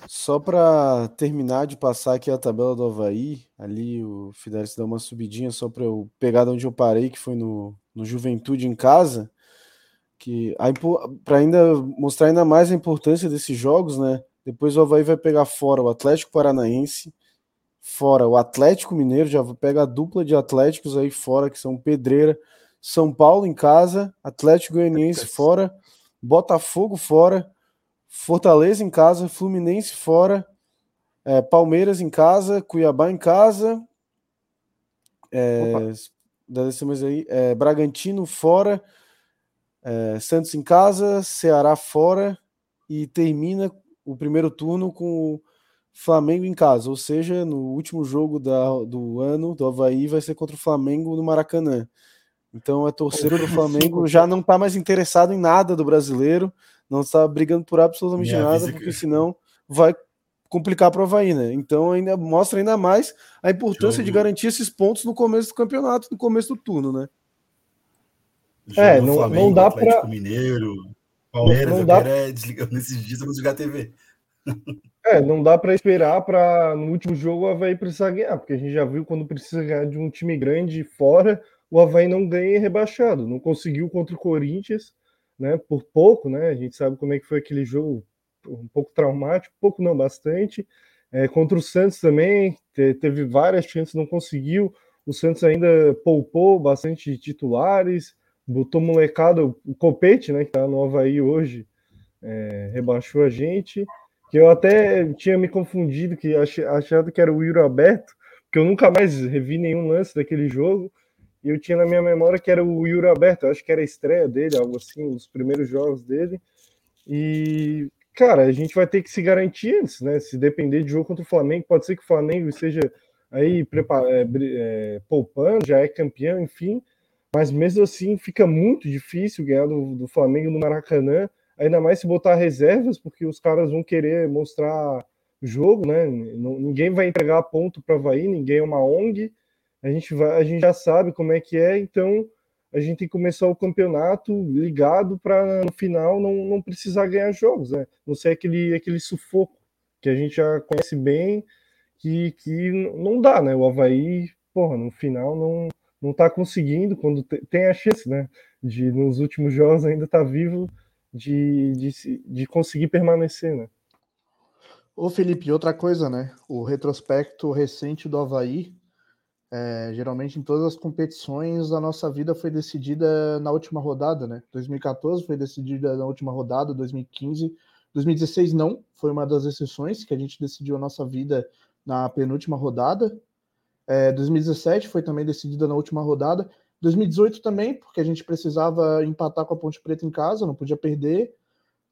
Só para terminar de passar aqui a tabela do Havaí, ali o Fidelis dá uma subidinha só para eu pegar de onde eu parei, que foi no, no Juventude em casa, que para ainda mostrar ainda mais a importância desses jogos, né? Depois o Havaí vai pegar fora o Atlético Paranaense, fora o Atlético Mineiro, já pega a dupla de Atléticos aí fora, que são Pedreira, são Paulo em casa, Atlético Goianiense fora, Botafogo fora, Fortaleza em casa, Fluminense fora, é, Palmeiras em casa, Cuiabá em casa, é, aí, é, Bragantino fora, é, Santos em casa, Ceará fora e termina o primeiro turno com o Flamengo em casa, ou seja, no último jogo da, do ano do Havaí vai ser contra o Flamengo no Maracanã. Então é torcer para o Flamengo já não está mais interessado em nada do brasileiro, não está brigando por absolutamente nada, porque senão vai complicar para o Havaí, né? Então ainda mostra ainda mais a importância Jogo. de garantir esses pontos no começo do campeonato, no começo do turno, né? é, não, Flamengo, não dá para Mineiro, Palmeiras, não, não dá... é desligando nesses dias, vamos jogar TV. É, não dá para esperar para no último jogo o Havaí precisar ganhar, porque a gente já viu quando precisa ganhar de um time grande fora, o Havaí não ganha rebaixado, não conseguiu contra o Corinthians, né? Por pouco, né? A gente sabe como é que foi aquele jogo, um pouco traumático, pouco não, bastante. É, contra o Santos também, teve várias chances, não conseguiu. O Santos ainda poupou bastante titulares, botou molecada, o Copete, né, que tá no Havaí hoje, é, rebaixou a gente. Que eu até tinha me confundido, que achado que era o Yuri Alberto, porque eu nunca mais revi nenhum lance daquele jogo, e eu tinha na minha memória que era o Yuri Alberto, eu acho que era a estreia dele, algo assim, os primeiros jogos dele, e, cara, a gente vai ter que se garantir antes, né, se depender de jogo contra o Flamengo, pode ser que o Flamengo esteja aí é, é, poupando, já é campeão, enfim, mas mesmo assim fica muito difícil ganhar do, do Flamengo no Maracanã, ainda mais se botar reservas, porque os caras vão querer mostrar jogo, né? Ninguém vai entregar ponto para Havaí, ninguém é uma ONG. A gente, vai, a gente já sabe como é que é, então a gente tem que começar o campeonato ligado para no final não, não precisar ganhar jogos, né? Não ser aquele, aquele sufoco que a gente já conhece bem, que, que não dá, né? O Havaí, porra, no final não, não tá conseguindo, quando tem a chance, né? De nos últimos jogos ainda tá vivo de, de, de conseguir permanecer, né? Ô Felipe, outra coisa, né? O retrospecto recente do Havaí, é, geralmente em todas as competições, a nossa vida foi decidida na última rodada, né? 2014 foi decidida na última rodada, 2015, 2016 não, foi uma das exceções que a gente decidiu a nossa vida na penúltima rodada. É, 2017 foi também decidida na última rodada. 2018 também, porque a gente precisava empatar com a Ponte Preta em casa, não podia perder.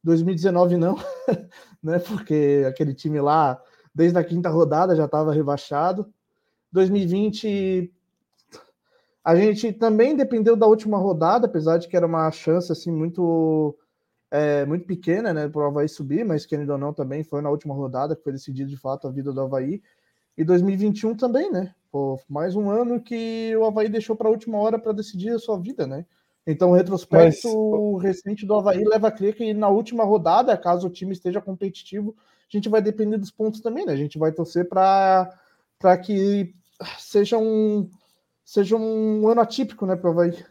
2019 não, né? Porque aquele time lá, desde a quinta rodada, já estava rebaixado. 2020 a gente também dependeu da última rodada, apesar de que era uma chance assim muito é, muito pequena, né, para o Havaí subir, mas querendo ou não também foi na última rodada que foi decidido de fato a vida do Havaí. E 2021 também, né? Pô, mais um ano que o Havaí deixou para a última hora para decidir a sua vida, né? Então, o retrospecto Mas... recente do Havaí leva a crer que na última rodada, caso o time esteja competitivo, a gente vai depender dos pontos também, né? A gente vai torcer para que seja um, seja um ano atípico, né, para o Havaí.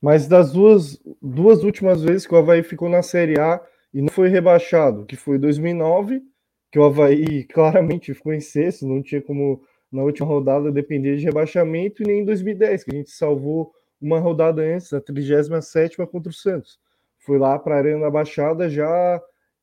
Mas das duas, duas últimas vezes que o Havaí ficou na Série A e não foi rebaixado, que foi 2009, que o Havaí claramente ficou em sexto, não tinha como na última rodada depender de rebaixamento, e nem em 2010, que a gente salvou uma rodada antes, a 37 contra o Santos. Foi lá para a Arena da Baixada já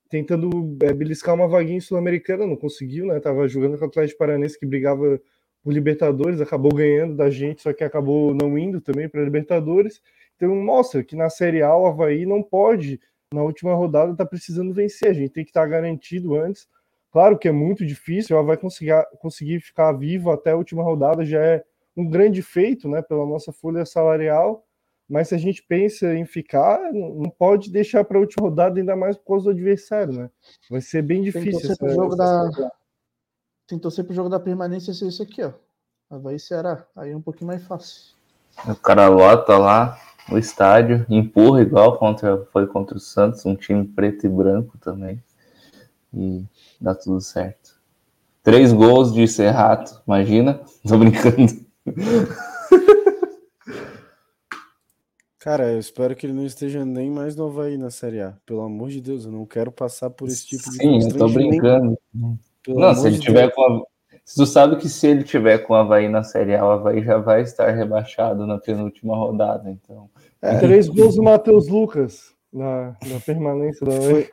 tentando é, beliscar uma vaguinha sul-americana, não conseguiu, né? Tava jogando com o Atlético Paranense que brigava por Libertadores, acabou ganhando da gente, só que acabou não indo também para Libertadores. Então mostra que na Série A o Havaí não pode, na última rodada, tá precisando vencer. A gente tem que estar tá garantido antes Claro que é muito difícil, ela vai conseguir, conseguir ficar vivo até a última rodada, já é um grande feito né, pela nossa folha salarial, mas se a gente pensa em ficar, não pode deixar para a última rodada, ainda mais por causa do adversário, né? Vai ser bem difícil. Tem que torcer para da... Tem que torcer pro jogo da permanência ser esse aqui, ó. Havaí Ceará. Aí é um pouquinho mais fácil. O cara lota lá no estádio, empurra igual contra, foi contra o Santos, um time preto e branco também. E dá tudo certo. Três gols de Serrato, imagina? Tô brincando. Cara, eu espero que ele não esteja nem mais no Havaí na Série A. Pelo amor de Deus, eu não quero passar por esse tipo de Sim, eu tô brincando. Pelo não, se ele de tiver Deus. com a... Se tu sabe que se ele tiver com o Havaí na Série A, o Havaí já vai estar rebaixado na penúltima rodada, então... É, três gols do Matheus Lucas na, na permanência da Havaí.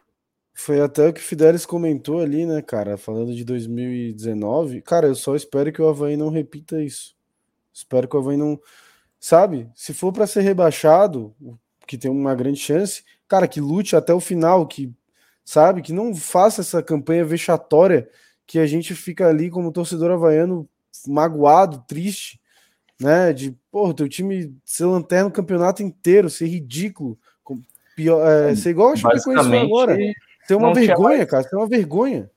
Foi até o que o Fidelis comentou ali, né, cara? Falando de 2019. Cara, eu só espero que o Havaí não repita isso. Espero que o Havaí não. Sabe? Se for para ser rebaixado, que tem uma grande chance, cara, que lute até o final, que. Sabe? Que não faça essa campanha vexatória que a gente fica ali como torcedor havaiano magoado, triste, né? De, porra, teu time ser lanterna o campeonato inteiro, ser ridículo. Pior, é, ser igual a Chapecoense agora. Tem uma vergonha, mais... cara, tem uma vergonha.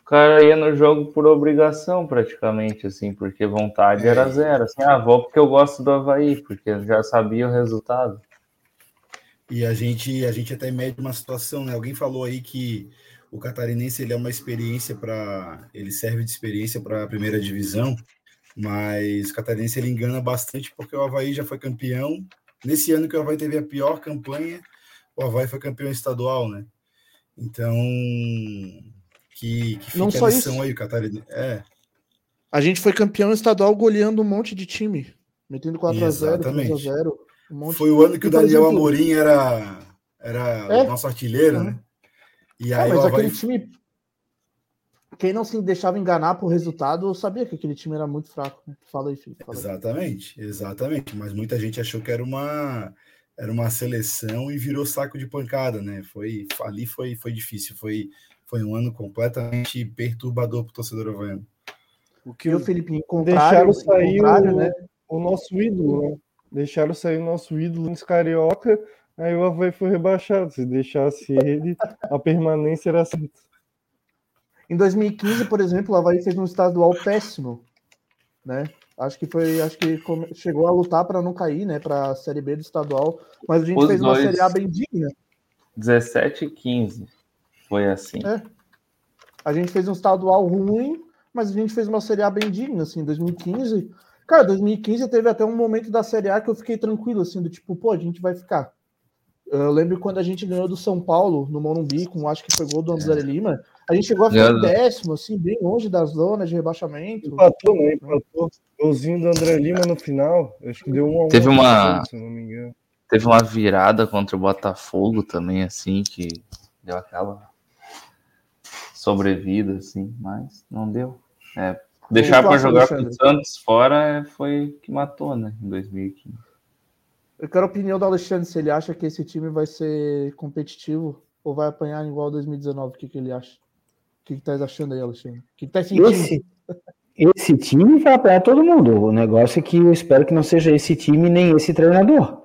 O cara ia no jogo por obrigação, praticamente, assim, porque vontade é. era zero. Assim, ah, vou porque eu gosto do Havaí, porque já sabia o resultado. E a gente, a gente até mede uma situação, né? Alguém falou aí que o catarinense ele é uma experiência para. Ele serve de experiência para a primeira divisão, mas o catarinense ele engana bastante porque o Havaí já foi campeão. Nesse ano que o Havaí teve a pior campanha, o Havaí foi campeão estadual, né? Então, que, que Não só isso. aí, Catarina. É. A gente foi campeão estadual goleando um monte de time, metendo 4x0, 3x0. Um foi o ano que o Daniel exemplo, Amorim era, era é? o nosso artilheiro, né? E aí, é, mas aquele time, quem não se deixava enganar por resultado sabia que aquele time era muito fraco. Né? Fala aí, Felipe. Fala aí. Exatamente, exatamente. Mas muita gente achou que era uma era uma seleção e virou saco de pancada, né? Foi ali foi foi difícil, foi foi um ano completamente perturbador para o torcedor havaiano. O que o Felipe deixaram sair o, né? o nosso ídolo, né? Deixaram sair o nosso ídolo nos carioca, aí o Havaí foi rebaixado. Se deixasse ele, a permanência era certa. Em 2015, por exemplo, o Havaí fez um estadual péssimo, né? Acho que foi, acho que chegou a lutar para não cair, né, para a Série B do estadual, mas a gente Os fez uma Série A bem digna. 17 e 15 foi assim. É. A gente fez um estadual ruim, mas a gente fez uma Série A bem digna, assim, 2015. Cara, 2015 teve até um momento da Série A que eu fiquei tranquilo, assim, do tipo, pô, a gente vai ficar. Eu lembro quando a gente ganhou do São Paulo, no Morumbi, com acho que foi gol do André é. Lima, a gente chegou a ficar em décimo, assim, bem longe das zonas de rebaixamento. Empatou, né? Empatou. Golzinho do André Lima no final, acho que deu um Teve uma... Se não me engano. Teve uma virada contra o Botafogo também, assim, que deu aquela sobrevida, assim, mas não deu. É, deixar para jogar com o Santos fora foi que matou, né, em 2015. Eu quero a opinião do Alexandre, se ele acha que esse time vai ser competitivo ou vai apanhar igual 2019, o que, que ele acha? O que, que tá achando aí, Alexandre? O que, que tá sentindo? Esse, esse time vai apanhar todo mundo. O negócio é que eu espero que não seja esse time nem esse treinador.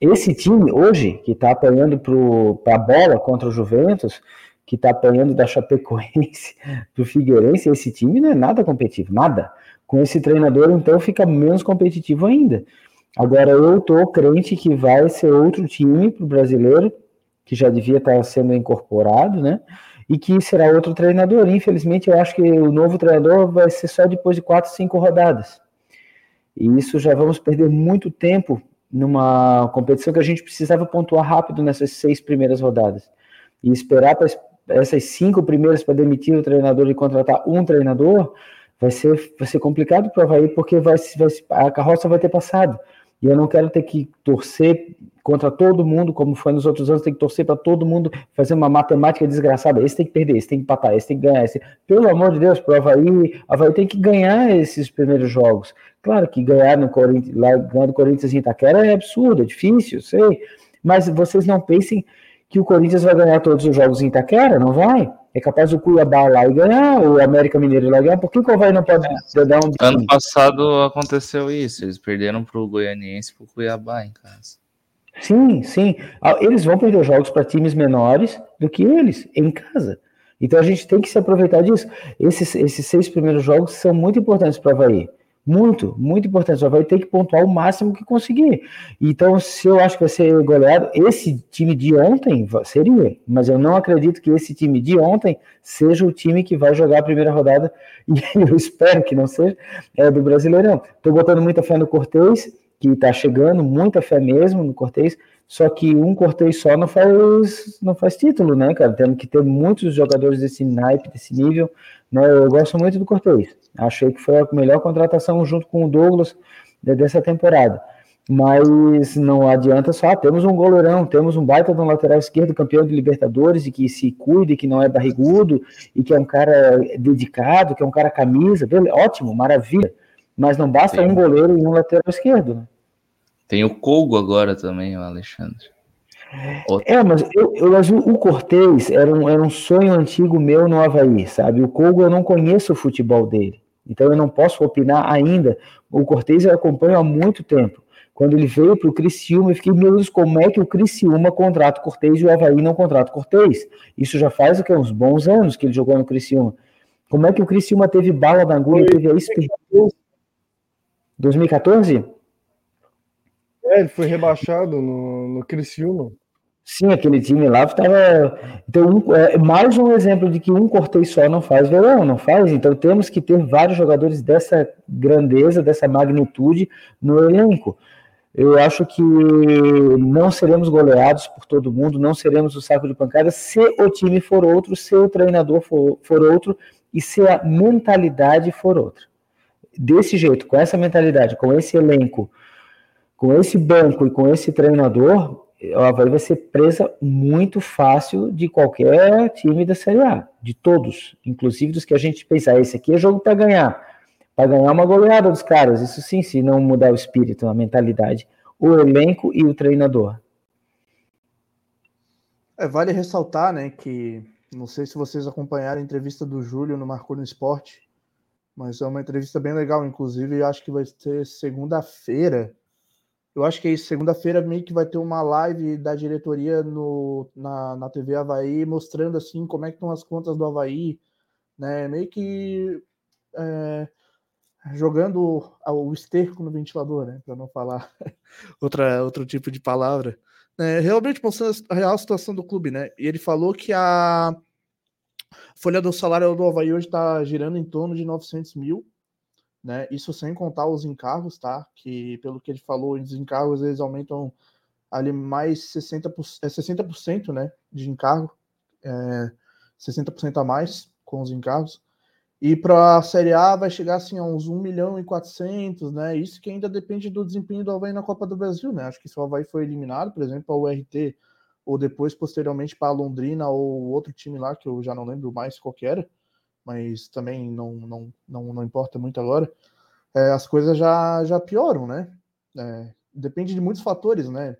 Esse time, hoje, que está apanhando para a bola contra o Juventus, que está apanhando da Chapecoense do Figueirense, esse time não é nada competitivo, nada. Com esse treinador, então, fica menos competitivo ainda. Agora, eu estou crente que vai ser outro time para o brasileiro, que já devia estar tá sendo incorporado, né? E que será outro treinador. Infelizmente, eu acho que o novo treinador vai ser só depois de quatro, cinco rodadas. E isso já vamos perder muito tempo numa competição que a gente precisava pontuar rápido nessas seis primeiras rodadas. E esperar para essas cinco primeiras para demitir o treinador e contratar um treinador, vai ser, vai ser complicado para o Havaí, porque vai, vai, a carroça vai ter passado. E eu não quero ter que torcer contra todo mundo, como foi nos outros anos, tem que torcer para todo mundo fazer uma matemática desgraçada. Esse tem que perder, esse tem que empatar, esse tem que ganhar. Esse... Pelo amor de Deus, para o Havaí, Havaí tem que ganhar esses primeiros jogos. Claro que ganhar no Corinthians, lá, ganhar do Corinthians em Itaquera é absurdo, é difícil, sei. Mas vocês não pensem que o Corinthians vai ganhar todos os jogos em Itaquera, não vai? É capaz o Cuiabá lá e ganhar, o América Mineiro lá ganhar, por que o Havaí não pode é. dar um... Ano passado aconteceu isso, eles perderam para o Goianiense e para o Cuiabá em casa. Sim, sim. Ah, eles vão perder jogos para times menores do que eles, em casa. Então a gente tem que se aproveitar disso. Esses, esses seis primeiros jogos são muito importantes para o Havaí. Muito, muito importante. Só vai ter que pontuar o máximo que conseguir. Então, se eu acho que vai ser goleado, esse time de ontem seria, mas eu não acredito que esse time de ontem seja o time que vai jogar a primeira rodada, e eu espero que não seja, é do Brasileirão. Estou botando muita fé no Cortez, que está chegando, muita fé mesmo no Cortez, só que um Cortez só não faz, não faz título, né, cara? Temos que ter muitos jogadores desse naipe, desse nível. Né? Eu gosto muito do Cortez. Achei que foi a melhor contratação junto com o Douglas dessa temporada. Mas não adianta só, temos um goleirão, temos um baita de um lateral esquerdo, campeão de Libertadores, e que se cuide, que não é barrigudo, e que é um cara dedicado, que é um cara camisa, ótimo, maravilha. Mas não basta Sim. um goleiro e um lateral esquerdo. Tem o Colgo agora também, o Alexandre. Outro. É, mas, eu, eu, mas o Cortez era um, era um sonho antigo meu no Havaí, sabe? O Colgo eu não conheço o futebol dele. Então eu não posso opinar ainda. O Cortez eu acompanho há muito tempo. Quando ele veio para o Criciúma, eu fiquei, meu Deus, como é que o Criciúma contrata o Cortez e o Havaí não contrata o Cortez? Isso já faz o que, uns bons anos que ele jogou no Criciúma. Como é que o Criciúma teve bala na agulha, teve a experiência? 2014? É, ele foi rebaixado no, no Criciúma. Sim, aquele time lá estava. Então, um, é, mais um exemplo de que um cortei só não faz verão, não faz. Então, temos que ter vários jogadores dessa grandeza, dessa magnitude no elenco. Eu acho que não seremos goleados por todo mundo, não seremos o saco de pancada se o time for outro, se o treinador for, for outro e se a mentalidade for outra. Desse jeito, com essa mentalidade, com esse elenco, com esse banco e com esse treinador, o Havaí vai ser presa muito fácil de qualquer time da Série A, de todos, inclusive dos que a gente pensar, esse aqui é jogo para ganhar, para ganhar uma goleada dos caras, isso sim, se não mudar o espírito, a mentalidade, o elenco e o treinador. É, vale ressaltar, né, que não sei se vocês acompanharam a entrevista do Júlio no Marcou no Esporte, mas é uma entrevista bem legal, inclusive, acho que vai ser segunda-feira, eu acho que é isso. Segunda-feira meio que vai ter uma live da diretoria no, na, na TV Havaí, mostrando assim como é que estão as contas do Havaí, né? Meio que é, jogando o esterco no ventilador, né? Para não falar outra, outro tipo de palavra. É, realmente mostrando a real situação do clube, né? E ele falou que a folha do salário do Havaí hoje está girando em torno de 900 mil né? Isso sem contar os encargos, tá? Que pelo que ele falou, os encargos eles aumentam ali mais 60%, é 60% né, de encargo, é, 60% a mais com os encargos. E para a Série A vai chegar assim a uns 1 milhão e 400, né? Isso que ainda depende do desempenho do Havaí na Copa do Brasil, né? Acho que se o Havaí foi eliminado, por exemplo, para o URT, ou depois, posteriormente, para a Londrina ou outro time lá, que eu já não lembro mais qual era, mas também não, não, não, não importa muito agora, é, as coisas já, já pioram, né? É, depende de muitos fatores, né?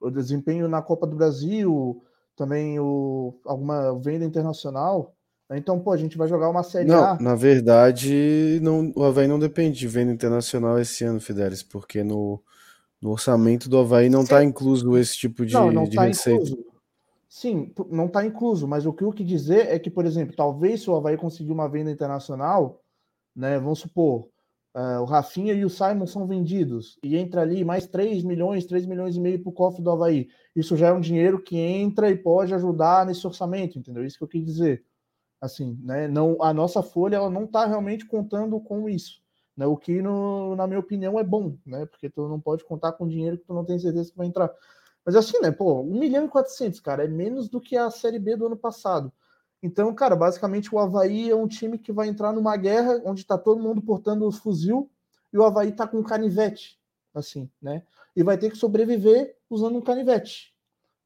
O desempenho na Copa do Brasil, também o, alguma venda internacional. Né? Então, pô, a gente vai jogar uma Série não, A. Na verdade, não, o Havaí não depende de venda internacional esse ano, Fidelis, porque no, no orçamento do Havaí não está incluso esse tipo de, não, não de tá receita. Incluso. Sim, não está incluso, mas o que eu quis dizer é que, por exemplo, talvez se o Havaí conseguir uma venda internacional, né, vamos supor, uh, o Rafinha e o Simon são vendidos, e entra ali mais 3 milhões, 3 milhões e meio para o cofre do Havaí. Isso já é um dinheiro que entra e pode ajudar nesse orçamento, entendeu? Isso que eu quis dizer. Assim, né, não, a nossa folha ela não está realmente contando com isso. Né, o que, no, na minha opinião, é bom, né? Porque tu não pode contar com dinheiro que tu não tem certeza que vai entrar. Mas assim, né, pô, 1 milhão e 400, cara, é menos do que a Série B do ano passado. Então, cara, basicamente o Havaí é um time que vai entrar numa guerra onde tá todo mundo portando os fuzil e o Havaí tá com um canivete, assim, né? E vai ter que sobreviver usando um canivete.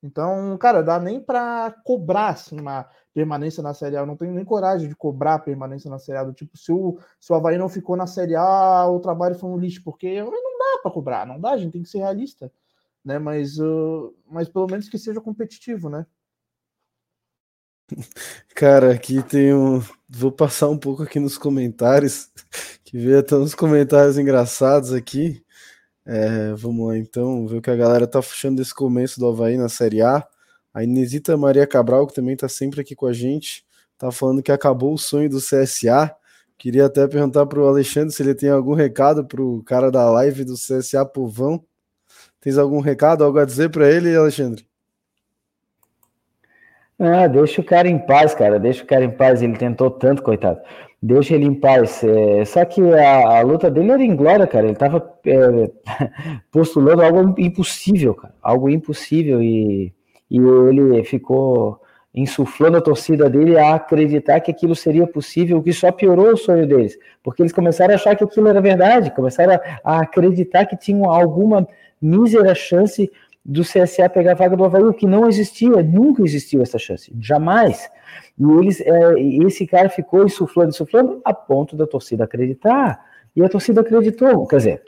Então, cara, dá nem para cobrar assim, uma permanência na Série A. Eu não tenho nem coragem de cobrar permanência na Série A. Do tipo, se o, se o Havaí não ficou na Série A, o trabalho foi um lixo, porque não dá para cobrar, não dá, a gente tem que ser realista né? Mas, uh, mas pelo menos que seja competitivo, né? Cara, aqui tem um. Vou passar um pouco aqui nos comentários, que veio até uns comentários engraçados aqui. É, vamos lá então, ver o que a galera tá puxando desse começo do Havaí na Série A. A Inesita Maria Cabral, que também tá sempre aqui com a gente, tá falando que acabou o sonho do CSA. Queria até perguntar pro Alexandre se ele tem algum recado pro cara da live do CSA Povão. Tens algum recado, algo a dizer para ele, Alexandre? Ah, deixa o cara em paz, cara. Deixa o cara em paz. Ele tentou tanto, coitado. Deixa ele em paz. É, só que a, a, luta dele era inglória, cara. Ele tava é, postulando algo impossível, cara. Algo impossível. E, e ele ficou insuflando a torcida dele a acreditar que aquilo seria possível, o que só piorou o sonho deles. Porque eles começaram a achar que aquilo era verdade. Começaram a acreditar que tinham alguma mísera chance do CSA pegar a vaga do Havaí, que não existia, nunca existiu essa chance, jamais. E eles, é, esse cara ficou insuflando, insuflando, a ponto da torcida acreditar. E a torcida acreditou, quer dizer,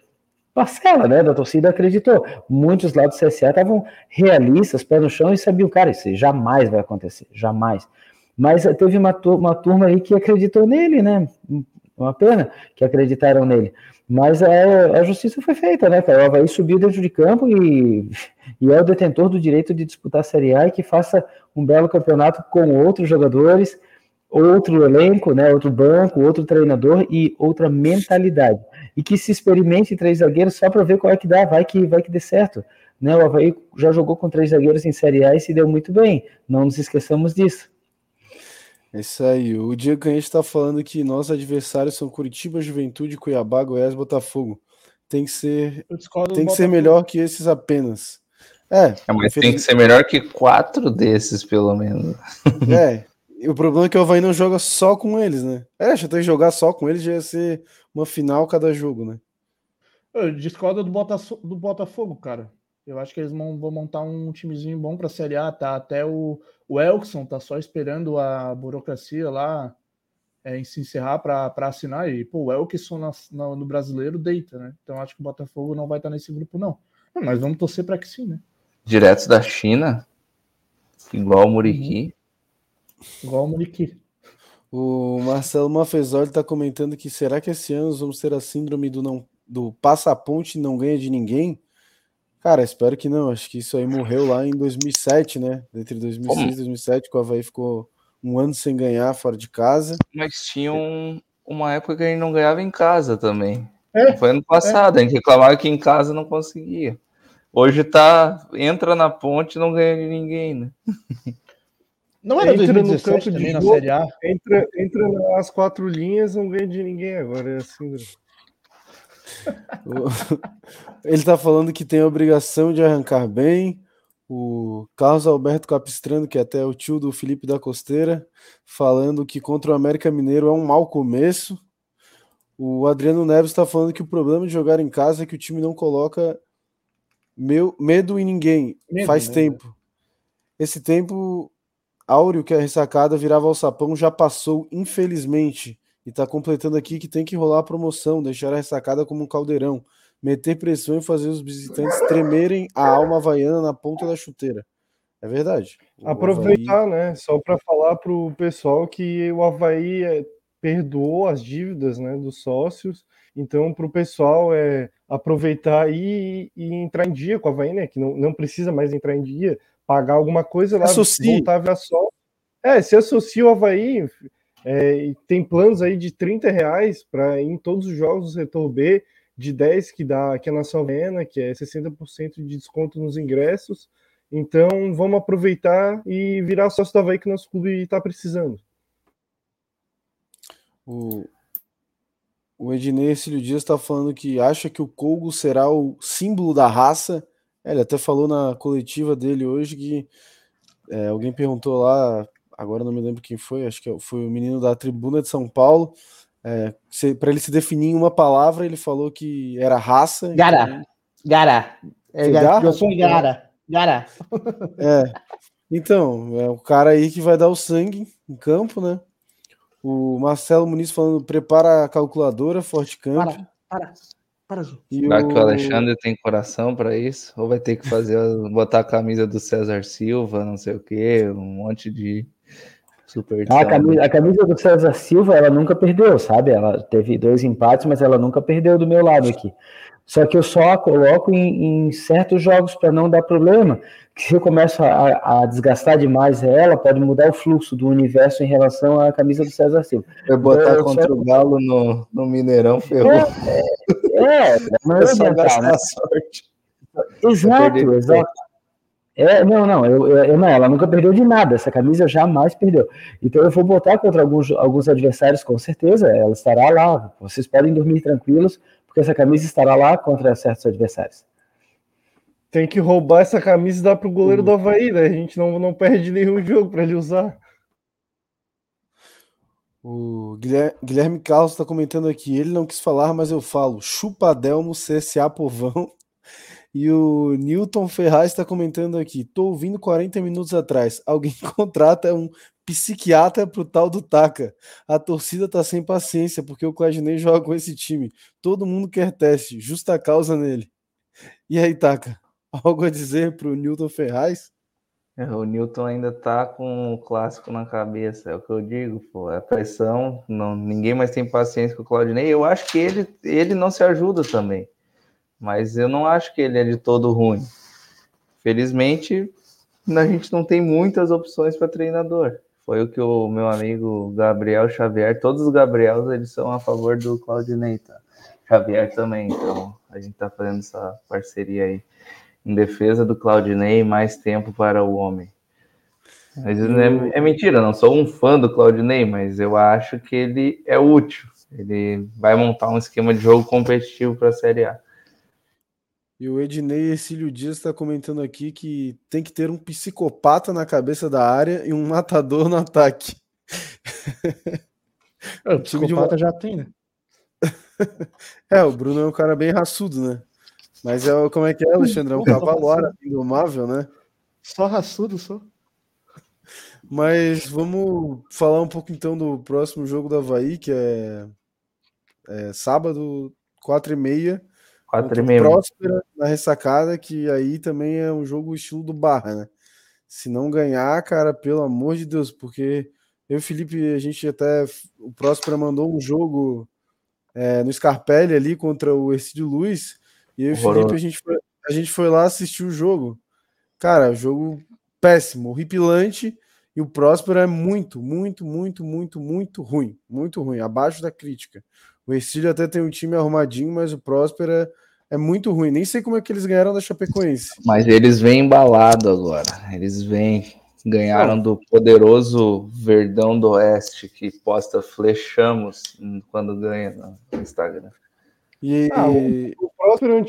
parcela né, da torcida acreditou. Muitos lá do CSA estavam realistas, pé no chão, e sabiam, cara, isso jamais vai acontecer, jamais. Mas teve uma, uma turma aí que acreditou nele, né? Uma pena que acreditaram nele. Mas a, a justiça foi feita, né, cara? O Havaí subiu dentro de campo e, e é o detentor do direito de disputar a Série A e que faça um belo campeonato com outros jogadores, outro elenco, né, outro banco, outro treinador e outra mentalidade. E que se experimente três zagueiros só para ver qual é que dá, vai que vai que dê certo. Né, o Havaí já jogou com três zagueiros em Série A e se deu muito bem. Não nos esqueçamos disso. É isso aí. O a gente está falando que nossos adversários são Curitiba, Juventude, Cuiabá, Goiás, Botafogo. Tem que ser, tem que ser melhor que esses apenas. É, é mas tem que ser melhor que quatro desses, pelo menos. É. E o problema é que o Havaí não joga só com eles, né? É, já tem que jogar só com eles, já ia ser uma final cada jogo, né? Eu discordo do, Bota, do Botafogo, cara. Eu acho que eles vão, vão montar um timezinho bom para a Série A, tá? Até o, o Elkson tá só esperando a burocracia lá é, se encerrar para assinar. E, pô, o Elkson na, na, no brasileiro deita, né? Então acho que o Botafogo não vai estar nesse grupo, não. Mas vamos torcer para que sim, né? Direto da China, igual o Muriqui. Uhum. Igual o Muriqui. O Marcelo Mafezoli está comentando que será que esse ano vamos ter a síndrome do não do passaponte não ganha de ninguém? Cara, espero que não. Acho que isso aí morreu lá em 2007, né? Entre 2006 e 2007, que o Havaí ficou um ano sem ganhar fora de casa. Mas tinha um, uma época que a gente não ganhava em casa também. É, Foi ano passado, é. a gente reclamava que em casa não conseguia. Hoje tá, entra na ponte e não ganha de ninguém, né? Não era entra 2017 no campo de na Série A? Entra, entra nas quatro linhas, não ganha de ninguém agora, é assim. Ele está falando que tem a obrigação de arrancar bem. O Carlos Alberto Capistrano, que é até o tio do Felipe da Costeira, falando que contra o América Mineiro é um mau começo. O Adriano Neves está falando que o problema de jogar em casa é que o time não coloca meu, medo em ninguém. Medo, Faz né? tempo. Esse tempo áureo que a ressacada virava ao sapão já passou, infelizmente. E está completando aqui que tem que rolar a promoção, deixar a ressacada como um caldeirão, meter pressão e fazer os visitantes tremerem a alma havaiana na ponta da chuteira. É verdade. Aproveitar, Havaí... né? Só para falar para o pessoal que o Havaí é, perdoou as dívidas né, dos sócios. Então, para o pessoal é aproveitar e, e, entrar em dia com a Havaí, né? Que não, não precisa mais entrar em dia, pagar alguma coisa lá, Associe. voltar a ver só. É, se associa o Havaí, é, tem planos aí de 30 reais para em todos os jogos do setor B, de 10 que dá que é na Salvena, que é 60% de desconto nos ingressos. Então vamos aproveitar e virar sócio do Havaí que nosso clube está precisando. O, o Ednei Cílio Dias está falando que acha que o Colgo será o símbolo da raça. É, ele até falou na coletiva dele hoje que é, alguém perguntou lá agora não me lembro quem foi, acho que foi o menino da Tribuna de São Paulo. É, para ele se definir em uma palavra, ele falou que era raça. Gara, então... Gara. É, Gara. Eu sou Gara. Gara. É. Então, é o cara aí que vai dar o sangue em campo, né? O Marcelo Muniz falando, prepara a calculadora, Forte Campo. Para, para. Para, Ju. Será o... que o Alexandre tem coração para isso? Ou vai ter que fazer botar a camisa do César Silva, não sei o quê, um monte de A, camisa, a camisa do César Silva, ela nunca perdeu, sabe? Ela teve dois empates, mas ela nunca perdeu do meu lado aqui. Só que eu só a coloco em, em certos jogos para não dar problema. Que se eu começo a, a, desgastar demais ela, pode mudar o fluxo do universo em relação à camisa do César Silva. Eu botar então, contra só... o Galo no, no Mineirão, ferrou. É, é, é não é só gastar né? sorte. Exato, exato. É, não, não, eu, eu, não, ela nunca perdeu de nada, essa camisa jamais perdeu. Então eu vou botar contra alguns, alguns adversários, com certeza, ela estará lá. Vocês podem dormir tranquilos, porque essa camisa estará lá contra certos adversários. Tem que roubar essa camisa e dar pro goleiro uhum. do Havaí, né? A gente não, não perde nenhum jogo para ele usar. O Guilherme Carlos está comentando aqui, ele não quis falar, mas eu falo. Chupadelmo, CSA Povão e o Newton Ferraz está comentando aqui: tô ouvindo 40 minutos atrás. Alguém contrata um psiquiatra pro tal do Taca. A torcida tá sem paciência porque o Claudinei joga com esse time. Todo mundo quer teste, justa causa nele. E aí, Taca? Algo a dizer pro Newton Ferraz? É, o Newton ainda tá com o clássico na cabeça, é o que eu digo, pô. É pressão, não, ninguém mais tem paciência com o Claudinei. Eu acho que ele, ele não se ajuda também mas eu não acho que ele é de todo ruim. Felizmente, a gente não tem muitas opções para treinador. Foi o que o meu amigo Gabriel Xavier, todos os Gabriels, eles são a favor do Claudinei, tá? Xavier também, então a gente tá fazendo essa parceria aí em defesa do Claudinei, mais tempo para o homem. Mas é, é mentira, não sou um fã do Claudinei, mas eu acho que ele é útil. Ele vai montar um esquema de jogo competitivo para a Série A. E o Ednei Ercílio Dias está comentando aqui que tem que ter um psicopata na cabeça da área e um matador no ataque. É, o psicopata já tem, né? é, o Bruno é um cara bem raçudo, né? Mas é, como é que é, Alexandre? É um cavalo ara indomável, né? Só raçudo, só. Mas vamos falar um pouco então do próximo jogo do Havaí, que é, é sábado, 4 e meia. 4 e meia. Próspera na ressacada, que aí também é um jogo estilo do Barra, né? Se não ganhar, cara, pelo amor de Deus, porque eu e o Felipe, a gente até. O Próspera mandou um jogo é, no Scarpelli ali contra o Ercídio Luiz. E eu e o Felipe, a gente, foi, a gente foi lá assistir o jogo. Cara, jogo péssimo, horripilante. E o Próspero é muito, muito, muito, muito, muito ruim. Muito ruim, abaixo da crítica. O Ercílio até tem um time arrumadinho, mas o Próspero é, é, muito ruim. Nem sei como é que eles ganharam da Chapecoense. Mas eles vêm embalado agora. Eles vêm. Ganharam do poderoso Verdão do Oeste, que posta flechamos quando ganha no Instagram. E ah, o,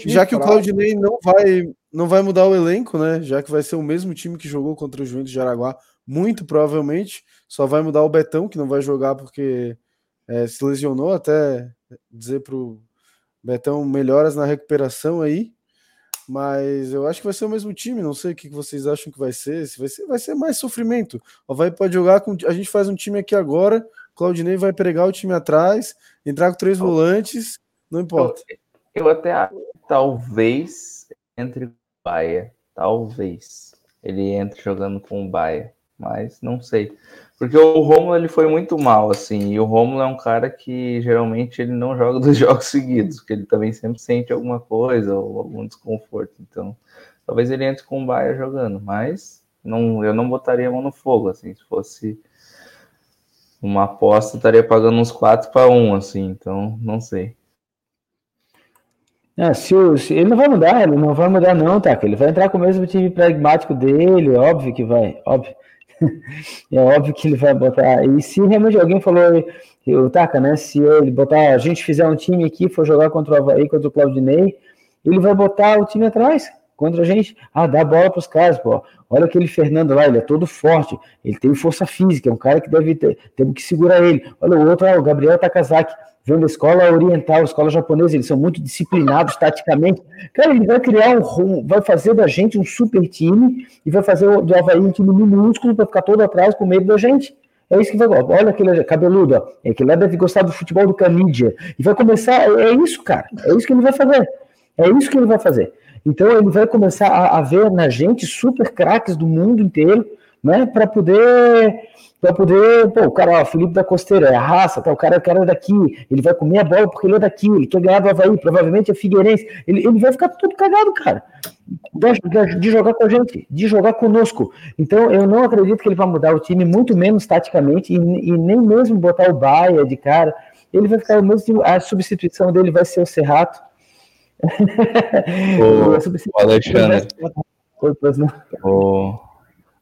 já que o Claudinei não vai, não vai mudar o elenco, né? Já que vai ser o mesmo time que jogou contra o Juventus de Araguá, muito provavelmente. Só vai mudar o Betão, que não vai jogar porque é, se lesionou. Até dizer pro Betão melhoras na recuperação aí. Mas eu acho que vai ser o mesmo time. Não sei o que vocês acham que vai ser. Se vai ser, vai ser mais sofrimento. O vai pode jogar com. A gente faz um time aqui agora. Claudinei vai pregar o time atrás, entrar com três volantes. Não importa. Eu, eu até acho talvez entre o Baia. Talvez ele entre jogando com o Baia mas não sei. Porque o Romulo ele foi muito mal, assim, e o Romulo é um cara que geralmente ele não joga dos jogos seguidos, porque ele também sempre sente alguma coisa ou algum desconforto. Então, talvez ele entre com o Baia jogando, mas não, eu não botaria a mão no fogo, assim, se fosse uma aposta, estaria pagando uns 4 para 1, assim, então não sei. É, se, se, ele não vai mudar, ele não vai mudar, não, tá? Ele vai entrar com o mesmo time pragmático dele, óbvio que vai, óbvio é óbvio que ele vai botar. E se realmente alguém falou, o Taka, né? Se ele botar, a gente fizer um time aqui, for jogar contra o Havaí, contra o Claudinei, ele vai botar o time atrás contra a gente. Ah, dá bola para os caras, pô. Olha aquele Fernando lá, ele é todo forte, ele tem força física, é um cara que deve ter, temos que segurar ele. Olha o outro, ah, o Gabriel Takazaki vem da escola oriental, escola japonesa, eles são muito disciplinados taticamente. Cara, ele vai criar um, vai fazer da gente um super time e vai fazer do Havaí um time minúsculo para ficar todo atrás com medo da gente. É isso que vai. Olha aquele cabeludo. É que lá deve gostar do futebol do Canidia. E vai começar. É isso, cara. É isso que ele vai fazer. É isso que ele vai fazer. Então ele vai começar a, a ver na gente super craques do mundo inteiro, né? Para poder para poder, pô, o cara, ó, Felipe da Costeira, é a raça, tá, o cara, o cara é daqui, ele vai comer a bola porque ele é daqui, ele quer ganhar do Havaí, provavelmente é Figueirense, ele, ele vai ficar todo cagado, cara, de, de, jogar com a gente, de jogar conosco. Então, eu não acredito que ele vai mudar o time, muito menos taticamente, e, e nem mesmo botar o Baia de cara, ele vai ficar o mesmo, a substituição dele vai ser o Serrato. O, o Alexandre. O,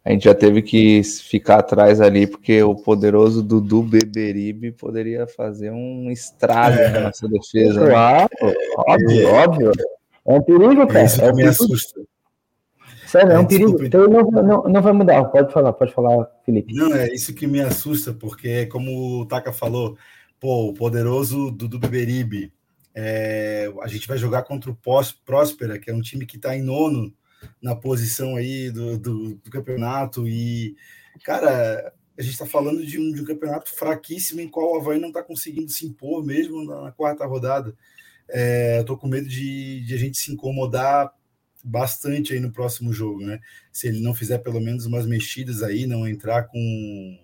a gente já teve que ficar atrás ali, porque o poderoso Dudu Beberibe poderia fazer um estrago é. na nossa defesa. Né? Claro, né? óbvio, é. óbvio. É um perigo, cara. Isso é um me assusta. Sério, é um perigo. Então não, não, não vai mudar. Pode falar, pode falar, Felipe. Não, é isso que me assusta, porque como o Taka falou, pô, o poderoso Dudu Beberibe, é, a gente vai jogar contra o Próspera, que é um time que está em nono na posição aí do, do, do campeonato. E, cara, a gente está falando de um, de um, campeonato fraquíssimo em qual o Havaí não está conseguindo se impor mesmo na, na quarta rodada. É, eu tô com medo de, de, a gente se incomodar bastante aí no próximo jogo, né? Se ele não fizer pelo menos umas mexidas aí, não entrar com,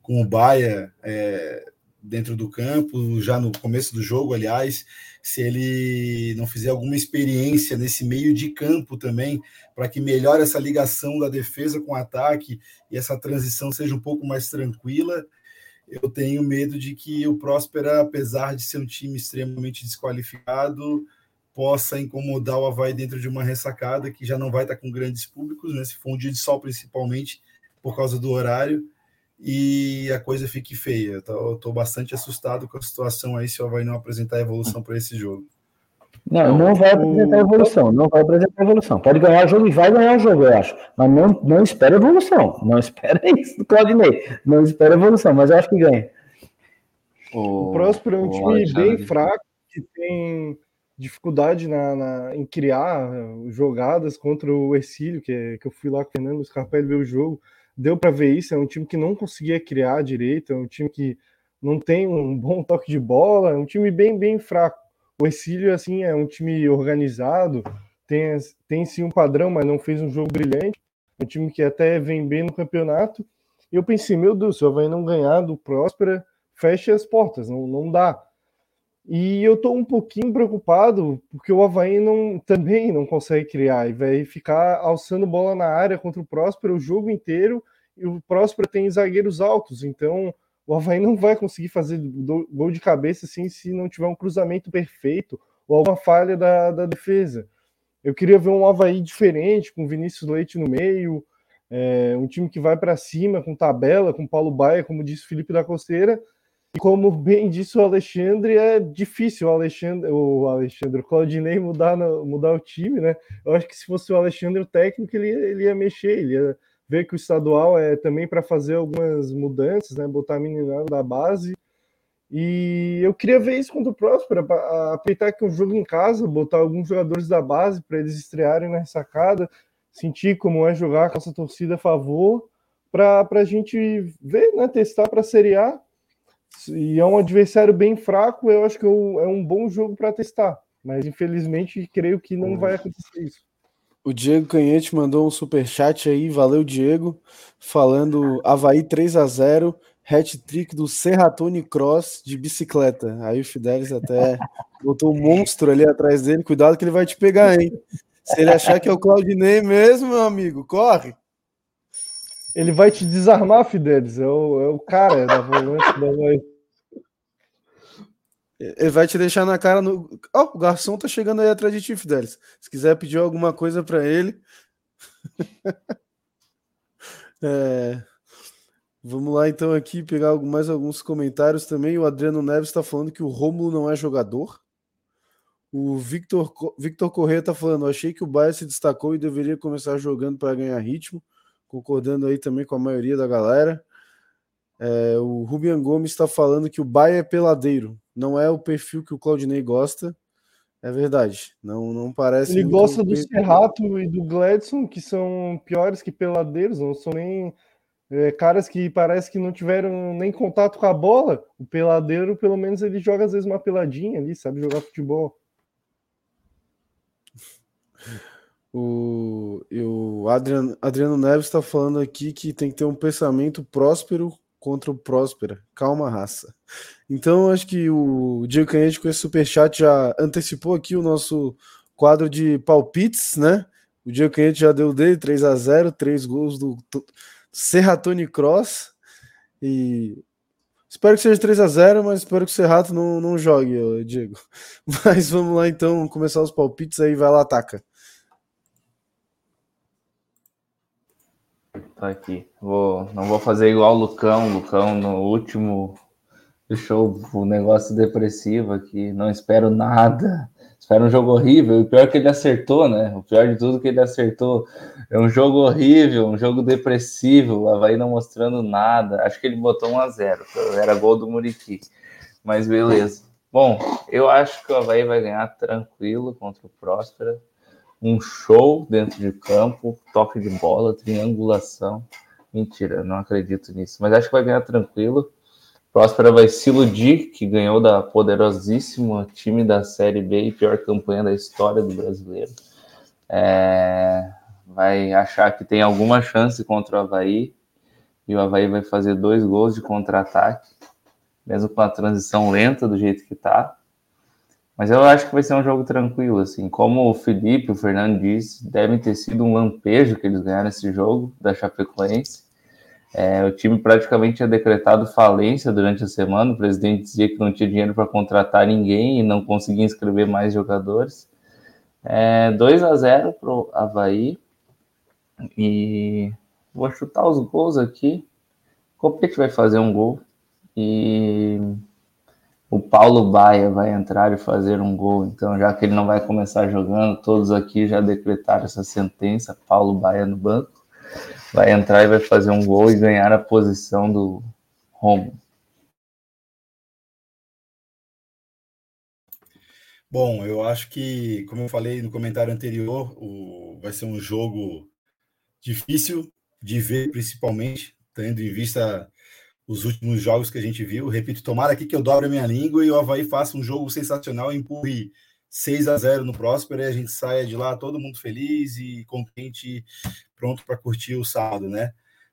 com o Baia é, dentro do campo, já no começo do jogo, aliás, se ele não fizer alguma experiência nesse meio de campo também, para que melhore essa ligação da defesa com o ataque e essa transição seja um pouco mais tranquila, eu tenho medo de que o Próspera, apesar de ser um time extremamente desqualificado, possa incomodar o Havaí dentro de uma ressacada que já não vai estar com grandes públicos, né? se for um dia de sol principalmente, por causa do horário, e a coisa fique feia. Eu estou bastante assustado com a situação aí se o Havaí não apresentar evolução para esse jogo. Não, não vai apresentar evolução, não vai apresentar evolução. Pode ganhar o jogo e vai ganhar o jogo, eu acho. Mas não, não espera evolução. Não espera isso do Claudinei. Não espera evolução, mas eu acho que ganha. O, o Próspero é um time bem fraco, que tem dificuldade na, na, em criar jogadas contra o Ercílio, que, é, que eu fui lá com o Fernando Scarpelli ver o jogo. Deu para ver isso. É um time que não conseguia criar direito, é um time que não tem um bom toque de bola, é um time bem, bem fraco. O Ercílio, assim, é um time organizado, tem, tem sim um padrão, mas não fez um jogo brilhante. É um time que até vem bem no campeonato. E eu pensei, meu Deus, se o Havaí não ganhar do Próspera, fecha as portas, não, não dá. E eu estou um pouquinho preocupado porque o Havaí não, também não consegue criar e vai ficar alçando bola na área contra o Próspero o jogo inteiro e o Próspero tem zagueiros altos, então o Havaí não vai conseguir fazer gol de cabeça assim se não tiver um cruzamento perfeito ou alguma falha da, da defesa. Eu queria ver um Havaí diferente, com Vinícius Leite no meio, é, um time que vai para cima, com tabela, com Paulo Baia, como disse Felipe da Costeira, e como bem disse o Alexandre, é difícil o Alexandre, o Alexandre, o Claudinei mudar, no, mudar o time, né? Eu acho que se fosse o Alexandre o técnico, ele, ele ia mexer, ele ia ver que o estadual é também para fazer algumas mudanças, né? Botar a menina da base. E eu queria ver isso contra o Próspera, aproveitar que um jogo em casa, botar alguns jogadores da base para eles estrearem na sacada, sentir como é jogar com essa torcida a favor, para a gente ver, né? Testar para a Série A e é um adversário bem fraco, eu acho que é um bom jogo para testar. Mas infelizmente creio que não vai acontecer isso. O Diego Canhete mandou um super chat aí, valeu Diego, falando Havaí 3 a 0 hat-trick do Serratone Cross de bicicleta. Aí o Fidelis até botou um monstro ali atrás dele, cuidado que ele vai te pegar, hein? Se ele achar que é o Claudinei mesmo, meu amigo, corre! Ele vai te desarmar, Fidelis. É o, é o cara da volante da voz. Ele vai te deixar na cara no. Ó, oh, o garçom tá chegando aí atrás de ti, Fidelis. Se quiser pedir alguma coisa para ele. é... Vamos lá então aqui pegar mais alguns comentários também. O Adriano Neves está falando que o Rômulo não é jogador. O Victor, Victor Corrêa está falando: achei que o Bahia se destacou e deveria começar jogando para ganhar ritmo concordando aí também com a maioria da galera. É, o Rubian Gomes está falando que o Baia é peladeiro, não é o perfil que o Claudinei gosta. É verdade, não, não parece. Ele gosta do Serrato e do Gladson, que são piores que peladeiros, não são nem é, caras que parece que não tiveram nem contato com a bola. O peladeiro, pelo menos, ele joga às vezes uma peladinha ali, sabe jogar futebol. O, o Adriano, Adriano Neves está falando aqui que tem que ter um pensamento próspero contra o próspera. Calma, raça. Então, acho que o Diego Canhete com esse superchat já antecipou aqui o nosso quadro de palpites, né? O Diego Canhete já deu dele 3 a 0 três gols do, Serratoni Cross. E espero que seja 3 a 0 mas espero que o Serrato não, não jogue, Diego. Mas vamos lá então começar os palpites aí, vai lá, ataca. Tá aqui. Vou, não vou fazer igual o Lucão. Lucão no último deixou o negócio depressivo aqui. Não espero nada. Espero um jogo horrível. E o pior é que ele acertou, né? O pior de tudo é que ele acertou. É um jogo horrível, um jogo depressivo. O Havaí não mostrando nada. Acho que ele botou 1 a 0 Era gol do Muriqui. Mas beleza. Bom, eu acho que o Havaí vai ganhar tranquilo contra o Próspera um show dentro de campo, toque de bola, triangulação. Mentira, não acredito nisso. Mas acho que vai ganhar tranquilo. Próspera vai se iludir, que ganhou da poderosíssima time da Série B e pior campanha da história do brasileiro. É... Vai achar que tem alguma chance contra o Havaí. E o Havaí vai fazer dois gols de contra-ataque, mesmo com a transição lenta do jeito que tá. Mas eu acho que vai ser um jogo tranquilo, assim. Como o Felipe, o Fernando disse, deve ter sido um lampejo que eles ganharam esse jogo da Chapecoense. É, o time praticamente tinha decretado falência durante a semana. O presidente dizia que não tinha dinheiro para contratar ninguém e não conseguia inscrever mais jogadores. É, 2 a 0 para o Havaí. E vou chutar os gols aqui. O Copete vai fazer um gol. E o Paulo Baia vai entrar e fazer um gol. Então, já que ele não vai começar jogando, todos aqui já decretaram essa sentença. Paulo Baia no banco vai entrar e vai fazer um gol e ganhar a posição do Romo. Bom, eu acho que, como eu falei no comentário anterior, o, vai ser um jogo difícil de ver, principalmente, tendo em vista os últimos jogos que a gente viu. Repito, tomara aqui que eu dobre a minha língua e o Havaí faça um jogo sensacional, empurre 6 a 0 no Próspero e a gente saia de lá todo mundo feliz e contente, pronto para curtir o sábado, né?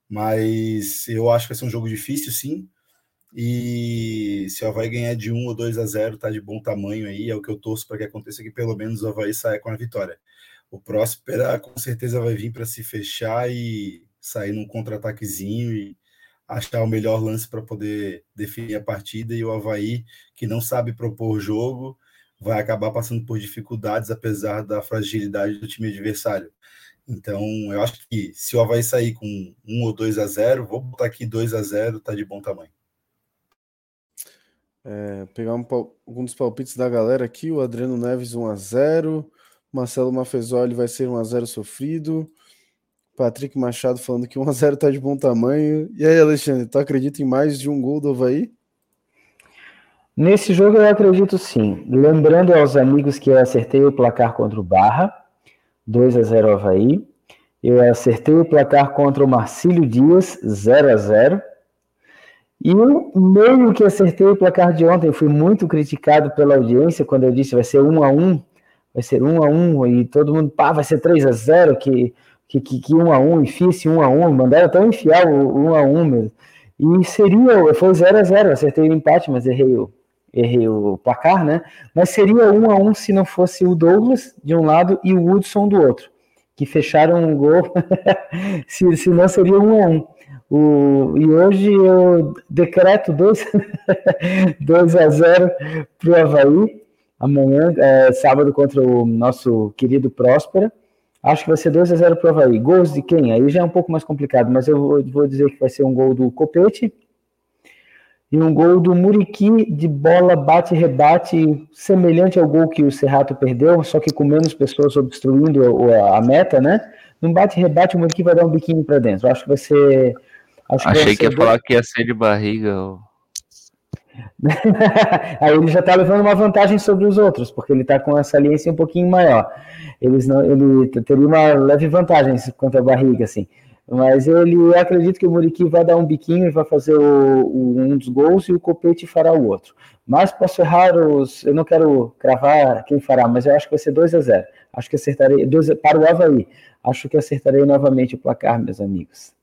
Mas eu acho que vai ser um jogo difícil, sim. E se o Havaí ganhar de 1 ou 2 a 0, tá de bom tamanho aí. É o que eu torço para que aconteça que pelo menos o Havaí saia com a vitória. O Próspera com certeza vai vir para se fechar e sair num contra-ataquezinho e achar o melhor lance para poder definir a partida. E o Havaí, que não sabe propor jogo, vai acabar passando por dificuldades, apesar da fragilidade do time adversário. Então, eu acho que se o Havaí sair com 1 ou 2 a 0, vou botar aqui 2 a 0, tá de bom tamanho. É, pegar um, alguns palpites da galera aqui, o Adriano Neves 1 a 0, Marcelo Mafezoli vai ser 1 a 0 sofrido. Patrick Machado falando que 1 a 0 tá de bom tamanho. E aí, Alexandre, tu acredita em mais de um gol do Havaí? Nesse jogo eu acredito sim. Lembrando aos amigos que eu acertei o placar contra o Barra, 2 a 0 Havaí. Eu acertei o placar contra o Marcílio Dias, 0 a 0 E eu meio que acertei o placar de ontem. Fui muito criticado pela audiência quando eu disse vai ser 1 a 1 vai ser 1 a 1 e todo mundo, pá, vai ser 3 a 0 que, que, que, que 1 a 1 enfia esse 1 a 1 mandaram até enfiar o 1 a 1 mesmo. E seria, foi 0 a 0 acertei o empate, mas errei o, errei o placar, né? Mas seria um a um se não fosse o Douglas de um lado e o Woodson do outro, que fecharam o gol, se, se não seria um a um. O, e hoje eu decreto 2 a 0 para o Havaí, amanhã, é, sábado, contra o nosso querido Próspera. Acho que vai ser 2 a 0 para o Havaí. Gols de quem? Aí já é um pouco mais complicado, mas eu vou, dizer que vai ser um gol do Copete, e um gol do Muriqui de bola bate-rebate, semelhante ao gol que o Serrato perdeu, só que com menos pessoas obstruindo a, meta, né? Num bate-rebate, o Muriqui vai dar um biquinho para dentro. Acho que vai ser. Achei que, que ia dois... falar que ia ser de barriga. Aí ele já tá levando uma vantagem sobre os outros, porque ele tá com a saliência um pouquinho maior. Eles não, ele teria uma leve vantagem contra a barriga, assim. Mas ele acredito que o Muriqui vai dar um biquinho e vai fazer o, o, um dos gols e o Copete fará o outro. Mas posso errar os. Eu não quero cravar quem fará, mas eu acho que vai ser 2 a 0 Acho que acertarei. Para o Havaí. Acho que acertarei novamente o placar, meus amigos.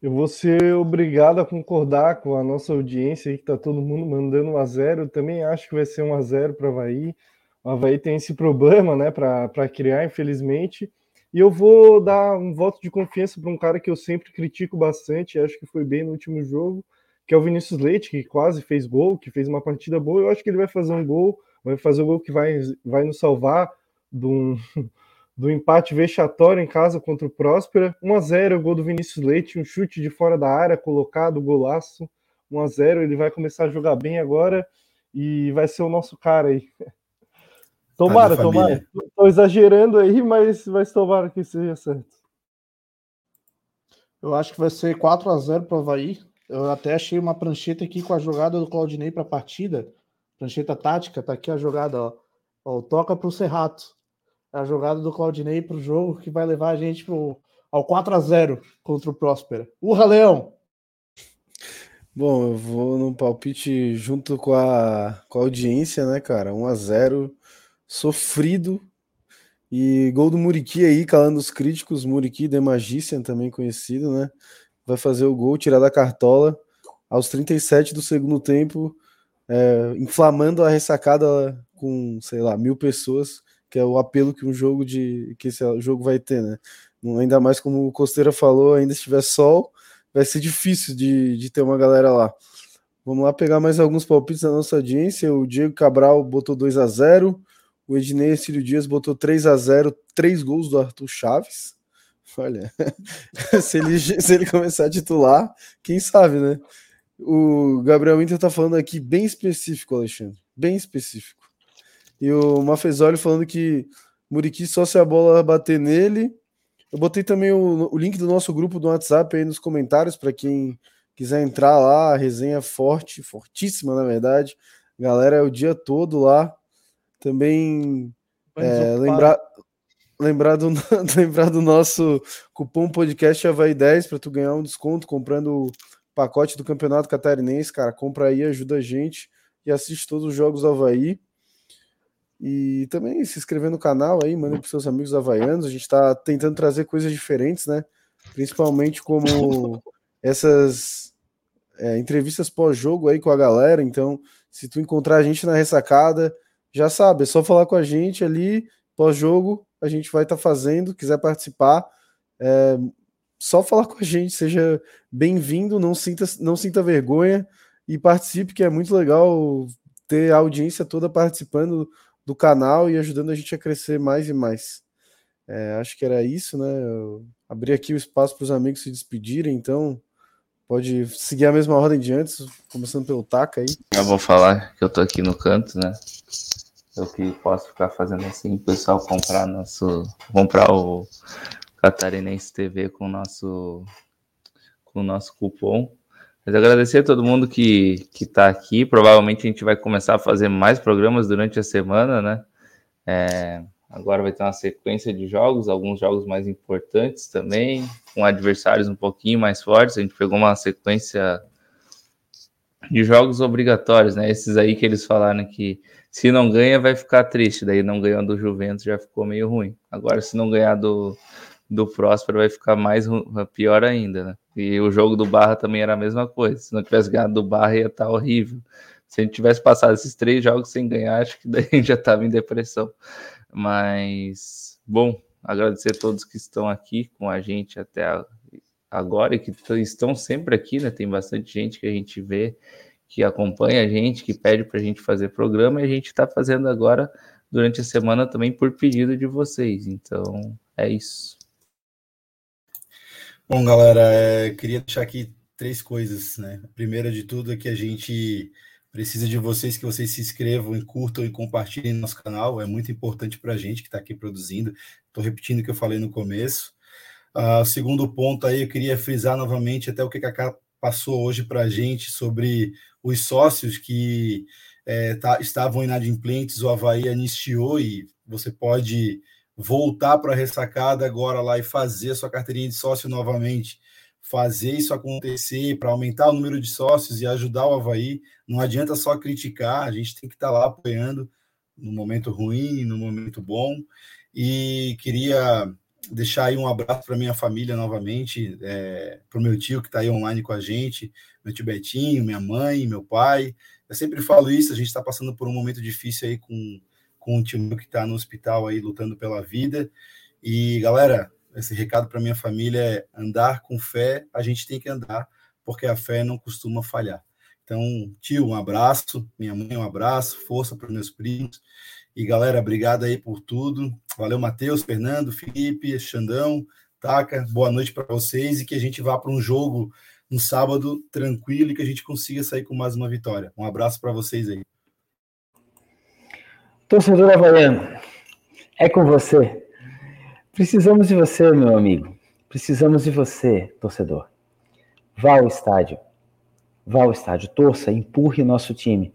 Eu vou ser obrigado a concordar com a nossa audiência aí, que está todo mundo mandando 1 a 0 Eu também acho que vai ser 1 a 0 para o Havaí. O Havaí tem esse problema né, para criar, infelizmente. E eu vou dar um voto de confiança para um cara que eu sempre critico bastante, acho que foi bem no último jogo, que é o Vinícius Leite, que quase fez gol, que fez uma partida boa. Eu acho que ele vai fazer um gol, vai fazer um gol que vai, vai nos salvar do, do empate vexatório em casa contra o Próspera. 1 a 0 o gol do Vinícius Leite, um chute de fora da área, colocado, golaço. 1 a 0 ele vai começar a jogar bem agora e vai ser o nosso cara aí. Tomara, tomara. Estou exagerando aí, mas, mas tomara que seja certo. Eu acho que vai ser 4 a 0 para o Havaí. Eu até achei uma prancheta aqui com a jogada do Claudinei para a partida. Prancheta tática, tá aqui a jogada, ó. ó toca para o Serrato. A jogada do Claudinei para o jogo que vai levar a gente pro, ao 4 a 0 contra o Próspera. Urra, Leão! Bom, eu vou no palpite junto com a, com a audiência, né, cara? 1 a 0 sofrido. E gol do Muriqui aí, calando os críticos. Muriqui, The Magician, também conhecido, né? Vai fazer o gol, tirar da cartola aos 37 do segundo tempo, é, inflamando a ressacada com, sei lá, mil pessoas, que é o apelo que um jogo de que esse jogo vai ter, né? Ainda mais como o Costeira falou, ainda se tiver sol, vai ser difícil de, de ter uma galera lá. Vamos lá pegar mais alguns palpites da nossa audiência. O Diego Cabral botou 2 a 0 o Ednei Cílio Dias botou 3 a 0 três gols do Arthur Chaves. Olha, se, ele, se ele começar a titular, quem sabe, né? O Gabriel Inter tá falando aqui bem específico, Alexandre. Bem específico. E o Mafezoli falando que Muriqui só se a bola bater nele. Eu botei também o, o link do nosso grupo do WhatsApp aí nos comentários para quem quiser entrar lá. A resenha forte, fortíssima, na verdade Galera, é o dia todo lá. Também é, lembrar, lembrar, do, lembrar do nosso cupom podcast Havaí 10 para tu ganhar um desconto comprando o pacote do Campeonato Catarinense, cara. Compra aí, ajuda a gente e assiste todos os jogos do Havaí. E também se inscrever no canal aí, manda para seus amigos havaianos. A gente está tentando trazer coisas diferentes, né? Principalmente como essas é, entrevistas pós-jogo aí com a galera. Então, se tu encontrar a gente na ressacada, já sabe, é só falar com a gente ali, pós-jogo, a gente vai estar tá fazendo. Quiser participar, é, só falar com a gente, seja bem-vindo, não sinta, não sinta vergonha e participe, que é muito legal ter a audiência toda participando do canal e ajudando a gente a crescer mais e mais. É, acho que era isso, né? Eu abri aqui o espaço para os amigos se despedirem, então pode seguir a mesma ordem de antes, começando pelo Taca aí. Eu vou falar que eu tô aqui no canto, né? Eu que posso ficar fazendo assim, o pessoal comprar nosso. comprar o Catarinense TV com o nosso, com o nosso cupom. Mas agradecer a todo mundo que está aqui. Provavelmente a gente vai começar a fazer mais programas durante a semana, né? É, agora vai ter uma sequência de jogos, alguns jogos mais importantes também, com adversários um pouquinho mais fortes. A gente pegou uma sequência de jogos obrigatórios, né? Esses aí que eles falaram que se não ganha vai ficar triste, daí não ganhou do Juventus já ficou meio ruim. Agora se não ganhar do do Próspero vai ficar mais pior ainda, né? E o jogo do Barra também era a mesma coisa. Se não tivesse ganhado do Barra, ia estar tá horrível. Se a gente tivesse passado esses três jogos sem ganhar, acho que daí a gente já estava em depressão. Mas, bom, agradecer a todos que estão aqui com a gente até agora e que estão sempre aqui, né? Tem bastante gente que a gente vê, que acompanha a gente, que pede para a gente fazer programa e a gente está fazendo agora durante a semana também por pedido de vocês. Então, é isso. Bom, galera, é, queria deixar aqui três coisas, né? A primeira de tudo é que a gente precisa de vocês, que vocês se inscrevam, e curtam e compartilhem nosso canal, é muito importante para a gente que está aqui produzindo. Estou repetindo o que eu falei no começo. Uh, segundo ponto aí, eu queria frisar novamente até o que a Cacá passou hoje para a gente sobre os sócios que é, tá, estavam inadimplentes, o Havaí anistiou e você pode voltar para a ressacada agora lá e fazer sua carteirinha de sócio novamente, fazer isso acontecer para aumentar o número de sócios e ajudar o Havaí. Não adianta só criticar, a gente tem que estar tá lá apoiando no momento ruim, no momento bom. E queria deixar aí um abraço para minha família novamente, é, para o meu tio que está aí online com a gente, meu tio Betinho, minha mãe, meu pai. Eu sempre falo isso, a gente está passando por um momento difícil aí com com o time que está no hospital aí lutando pela vida. E galera, esse recado para minha família é andar com fé, a gente tem que andar, porque a fé não costuma falhar. Então, tio, um abraço, minha mãe, um abraço, força para meus primos. E galera, obrigado aí por tudo. Valeu, Matheus, Fernando, Felipe, Xandão, Taca. Boa noite para vocês e que a gente vá para um jogo no sábado tranquilo e que a gente consiga sair com mais uma vitória. Um abraço para vocês aí. Torcedor havaiano, é com você. Precisamos de você, meu amigo. Precisamos de você, torcedor. Vá ao estádio. Vá ao estádio, torça, empurre nosso time.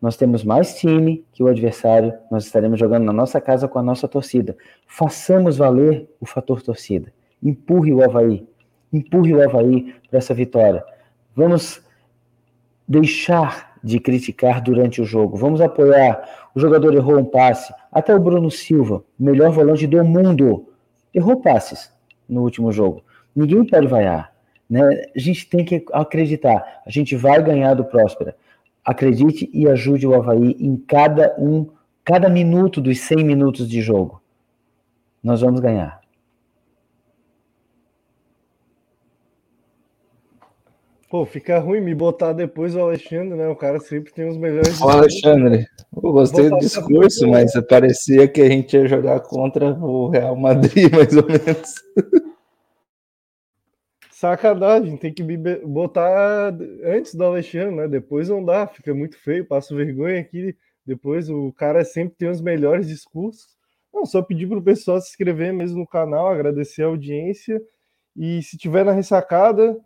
Nós temos mais time que o adversário, nós estaremos jogando na nossa casa com a nossa torcida. Façamos valer o fator torcida. Empurre o Havaí. Empurre o Havaí para essa vitória. Vamos deixar de criticar durante o jogo. Vamos apoiar o jogador errou um passe. Até o Bruno Silva, melhor volante do mundo, errou passes no último jogo. Ninguém pode vaiar. Né? A gente tem que acreditar. A gente vai ganhar do Próspera. Acredite e ajude o Havaí em cada um, cada minuto dos 100 minutos de jogo. Nós vamos ganhar. Pô, fica ruim me botar depois o Alexandre, né? O cara sempre tem os melhores. Ô, Alexandre, eu gostei do discurso, mas parecia que a gente ia jogar contra o Real Madrid, mais ou menos. Sacanagem, tem que me botar antes do Alexandre, né? Depois não dá, fica muito feio, passo vergonha aqui. Depois o cara sempre tem os melhores discursos. Não, só pedir para o pessoal se inscrever mesmo no canal, agradecer a audiência. E se tiver na ressacada,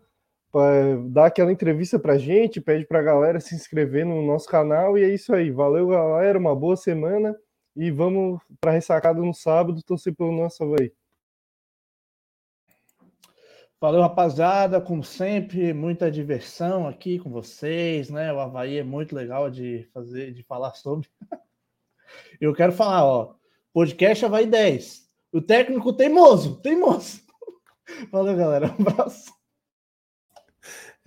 dá aquela entrevista pra gente, pede pra galera se inscrever no nosso canal e é isso aí. Valeu, galera, uma boa semana e vamos pra ressacada no sábado, torcer pelo nosso Havaí. Valeu, rapaziada. Como sempre, muita diversão aqui com vocês, né? O Havaí é muito legal de fazer, de falar sobre. Eu quero falar, ó. Podcast Havaí 10. O técnico teimoso, teimoso. Valeu, galera. Um abraço.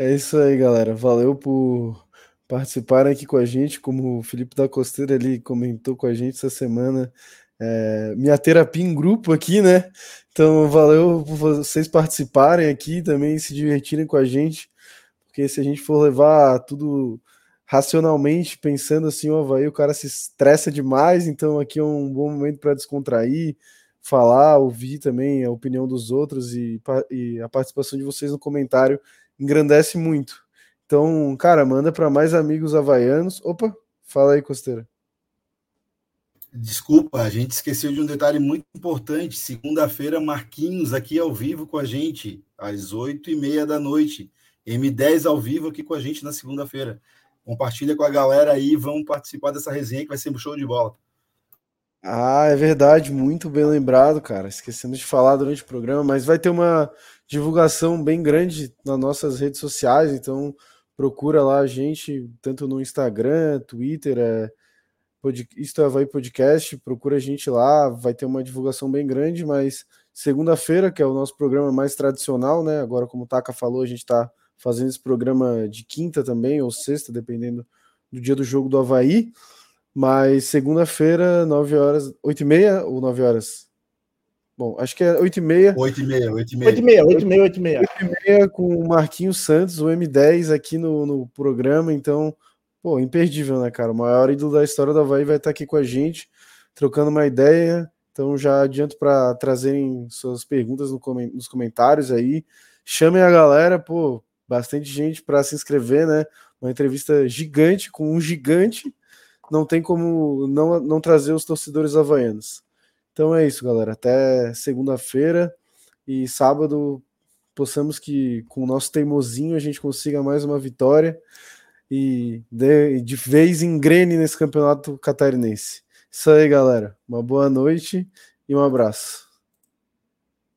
É isso aí, galera. Valeu por participarem aqui com a gente. Como o Felipe da Costeira ele comentou com a gente essa semana, é, minha terapia em grupo aqui, né? Então, valeu por vocês participarem aqui também, se divertirem com a gente, porque se a gente for levar tudo racionalmente, pensando assim, o Havaí, o cara se estressa demais, então aqui é um bom momento para descontrair, falar, ouvir também a opinião dos outros e, e a participação de vocês no comentário engrandece muito. Então, cara, manda para mais amigos havaianos. Opa, fala aí, Costeira. Desculpa, a gente esqueceu de um detalhe muito importante. Segunda-feira, Marquinhos aqui ao vivo com a gente, às oito e meia da noite. M10 ao vivo aqui com a gente na segunda-feira. Compartilha com a galera aí, vamos participar dessa resenha que vai ser um show de bola. Ah, é verdade, muito bem lembrado, cara. Esquecemos de falar durante o programa, mas vai ter uma divulgação bem grande nas nossas redes sociais, então procura lá a gente, tanto no Instagram, Twitter, é, pod, Isto é Havaí Podcast, procura a gente lá, vai ter uma divulgação bem grande, mas segunda-feira, que é o nosso programa mais tradicional, né? Agora, como o Taka falou, a gente está fazendo esse programa de quinta também, ou sexta, dependendo do dia do jogo do Havaí. Mas segunda-feira, 9 horas, 8 e meia ou 9 horas? Bom, acho que é 8 e meia. 8 e meia, 8 e meia. 8 e meia, 8 e meia, 8 e meia. 8 e meia com o Marquinhos Santos, o M10 aqui no, no programa, então, pô, imperdível, né, cara? O maior ídolo da história da Havaí vai estar aqui com a gente, trocando uma ideia. Então já adianto para trazerem suas perguntas no, nos comentários aí. Chamem a galera, pô, bastante gente para se inscrever, né? Uma entrevista gigante com um gigante. Não tem como não, não trazer os torcedores havaianos. Então é isso, galera. Até segunda-feira e sábado possamos que com o nosso teimosinho a gente consiga mais uma vitória e de, de vez engrene nesse campeonato catarinense. Isso aí, galera. Uma boa noite e um abraço.